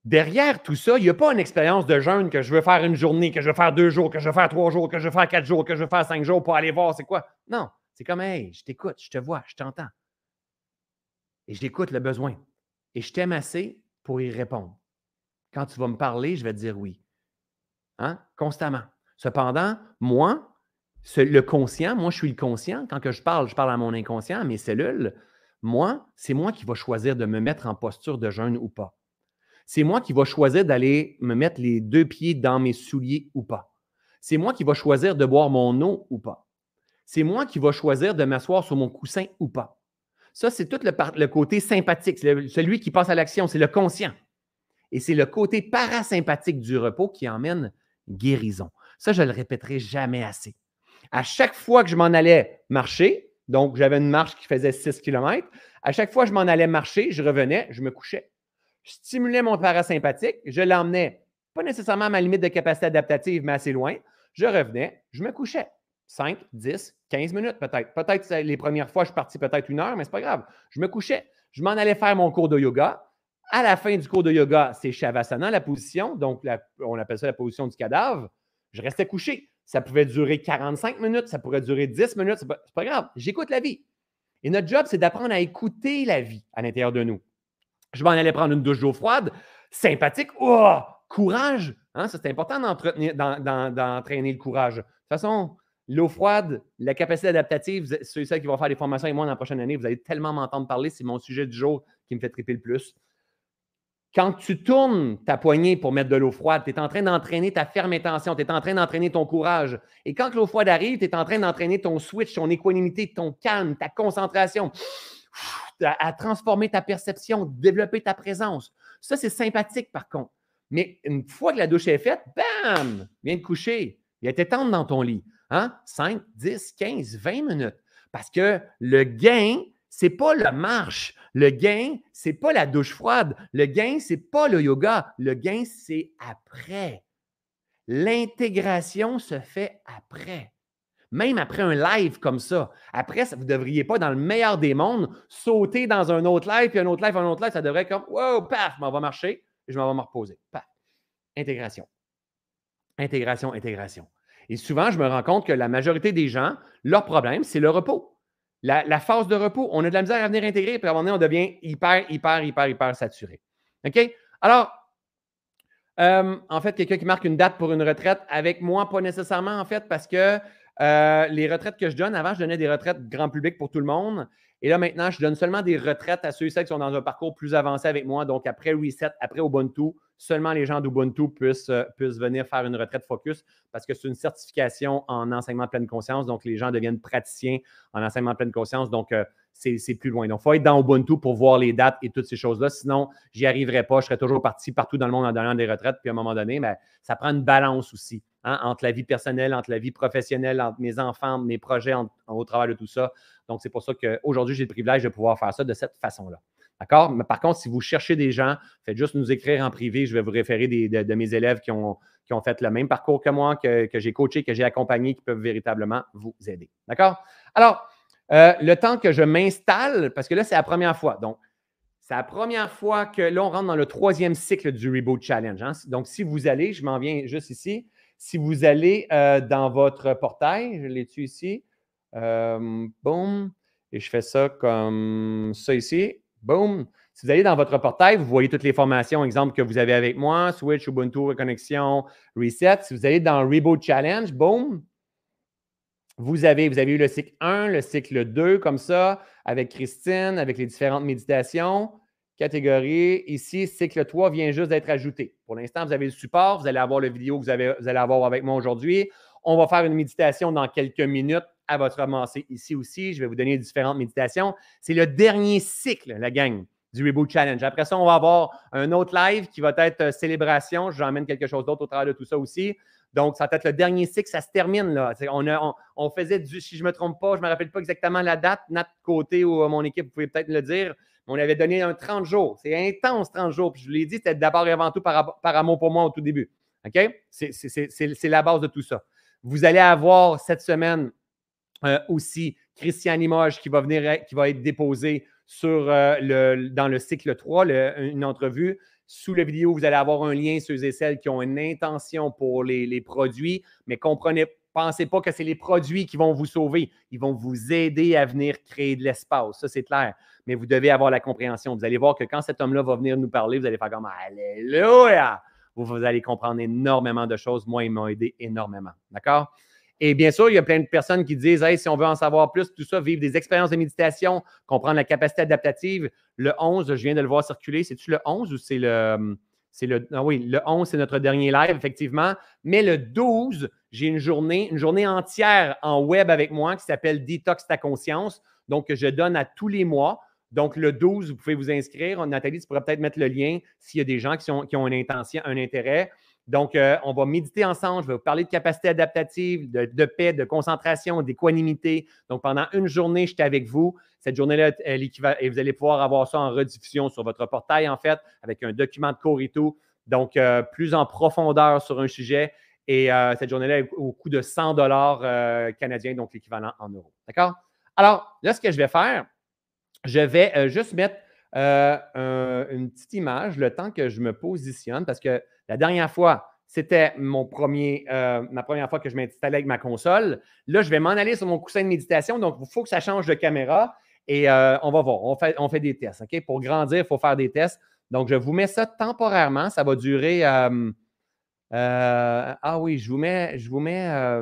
derrière tout ça, il n'y a pas une expérience de jeûne que je veux faire une journée, que je veux faire deux jours, que je veux faire trois jours, que je veux faire quatre jours, que je veux faire cinq jours pour aller voir c'est quoi. Non, c'est comme, hey, je t'écoute, je te vois, je t'entends. Et j'écoute le besoin. Et je t'aime assez pour y répondre. Quand tu vas me parler, je vais te dire oui. Hein? Constamment. Cependant, moi, le conscient, moi, je suis le conscient. Quand je parle, je parle à mon inconscient, à mes cellules. Moi, c'est moi qui vais choisir de me mettre en posture de jeûne ou pas. C'est moi qui vais choisir d'aller me mettre les deux pieds dans mes souliers ou pas. C'est moi qui vais choisir de boire mon eau ou pas. C'est moi qui vais choisir de m'asseoir sur mon coussin ou pas. Ça, c'est tout le, côté sympathique, celui qui passe à l'action, c'est le conscient. Et c'est le côté parasympathique du repos qui emmène guérison. Ça, je ne le répéterai jamais assez. À chaque fois que je m'en allais marcher, donc j'avais une marche qui faisait 6 km, à chaque fois que je m'en allais marcher, je revenais, je me couchais. Je stimulais mon parasympathique, je l'emmenais pas nécessairement à ma limite de capacité adaptative, mais assez loin. Je revenais, je me couchais. 5, 10, 15 minutes peut-être. Peut-être les premières fois, je suis parti peut-être une heure, mais ce n'est pas grave. Je me couchais. Je m'en allais faire mon cours de yoga. À la fin du cours de yoga, c'est Shavasana, la position. Donc, on appelle ça la position du cadavre. Je restais couché. Ça pouvait durer 45 minutes, ça pourrait durer 10 minutes. Ce n'est pas, grave. J'écoute la vie. Et notre job, c'est d'apprendre à écouter la vie à l'intérieur de nous. Je m'en allais prendre une douche d'eau froide. Sympathique. Oh, courage. Hein, c'est important d'entraîner le courage. De toute façon, L'eau froide, la capacité adaptative, ceux et qui vont faire des formations avec moi dans la prochaine année, vous allez tellement m'entendre parler, c'est mon sujet du jour qui me fait triper le plus. Quand tu tournes ta poignée pour mettre de l'eau froide, tu es en train d'entraîner ta ferme intention, tu es en train d'entraîner ton courage. Et quand l'eau froide arrive, tu es en train d'entraîner ton switch, ton équanimité, ton calme, ta concentration, à transformer ta perception, développer ta présence. Ça, c'est sympathique par contre. Mais une fois que la douche est faite, bam, viens te coucher. Viens t'étendre dans ton lit. 5, 10, 15, 20 minutes. Parce que le gain, ce n'est pas la marche. Le gain, ce n'est pas la douche froide. Le gain, ce n'est pas le yoga. Le gain, c'est après. L'intégration se fait après. Même après un live comme ça. Après, vous ne devriez pas, dans le meilleur des mondes, sauter dans un autre live, puis un autre live, un autre live. Ça devrait être comme, wow, paf, m'en vais marcher et je m'en vais me reposer. Paf. Intégration. Intégration, intégration. Et souvent, je me rends compte que la majorité des gens, leur problème, c'est le repos. La, phase de repos, on a de la misère à venir intégrer, puis à un moment donné, on devient hyper, hyper, hyper, hyper saturé. OK? Alors, euh, en fait, quelqu'un qui marque une date pour une retraite, avec moi, pas nécessairement, en fait, parce que euh, les retraites que je donne, avant, je donnais des retraites grand public pour tout le monde. Et là, maintenant, je donne seulement des retraites à ceux et celles qui sont dans un parcours plus avancé avec moi. Donc, après Reset, après Ubuntu, seulement les gens d'Ubuntu puissent, euh, venir faire une retraite focus parce que c'est une certification en enseignement de pleine conscience. Donc, les gens deviennent praticiens en enseignement de pleine conscience. Donc, euh, c'est plus loin. Donc, il faut être dans Ubuntu pour voir les dates et toutes ces choses-là. Sinon, j'y arriverai pas. Je serais toujours parti partout dans le monde en donnant des retraites. Puis à un moment donné, ben, ça prend une balance aussi hein, entre la vie personnelle, entre la vie professionnelle, entre mes enfants, mes projets au travers de tout ça. Donc, c'est pour ça qu'aujourd'hui, j'ai le privilège de pouvoir faire ça de cette façon-là. D'accord? Mais par contre, si vous cherchez des gens, faites juste nous écrire en privé. Je vais vous référer de, mes élèves qui ont, qui ont fait le même parcours que moi, que, que j'ai coaché, que j'ai accompagné, qui peuvent véritablement vous aider. D'accord? Alors, euh, le temps que je m'installe, parce que là, c'est la première fois. Donc, c'est la première fois que là, on rentre dans le troisième cycle du Reboot Challenge. Hein. Donc, si vous allez, je m'en viens juste ici. Si vous allez euh, dans votre portail, je l'ai tu ici, euh, boum, et je fais ça comme ça ici, boum. Si vous allez dans votre portail, vous voyez toutes les formations, exemple, que vous avez avec moi, Switch, Ubuntu, Reconnexion, Reset. Si vous allez dans Reboot Challenge, boum, vous avez, vous avez eu le cycle 1, le cycle 2, comme ça, avec Christine, avec les différentes méditations. Catégorie. Ici, cycle 3 vient juste d'être ajouté. Pour l'instant, vous avez le support. Vous allez avoir la vidéo que vous, vous allez avoir avec moi aujourd'hui. On va faire une méditation dans quelques minutes à votre avancée ici aussi. Je vais vous donner différentes méditations. C'est le dernier cycle, la gang, du Reboot Challenge. Après ça, on va avoir un autre live qui va être euh, célébration. J'emmène quelque chose d'autre au travers de tout ça aussi. Donc, ça va être le dernier cycle, ça se termine. On, faisait du, si je ne me trompe pas, je ne me rappelle pas exactement la date, notre côté ou mon équipe, vous pouvez peut-être le dire, on avait donné un 30 jours. C'est intense, 30 jours. Puis je vous l'ai dit, c'était d'abord et avant tout par, amour pour moi au tout début. OK? C'est la base de tout ça. Vous allez avoir cette semaine euh, aussi Christian Limoges qui va venir, qui va être déposé euh, dans le cycle 3, une entrevue. Sous la vidéo, vous allez avoir un lien ceux et celles qui ont une intention pour les, produits, mais comprenez, pensez pas que c'est les produits qui vont vous sauver. Ils vont vous aider à venir créer de l'espace. Ça, c'est clair. Mais vous devez avoir la compréhension. Vous allez voir que quand cet homme-là va venir nous parler, vous allez faire comme Alléluia! Vous, allez comprendre énormément de choses. Moi, il m'a aidé énormément. D'accord? Et bien sûr, il y a plein de personnes qui disent si on veut en savoir plus, tout ça, vivre des expériences de méditation, comprendre la capacité adaptative. Le 11, je viens de le voir circuler. C'est-tu le 11 ou c'est le. C'est le, ah oui, le 11, c'est notre dernier live, effectivement. Mais le 12, j'ai une journée, une journée entière en web avec moi qui s'appelle Detox ta conscience. Donc, je donne à tous les mois. Donc, le 12, vous pouvez vous inscrire. Nathalie, tu pourrais peut-être mettre le lien s'il y a des gens qui, qui ont un intérêt. Donc, euh, on va méditer ensemble. Je vais vous parler de capacité adaptative, de, paix, de concentration, d'équanimité. Donc, pendant une journée, j'étais avec vous. Cette journée-là, et vous allez pouvoir avoir ça en rediffusion sur votre portail, en fait, avec un document de cours. Donc, euh, plus en profondeur sur un sujet. Et euh, cette journée-là, au coût de 100 dollars canadiens, donc l'équivalent en euros. D'accord? Alors, là, ce que je vais faire, je vais juste mettre une petite image le temps que je me positionne parce que la dernière fois, c'était euh, ma première fois que je m'installais avec ma console. Là, je vais m'en aller sur mon coussin de méditation. Donc, il faut que ça change de caméra et euh, on va voir. On fait, des tests. Pour grandir, il faut faire des tests. Donc, je vous mets ça temporairement. Ça va durer. Euh, ah oui, je vous mets, je vous mets,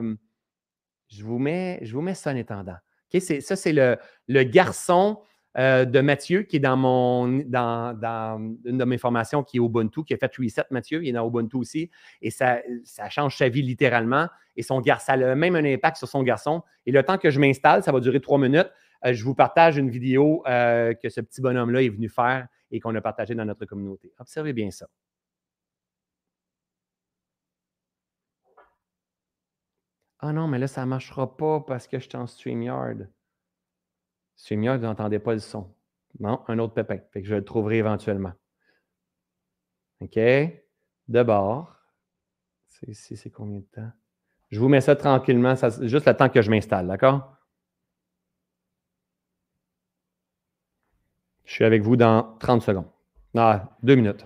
je vous mets, je vous mets ça en étendant. Ça, c'est le garçon euh, de Mathieu, qui est dans, mon, dans, une de mes formations qui est Ubuntu, qui a fait Reset Mathieu, il est dans Ubuntu aussi, et ça, ça change sa vie littéralement. Et son ça a même un impact sur son garçon. Et le temps que je m'installe, ça va durer trois minutes. Euh, je vous partage une vidéo euh, que ce petit bonhomme-là est venu faire et qu'on a partagé dans notre communauté. Observez bien ça. Ah non, mais là, ça ne marchera pas parce que je suis en StreamYard. StreamYard, vous n'entendez pas le son. Non, un autre pépin. Fait que je le trouverai éventuellement. OK? De bord. Ici, c'est combien de temps? Je vous mets ça tranquillement, juste le temps que je m'installe, d'accord? Je suis avec vous dans 30 secondes. Ah, deux minutes.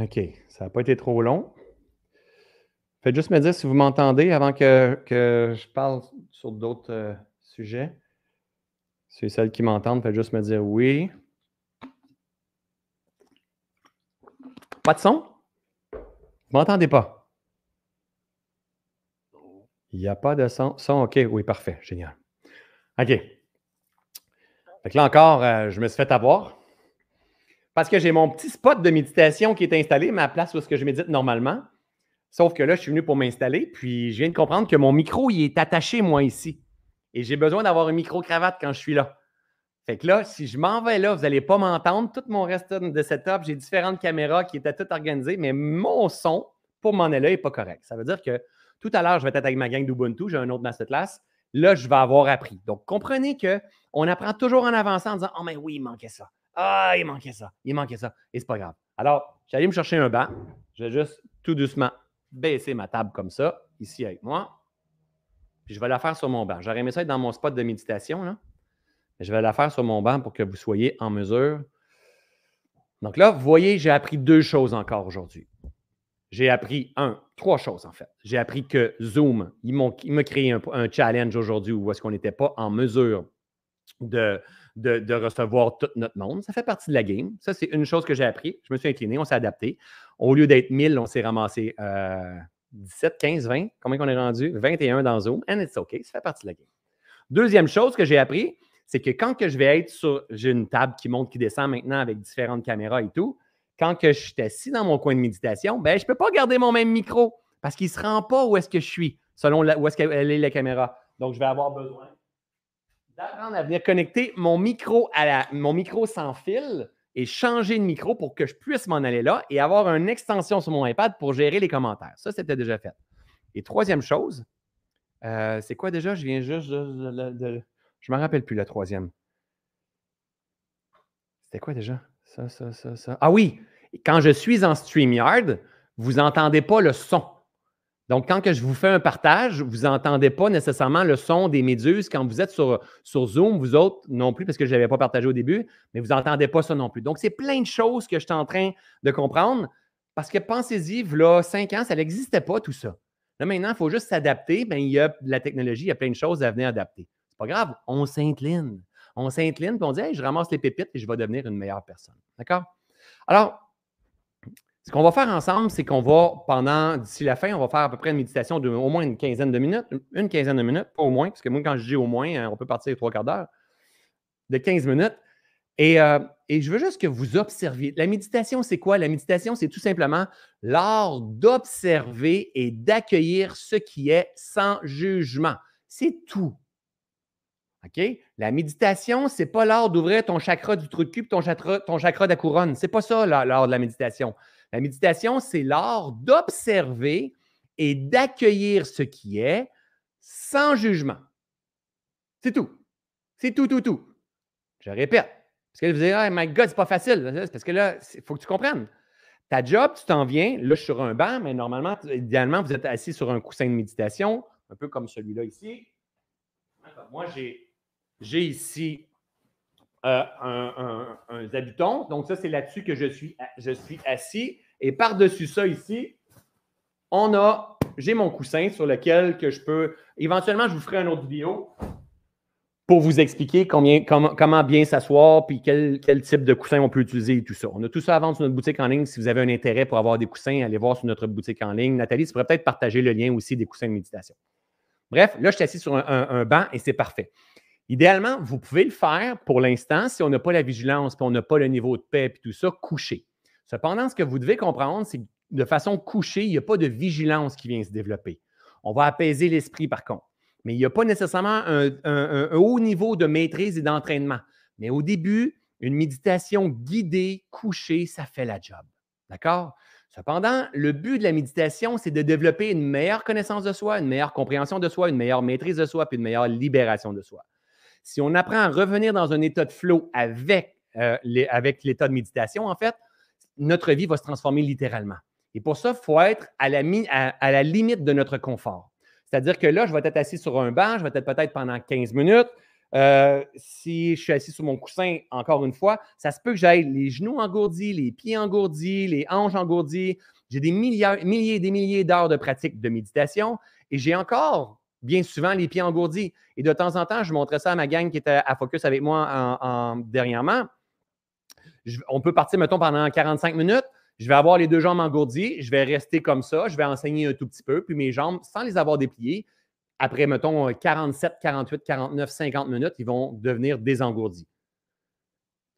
OK, ça n'a pas été trop long. Faites juste me dire si vous m'entendez avant que, je parle sur d'autres euh, sujets. Et celles qui m'entendent, faites juste me dire oui. Pas de son? Vous m'entendez pas? Il n'y a pas de son. Son, OK, oui, parfait, génial. OK. Fait que là encore, euh, je me suis fait avoir parce que j'ai mon petit spot de méditation qui est installé, ma place où est-ce que je médite normalement. Sauf que là, je suis venu pour m'installer, puis je viens de comprendre que mon micro, il est attaché, moi, ici. Et j'ai besoin d'avoir un micro-cravate quand je suis là. Fait que là, si je m'en vais là, vous n'allez pas m'entendre. Tout mon reste de setup, j'ai différentes caméras qui étaient toutes organisées, mais mon son, pour m'en aller là, n'est pas correct. Ça veut dire que tout à l'heure, je vais être avec ma gang d'Ubuntu, j'ai un autre masterclass. Là, je vais avoir appris. Donc, comprenez qu'on apprend toujours en avançant en disant Oh, mais oui, il manquait ça. Ah, il manquait ça, il manquait ça. Et c'est pas grave. Alors, j'allais me chercher un banc. Je vais juste tout doucement baisser ma table comme ça, ici avec moi. Puis je vais la faire sur mon banc. J'aurais aimé ça être dans mon spot de méditation. Là. je vais la faire sur mon banc pour que vous soyez en mesure. Donc là, vous voyez, j'ai appris deux choses encore aujourd'hui. J'ai appris, un, trois choses en fait. J'ai appris que Zoom, il m'a créé un, un challenge aujourd'hui où est-ce qu'on n'était pas en mesure de, recevoir tout notre monde. Ça fait partie de la game. Ça, c'est une chose que j'ai appris. Je me suis incliné, on s'est adapté. Au lieu d'être 1000, on s'est ramassé 17, 15, 20. Combien qu'on est rendu? 21 dans Zoom. And it's OK. Ça fait partie de la game. Deuxième chose que j'ai appris, c'est que quand que je vais être sur. J'ai une table qui monte, qui descend maintenant avec différentes caméras et tout. Quand que je suis assis dans mon coin de méditation, ben, je ne peux pas garder mon même micro parce qu'il ne se rend pas où est-ce que je suis, selon où est-ce qu'elle est la caméra. Donc, je vais avoir besoin d'apprendre à venir connecter mon micro, à la, mon micro sans fil et changer de micro pour que je puisse m'en aller là et avoir une extension sur mon iPad pour gérer les commentaires. Ça, c'était déjà fait. Et troisième chose, euh, c'est quoi déjà? Je viens juste de. je ne me rappelle plus la troisième. C'était quoi déjà? Ça, ça, ça, ça. Ah oui! Quand je suis en StreamYard, vous n'entendez pas le son. Donc, quand que je vous fais un partage, vous n'entendez pas nécessairement le son des méduses. Quand vous êtes sur, Zoom, vous autres non plus, parce que je ne pas partagé au début, mais vous n'entendez pas ça non plus. Donc, c'est plein de choses que je suis en train de comprendre parce que pensez-y, là, cinq ans, ça n'existait pas tout ça. Là, maintenant, il faut juste s'adapter. Bien, il y a la technologie, il y a plein de choses à venir adapter. C'est pas grave, on s'incline. On s'incline, puis on dit, je ramasse les pépites et je vais devenir une meilleure personne. D'accord? Alors, ce qu'on va faire ensemble, c'est qu'on va, pendant, d'ici la fin, on va faire à peu près une méditation de au moins une quinzaine de minutes, une quinzaine de minutes, pas au moins, parce que moi, quand je dis au moins, hein, on peut partir trois quarts d'heure, de 15 minutes. Et, euh, et, je veux juste que vous observiez. La méditation, c'est quoi? La méditation, c'est tout simplement l'art d'observer et d'accueillir ce qui est sans jugement. C'est tout. OK? La méditation, ce n'est pas l'art d'ouvrir ton chakra du trou de cul ton chakra, ton chakra de la couronne. Ce n'est pas ça l'art de la méditation. La méditation, c'est l'art d'observer et d'accueillir ce qui est sans jugement. C'est tout. C'est tout, tout, tout. Je répète. Parce que vous allez dire, oh my God, c'est pas facile. Parce que là, il faut que tu comprennes. Ta job, tu t'en viens, là, je suis sur un banc, mais normalement, idéalement, vous êtes assis sur un coussin de méditation, un peu comme celui-là ici. Moi, j'ai ici euh, un, un, Donc, ça, c'est là-dessus que je suis, assis. Et par-dessus ça, ici, on a, j'ai mon coussin sur lequel que je peux, éventuellement, je vous ferai une autre vidéo pour vous expliquer comment, bien s'asseoir, puis quel, quel, type de coussin on peut utiliser et tout ça. On a tout ça à vendre sur notre boutique en ligne. Si vous avez un intérêt pour avoir des coussins, allez voir sur notre boutique en ligne. Nathalie, tu pourrais peut-être partager le lien aussi des coussins de méditation. Bref, là, je suis assis sur un banc et c'est parfait. Idéalement, vous pouvez le faire pour l'instant si on n'a pas la vigilance, puis on n'a pas le niveau de paix, puis tout ça, couché. Cependant, ce que vous devez comprendre, c'est que de façon couchée, il n'y a pas de vigilance qui vient se développer. On va apaiser l'esprit, par contre. Mais il n'y a pas nécessairement un, haut niveau de maîtrise et d'entraînement. Mais au début, une méditation guidée, couchée, ça fait la job. D'accord? Cependant, le but de la méditation, c'est de développer une meilleure connaissance de soi, une meilleure compréhension de soi, une meilleure maîtrise de soi, puis une meilleure libération de soi. Si on apprend à revenir dans un état de flow avec, euh, avec l'état de méditation, en fait, notre vie va se transformer littéralement. Et pour ça, il faut être à la, limite de notre confort. C'est-à-dire que là, je vais être assis sur un banc, je vais être peut-être pendant 15 minutes. Euh, si je suis assis sur mon coussin, encore une fois, ça se peut que j'aille les genoux engourdis, les pieds engourdis, les hanches engourdies. J'ai des milliers et des milliers d'heures de pratique de méditation et j'ai encore bien souvent les pieds engourdis. Et de temps en temps, je montrais ça à ma gang qui était à Focus avec moi en, dernièrement. on peut partir, mettons, pendant 45 minutes. Je vais avoir les deux jambes engourdies. Je vais rester comme ça. Je vais enseigner un tout petit peu. Puis mes jambes, sans les avoir dépliées, après, mettons, 47, 48, 49, 50 minutes, ils vont devenir désengourdis.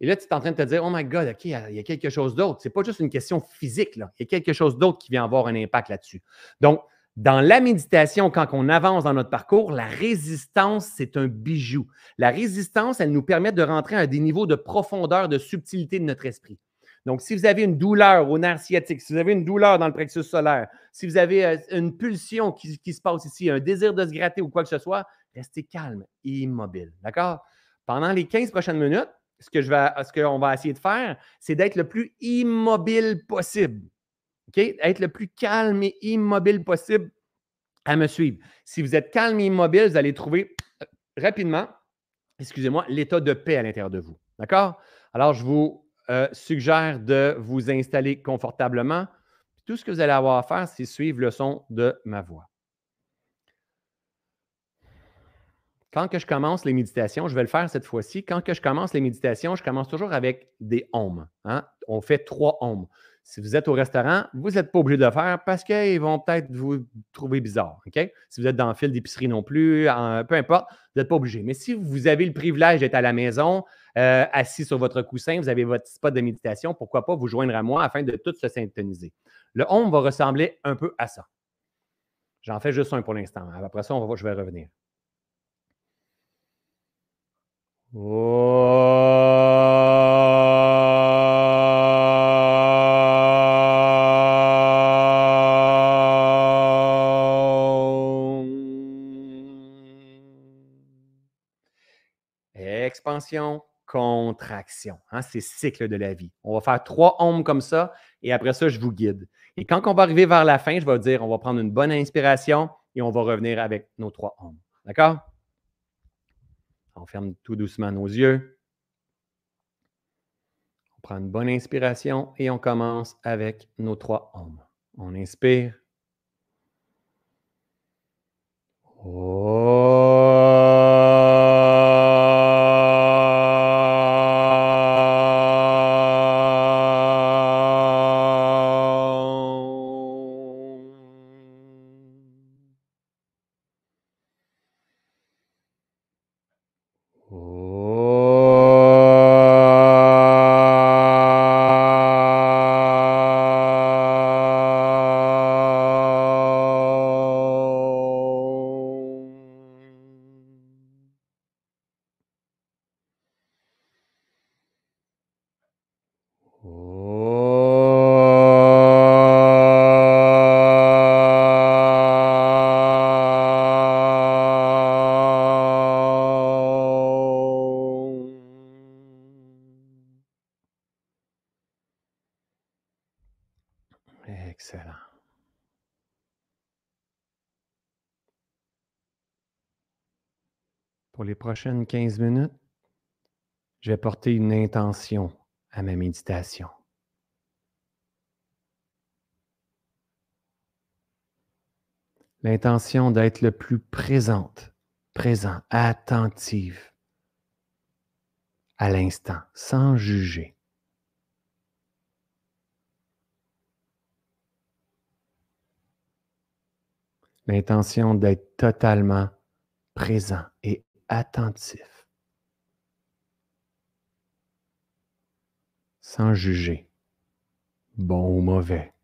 Et là, tu es en train de te dire, oh my God, OK, il y a quelque chose d'autre. Ce n'est pas juste une question physique. Là. Il y a quelque chose d'autre qui vient avoir un impact là-dessus. Donc, dans la méditation, quand on avance dans notre parcours, la résistance, c'est un bijou. La résistance, elle nous permet de rentrer à des niveaux de profondeur, de subtilité de notre esprit. Donc, si vous avez une douleur au nerf sciatique, si vous avez une douleur dans le plexus solaire, si vous avez euh, une pulsion qui, se passe ici, un désir de se gratter ou quoi que ce soit, restez calme et immobile. D'accord? Pendant les 15 prochaines minutes, ce qu'on va essayer de faire, c'est d'être le plus immobile possible. Être le plus calme et immobile possible à me suivre. Si vous êtes calme et immobile, vous allez trouver euh, rapidement, excusez-moi, l'état de paix à l'intérieur de vous. D'accord? Alors, je vous euh, suggère de vous installer confortablement. Tout ce que vous allez avoir à faire, c'est suivre le son de ma voix. Quand que je commence les méditations, je vais le faire cette fois-ci. Quand que je commence les méditations, je commence toujours avec des ohms. Hein? On fait trois ohms. Si vous êtes au restaurant, vous n'êtes pas obligé de le faire parce qu'ils vont peut-être vous trouver bizarre. Si vous êtes dans le fil d'épicerie non plus, peu importe, vous n'êtes pas obligé. Mais si vous avez le privilège d'être à la maison, euh, assis sur votre coussin, vous avez votre spot de méditation, pourquoi pas vous joindre à moi afin de tout se syntoniser. Le home va ressembler un peu à ça. J'en fais juste un pour l'instant. Après ça, on va, je vais revenir. Contraction. Hein, c'est cycle de la vie. On va faire trois ohms comme ça et après ça, je vous guide. Et quand on va arriver vers la fin, je vais dire, on va prendre une bonne inspiration et on va revenir avec nos trois ohms. D'accord? On ferme tout doucement nos yeux. On prend une bonne inspiration et on commence avec nos trois ohms. On inspire. Prochaines 15 minutes, je vais une intention à ma méditation. L'intention d'être le plus présente, présent, attentive à l'instant, sans juger. L'intention d'être totalement présent et attentif, sans juger, bon ou mauvais.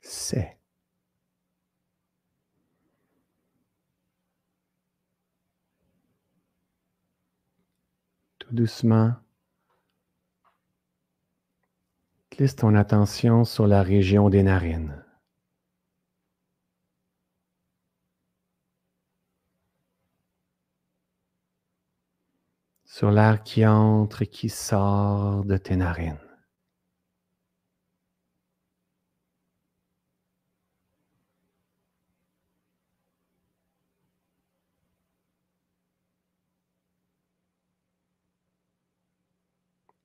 C'est. Tout doucement, glisse ton attention sur la région des narines. Sur l'air qui entre et qui sort de tes narines.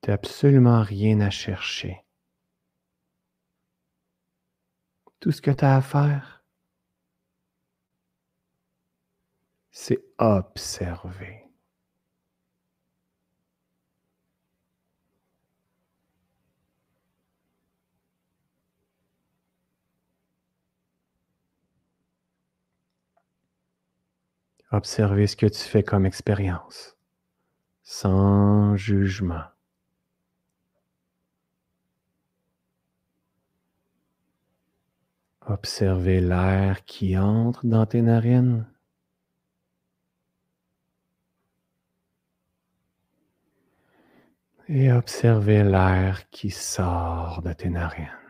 Tu n'as absolument rien à chercher. Tout ce que tu as à faire, c'est observer. Observer ce que tu fais comme expérience, sans jugement. Observer l'air qui entre dans tes narines. Et observer l'air qui sort de tes narines.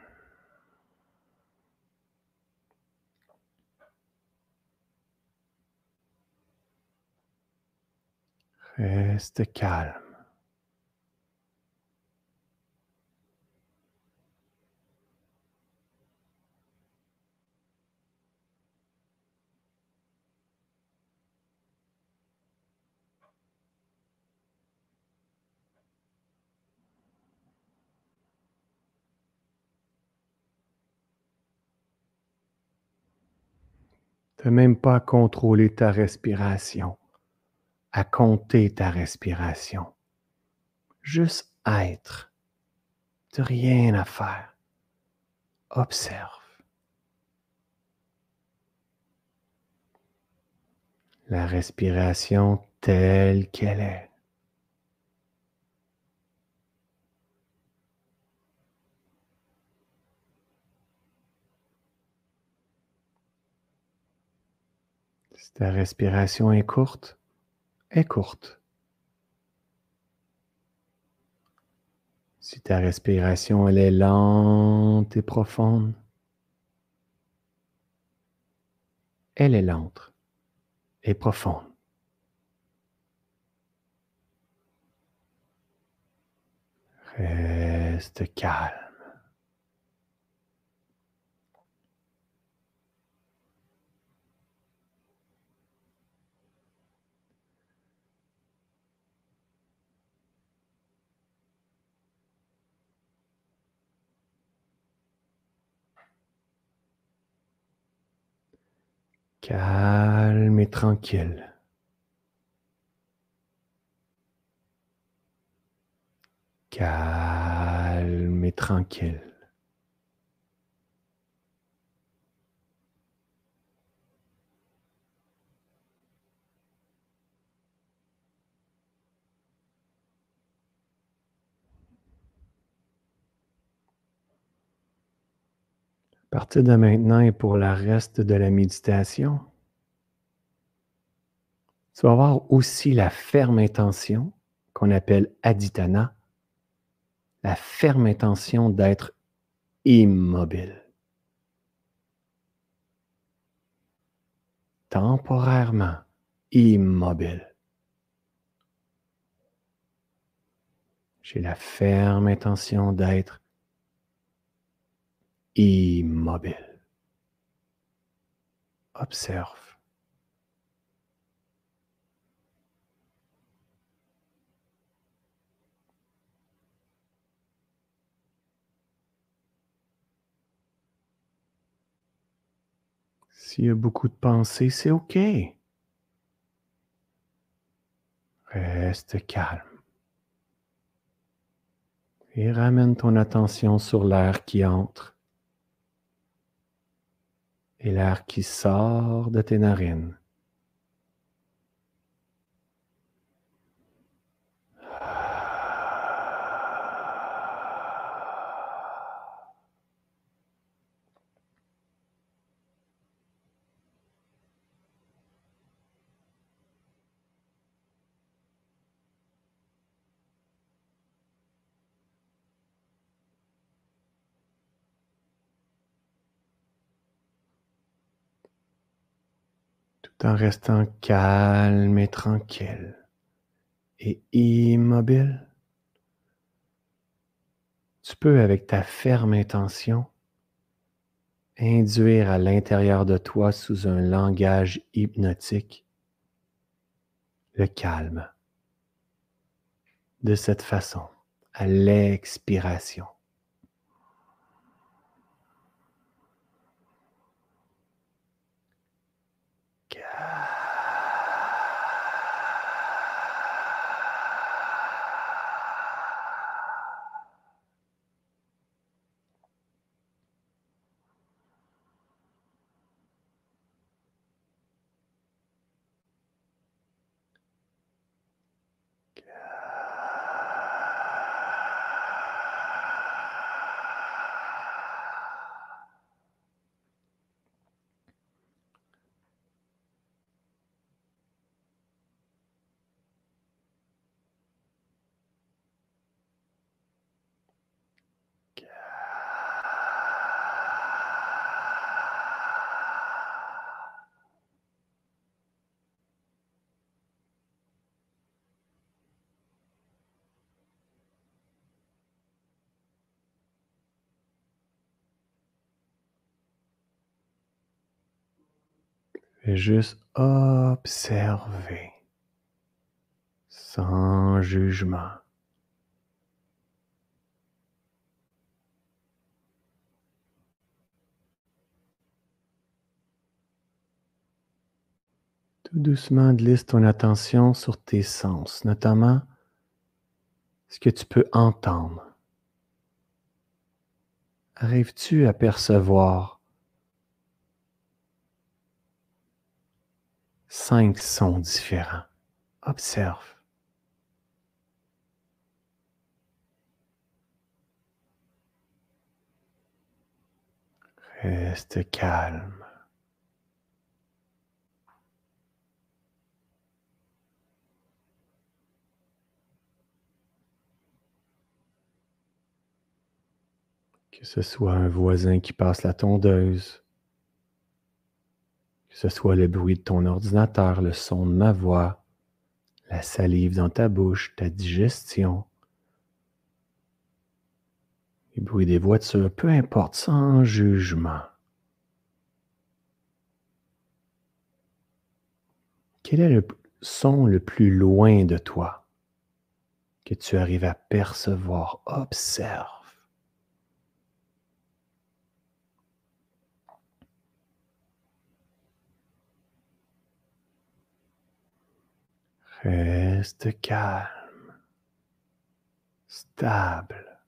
Reste calme. Tu même pas contrôler ta respiration à compter ta respiration. Juste être. N'as rien à faire. Observe. La respiration telle qu'elle est. Si ta respiration est courte, est courte. Si ta respiration elle est lente et profonde, elle est lente et profonde. Reste calme. Calme et tranquille. Calme et tranquille. À partir de maintenant et pour le reste de la méditation, tu vas avoir aussi la ferme intention qu'on appelle aditana, la ferme intention d'être immobile. Temporairement immobile. J'ai la ferme intention d'être immobile. Observe. S'il y a beaucoup de pensées, c'est OK. Reste calme. Et ramène ton attention sur l'air qui entre et l'air qui sort de tes narines. En restant calme et tranquille et immobile, tu peux, avec ta ferme intention, induire à l'intérieur de toi sous un langage hypnotique le calme. De cette façon, à l'expiration. Juste observer sans jugement. Tout doucement, glisse ton attention sur tes sens, notamment ce que tu peux entendre. arrives-tu à percevoir cinq sons différents? Observe. Reste calme. Que ce soit un voisin qui passe la tondeuse, que ce soit le bruit de ton ordinateur, le son de ma voix, la salive dans ta bouche, ta digestion, les bruits des voitures, peu importe, sans jugement. Quel est le son le plus loin de toi que tu arrives à percevoir? Observe. Reste calme, stable.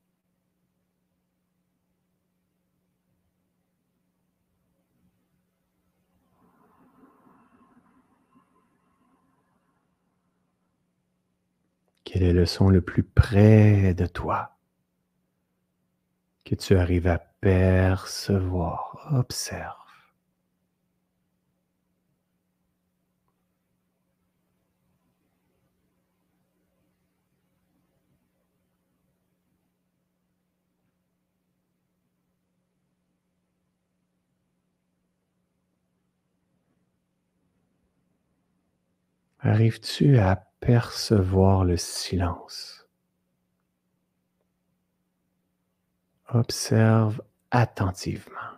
Quel est le son le plus près de toi que tu arrives à percevoir? Observe. Arrives-tu à percevoir le silence? Observe attentivement.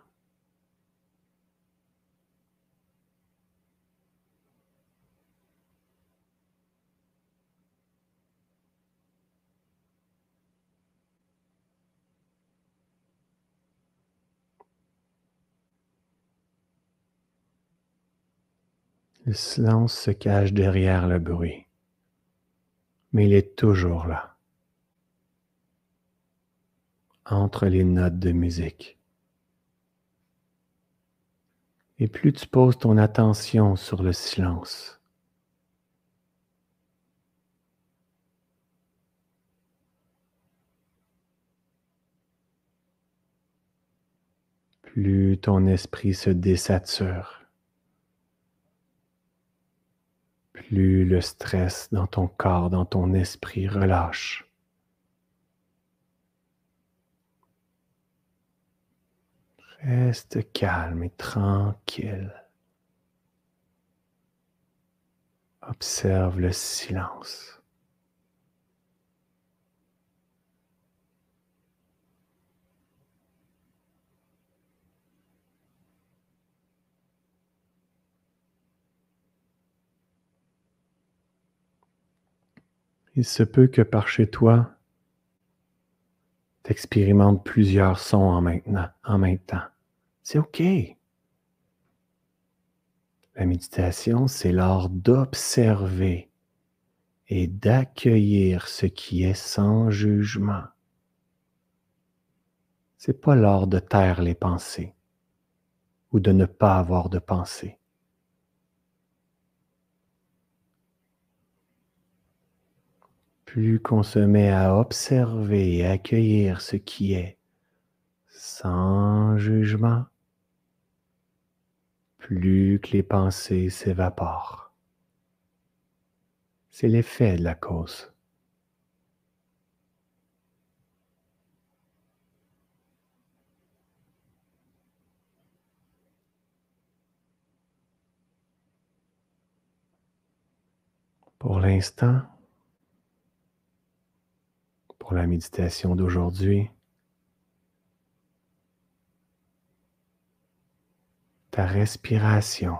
Le silence se cache derrière le bruit, mais il est toujours là, entre les notes de musique. Et plus tu poses ton attention sur le silence, plus ton esprit se désature. Plus le stress dans ton corps, dans ton esprit relâche. Reste calme et tranquille. Observe le silence. Il se peut que par chez toi, tu expérimentes plusieurs sons en, même temps. C'est OK. La méditation, c'est l'art d'observer et d'accueillir ce qui est sans jugement. C'est pas l'art de taire les pensées ou de ne pas avoir de pensées. Plus qu'on se met à observer et accueillir ce qui est sans jugement, plus que les pensées s'évaporent. C'est l'effet de la cause. Pour l'instant, pour la méditation d'aujourd'hui. Ta respiration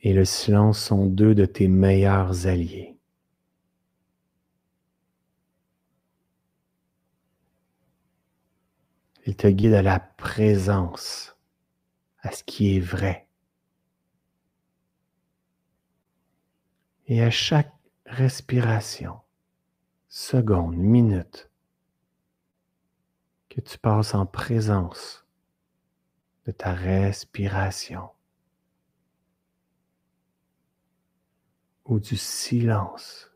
et le silence sont deux de tes meilleurs alliés. Ils te guident à la présence, à ce qui est vrai. Et à chaque respiration, seconde, minute que tu passes en présence de ta respiration ou du silence.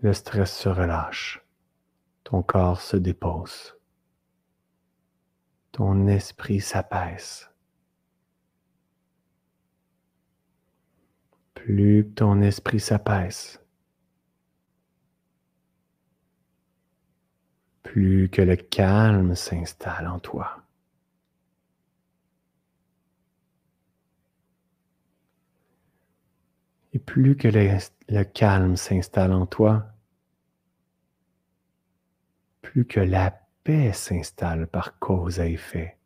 Le stress se relâche, ton corps se dépose, ton esprit s'apaise. Plus ton esprit s'apaise, plus que le calme s'installe en toi. Et plus que le, calme s'installe en toi, plus que la paix s'installe par cause à effet.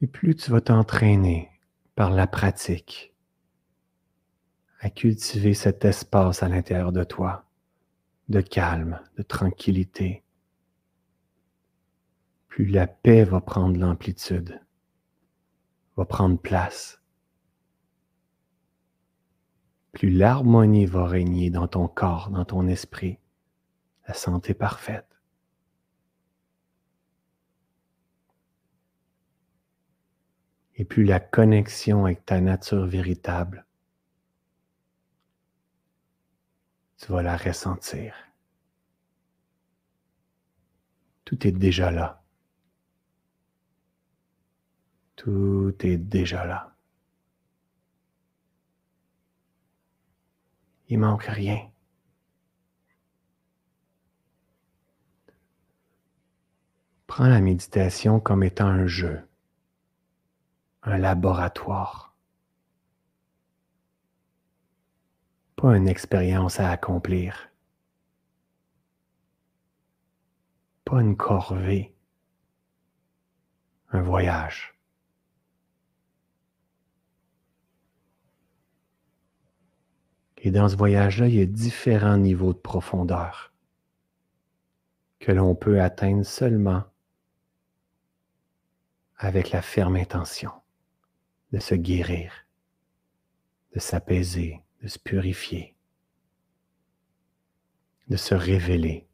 Et plus tu vas t'entraîner par la pratique à cultiver cet espace à l'intérieur de toi, de calme, de tranquillité, plus la paix va prendre l'amplitude, va prendre place, plus l'harmonie va régner dans ton corps, dans ton esprit, la santé parfaite. Et plus la connexion avec ta nature véritable tu vas la ressentir. Tout est déjà là. Tout est déjà là. Il manque rien. Prends la méditation comme étant un jeu, un laboratoire. pas une expérience à accomplir, pas une corvée, un voyage. Et dans ce voyage-là, il y a différents niveaux de profondeur que l'on peut atteindre seulement avec la ferme intention de se guérir, de s'apaiser, de se purifier, de se révéler.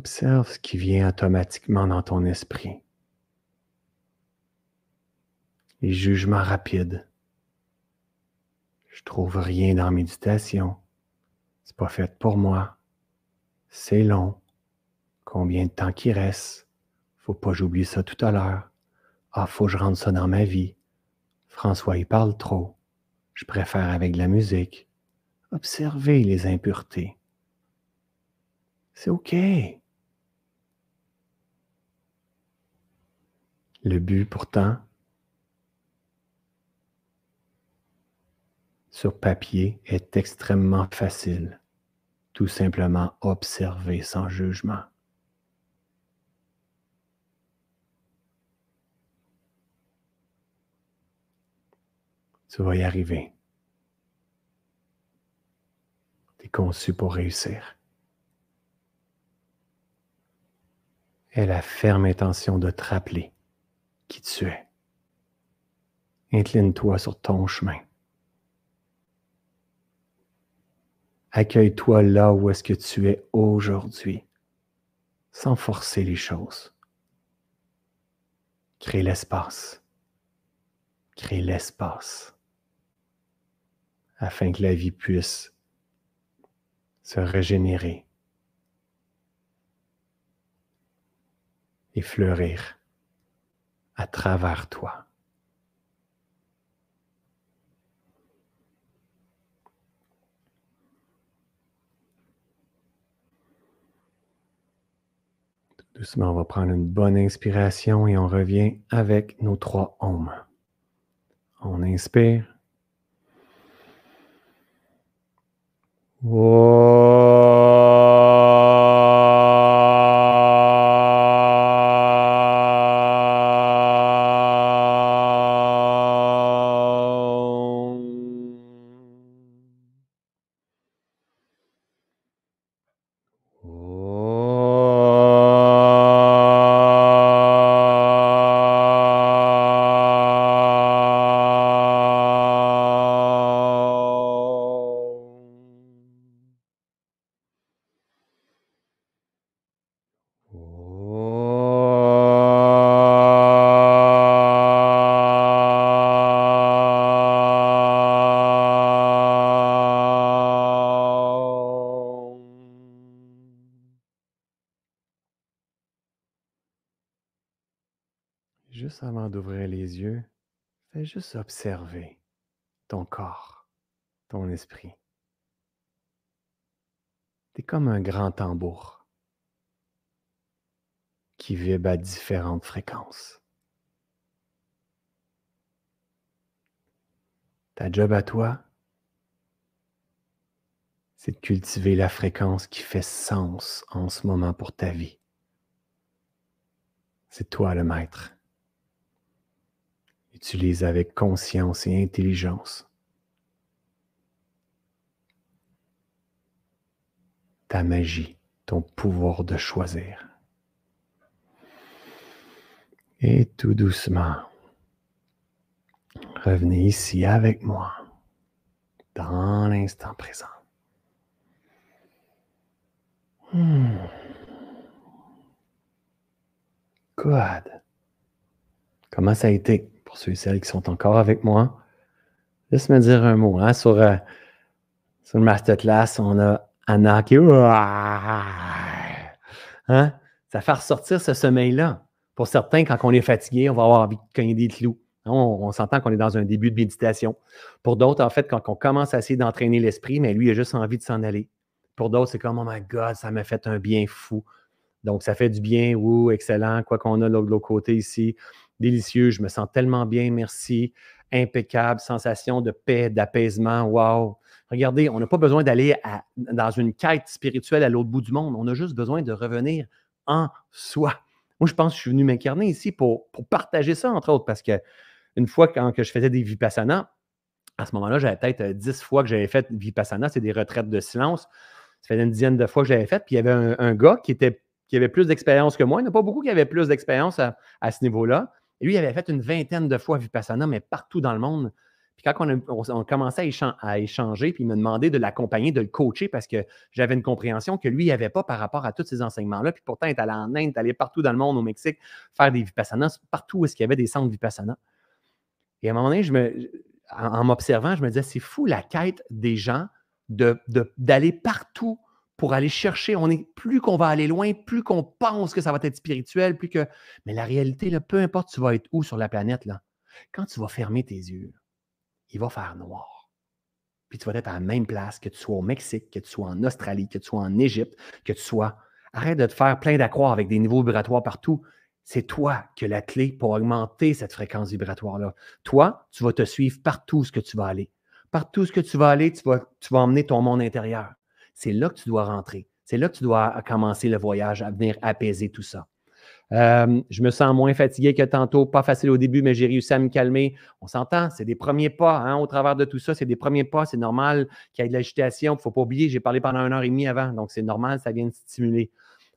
Observe ce qui vient automatiquement dans ton esprit. Les jugements rapides. Je trouve rien dans la méditation. C'est pas fait pour moi. C'est long. Combien de temps qu'il reste? Faut pas j'oublie ça tout à l'heure. Ah, faut que je rentre ça dans ma vie. François, il parle trop. Je préfère avec de la musique. Observez les impuretés. C'est OK. Le but pourtant, sur papier, est extrêmement facile. Tout simplement observer sans jugement. Tu vas y arriver. Tu es conçu pour réussir. Et la ferme intention de te rappeler qui tu es. Incline-toi sur ton chemin. Accueille-toi là où est-ce que tu es aujourd'hui, sans forcer les choses. Crée l'espace. Crée l'espace afin que la vie puisse se régénérer et fleurir à travers toi. doucement, on va prendre une bonne inspiration et on revient avec nos trois ohms. On inspire. Observer ton corps, ton esprit. Tu es comme un grand tambour qui vibre à différentes fréquences. Ta job à toi, c'est de cultiver la fréquence qui fait sens en ce moment pour ta vie. C'est toi le maître. Utilise avec conscience et intelligence ta magie, ton pouvoir de choisir. Et tout doucement, revenez ici avec moi, dans l'instant présent. Hmm. Good. Comment ça a été? Ceux et celles qui sont encore avec moi, laisse-moi dire un mot. Hein, sur, euh, sur le masterclass, on a Anna qui. Hein, ça fait ressortir ce sommeil-là. Pour certains, quand on est fatigué, on va avoir envie de cogner des clous. Hein, on, s'entend qu'on est dans un début de méditation. Pour d'autres, en fait, quand on commence à essayer d'entraîner l'esprit, mais lui, il a juste envie de s'en aller. Pour d'autres, c'est comme, oh my God, ça m'a fait un bien fou. Donc, ça fait du bien, ou excellent, quoi qu'on a de l'autre côté ici délicieux, je me sens tellement bien, merci, impeccable, sensation de paix, d'apaisement, wow. Regardez, on n'a pas besoin d'aller dans une quête spirituelle à l'autre bout du monde, on a juste besoin de revenir en soi. Moi, je pense que je suis venu m'incarner ici pour, partager ça, entre autres, parce que une fois quand que je faisais des vipassana, à ce moment-là, j'avais peut-être euh, dix fois que j'avais fait vipassana, c'est des retraites de silence. Ça faisait une dizaine de fois que j'avais fait, puis il y avait un, gars qui, était, qui avait plus d'expérience que moi. Il n'y en a pas beaucoup qui avaient plus d'expérience à, à, ce niveau-là. Lui, il avait fait une vingtaine de fois Vipassana, mais partout dans le monde. Puis quand on, a, commençait à, échanger, puis il me demandait de l'accompagner, de le coacher, parce que j'avais une compréhension que lui, il n'avait pas par rapport à tous ces enseignements-là. Puis pourtant, il est allé en Inde, il est allé partout dans le monde, au Mexique, faire des Vipassana, partout où est-ce qu'il y avait des centres Vipassana. Et à un moment donné, en, m'observant, je me disais, c'est fou la quête des gens d'aller de, partout pour aller chercher. On est plus qu'on va aller loin, plus qu'on pense que ça va être spirituel, plus que. Mais la réalité, peu importe tu vas être où sur la planète, quand tu vas fermer tes yeux, il va faire noir. Puis tu vas être à la même place, que tu sois au Mexique, que tu sois en Australie, que tu sois en Égypte, que tu sois. Arrête de te faire plein d'accrocs avec des niveaux vibratoires partout. C'est toi qui as la clé pour augmenter cette fréquence vibratoire-là. Toi, tu vas te suivre partout ce que tu vas aller. Partout ce que tu vas aller, tu vas, tu vas emmener ton monde intérieur c'est là que tu dois rentrer. C'est là que tu dois commencer le voyage à venir apaiser tout ça. Euh, je me sens moins fatigué que tantôt, pas facile au début, mais j'ai réussi à me calmer. On s'entend, c'est des premiers pas hein, au travers de tout ça, c'est des premiers pas, c'est normal qu'il y ait de l'agitation. Il ne faut pas oublier, j'ai parlé pendant une heure et demie avant, donc c'est normal, ça vient de stimuler.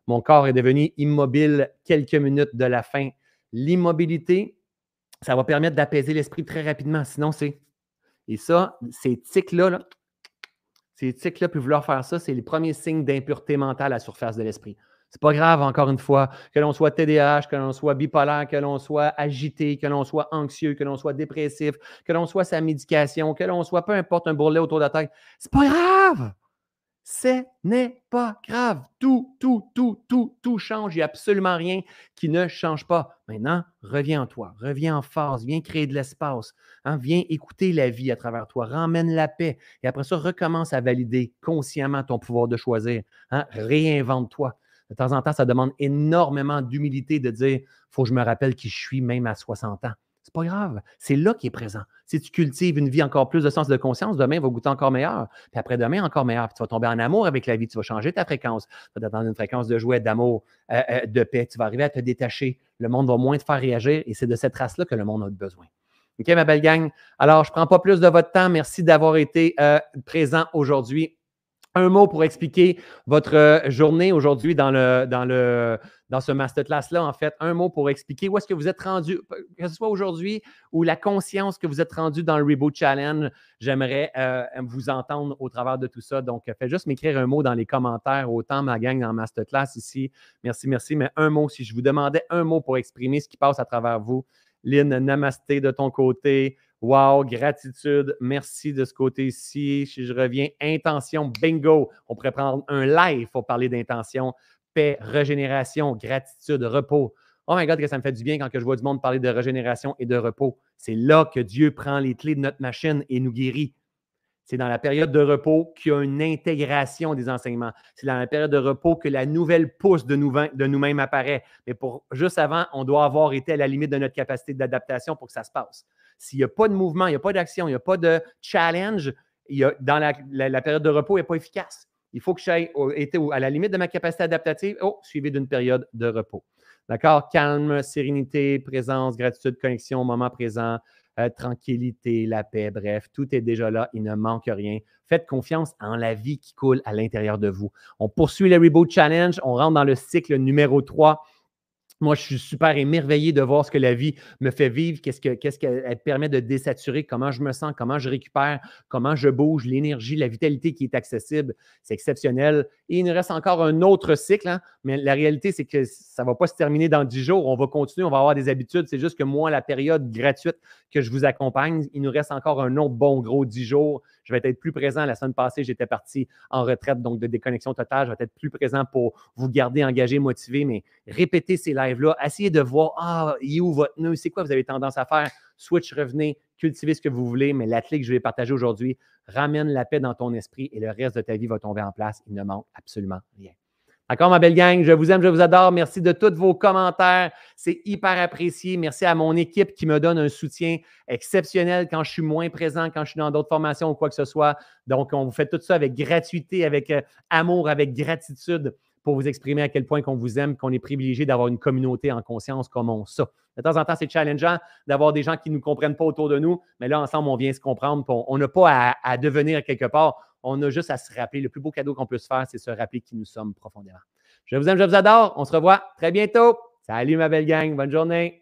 Mon corps est devenu immobile quelques minutes de la fin. L'immobilité, ça va permettre d'apaiser l'esprit très rapidement. Sinon, c'est. Et ça, ces tics-là, là, ces tics-là, puis vouloir faire ça, c'est les premiers signes d'impureté mentale à la surface de l'esprit. C'est pas grave, encore une fois, que l'on soit TDAH, que l'on soit bipolaire, que l'on soit agité, que l'on soit anxieux, que l'on soit dépressif, que l'on soit sa médication, que l'on soit peu importe un bourrelet autour de la tête. C'est pas grave! Ce n'est pas grave. Tout, tout, tout, tout, tout change. Il n'y a absolument rien qui ne change pas. Maintenant, reviens en toi, reviens en force, viens créer de l'espace, hein, viens écouter la vie à travers toi, ramène la paix. Et après ça, recommence à valider consciemment ton pouvoir de choisir. Hein, réinvente-toi. De temps en temps, ça demande énormément d'humilité de dire faut que je me rappelle qui je suis, même à 60 ans. Pas grave. C'est là qui est présent. Si tu cultives une vie encore plus de sens de conscience, demain va goûter encore meilleur. Puis après-demain, encore meilleur. Puis tu vas tomber en amour avec la vie. Tu vas changer ta fréquence. Tu vas t'attendre une fréquence de joie, d'amour, euh, euh, de paix. Tu vas arriver à te détacher. Le monde va moins te faire réagir et c'est de cette race-là que le monde a besoin. OK, ma belle gang? Alors, je ne prends pas plus de votre temps. Merci d'avoir été euh, présent aujourd'hui. Un mot pour expliquer votre euh, journée aujourd'hui dans, le, ce masterclass-là, en fait. Un mot pour expliquer où est-ce que vous êtes rendu, que ce soit aujourd'hui ou la conscience que vous êtes rendu dans le Reboot Challenge. J'aimerais euh, vous entendre au travers de tout ça. Donc, faites juste m'écrire un mot dans les commentaires, autant ma gang dans masterclass ici. Merci, merci. Mais un mot, si je vous demandais un mot pour exprimer ce qui passe à travers vous, Lynn, namasté de ton côté. Wow, gratitude. Merci de ce côté-ci. Si je reviens, intention, bingo. On pourrait prendre un live pour parler d'intention. Paix, régénération, gratitude, repos. Oh my God, que ça me fait du bien quand je vois du monde parler de régénération et de repos. C'est là que Dieu prend les clés de notre machine et nous guérit. C'est dans la période de repos qu'il y a une intégration des enseignements. C'est dans la période de repos que la nouvelle pousse de nous-mêmes apparaît. Mais pour juste avant, on doit avoir été à la limite de notre capacité d'adaptation pour que ça se passe. S'il n'y a pas de mouvement, il n'y a pas d'action, il n'y a pas de challenge, dans la, période de repos, il n'est pas efficace. Il faut que j'aille à la limite de ma capacité adaptative, oh, suivi d'une période de repos. D'accord? Calme, sérénité, présence, gratitude, connexion, moment présent, euh, tranquillité, la paix, bref, tout est déjà là, il ne manque rien. Faites confiance en la vie qui coule à l'intérieur de vous. On poursuit le Reboot Challenge, on rentre dans le cycle numéro 3 moi, je suis super émerveillé de voir ce que la vie me fait vivre, qu'est-ce qu'elle permet de désaturer, comment je me sens, comment je récupère, comment je bouge, l'énergie, la vitalité qui est accessible. C'est exceptionnel. Et il nous reste encore un autre cycle, hein, mais la réalité, c'est que ça ne va pas se terminer dans dix jours. On va continuer, on va avoir des habitudes. C'est juste que moi, la période gratuite que je vous accompagne, il nous reste encore un autre bon gros dix jours. Je vais être plus présent. La semaine passée, j'étais parti en retraite, donc de déconnexion totale. Je vais être plus présent pour vous garder engagé, motivé, mais répétez ces lives-là. Essayez de voir, ah, il est où votre nœud? C'est quoi vous avez tendance à faire? Switch, revenez, cultivez ce que vous voulez, mais la clé que je vais partager aujourd'hui ramène la paix dans ton esprit et le reste de ta vie va tomber en place. Il ne manque absolument rien. D'accord, ma belle gang? Je vous aime, je vous adore. Merci de tous vos commentaires. C'est hyper apprécié. Merci à mon équipe qui me donne un soutien exceptionnel quand je suis moins présent, quand je suis dans d'autres formations ou quoi que ce soit. Donc, on vous fait tout ça avec gratuité, avec euh, amour, avec gratitude pour vous exprimer à quel point qu'on vous aime, qu'on est privilégié d'avoir une communauté en conscience comme on ça. De temps en temps, c'est challengeant d'avoir des gens qui ne nous comprennent pas autour de nous, mais là, ensemble, on vient se comprendre. On n'a pas à, à, devenir quelque part. On a juste à se rappeler. Le plus beau cadeau qu'on peut se faire, c'est se rappeler qui nous sommes profondément. Je vous aime, je vous adore. On se revoit très bientôt. Salut, ma belle gang. Bonne journée.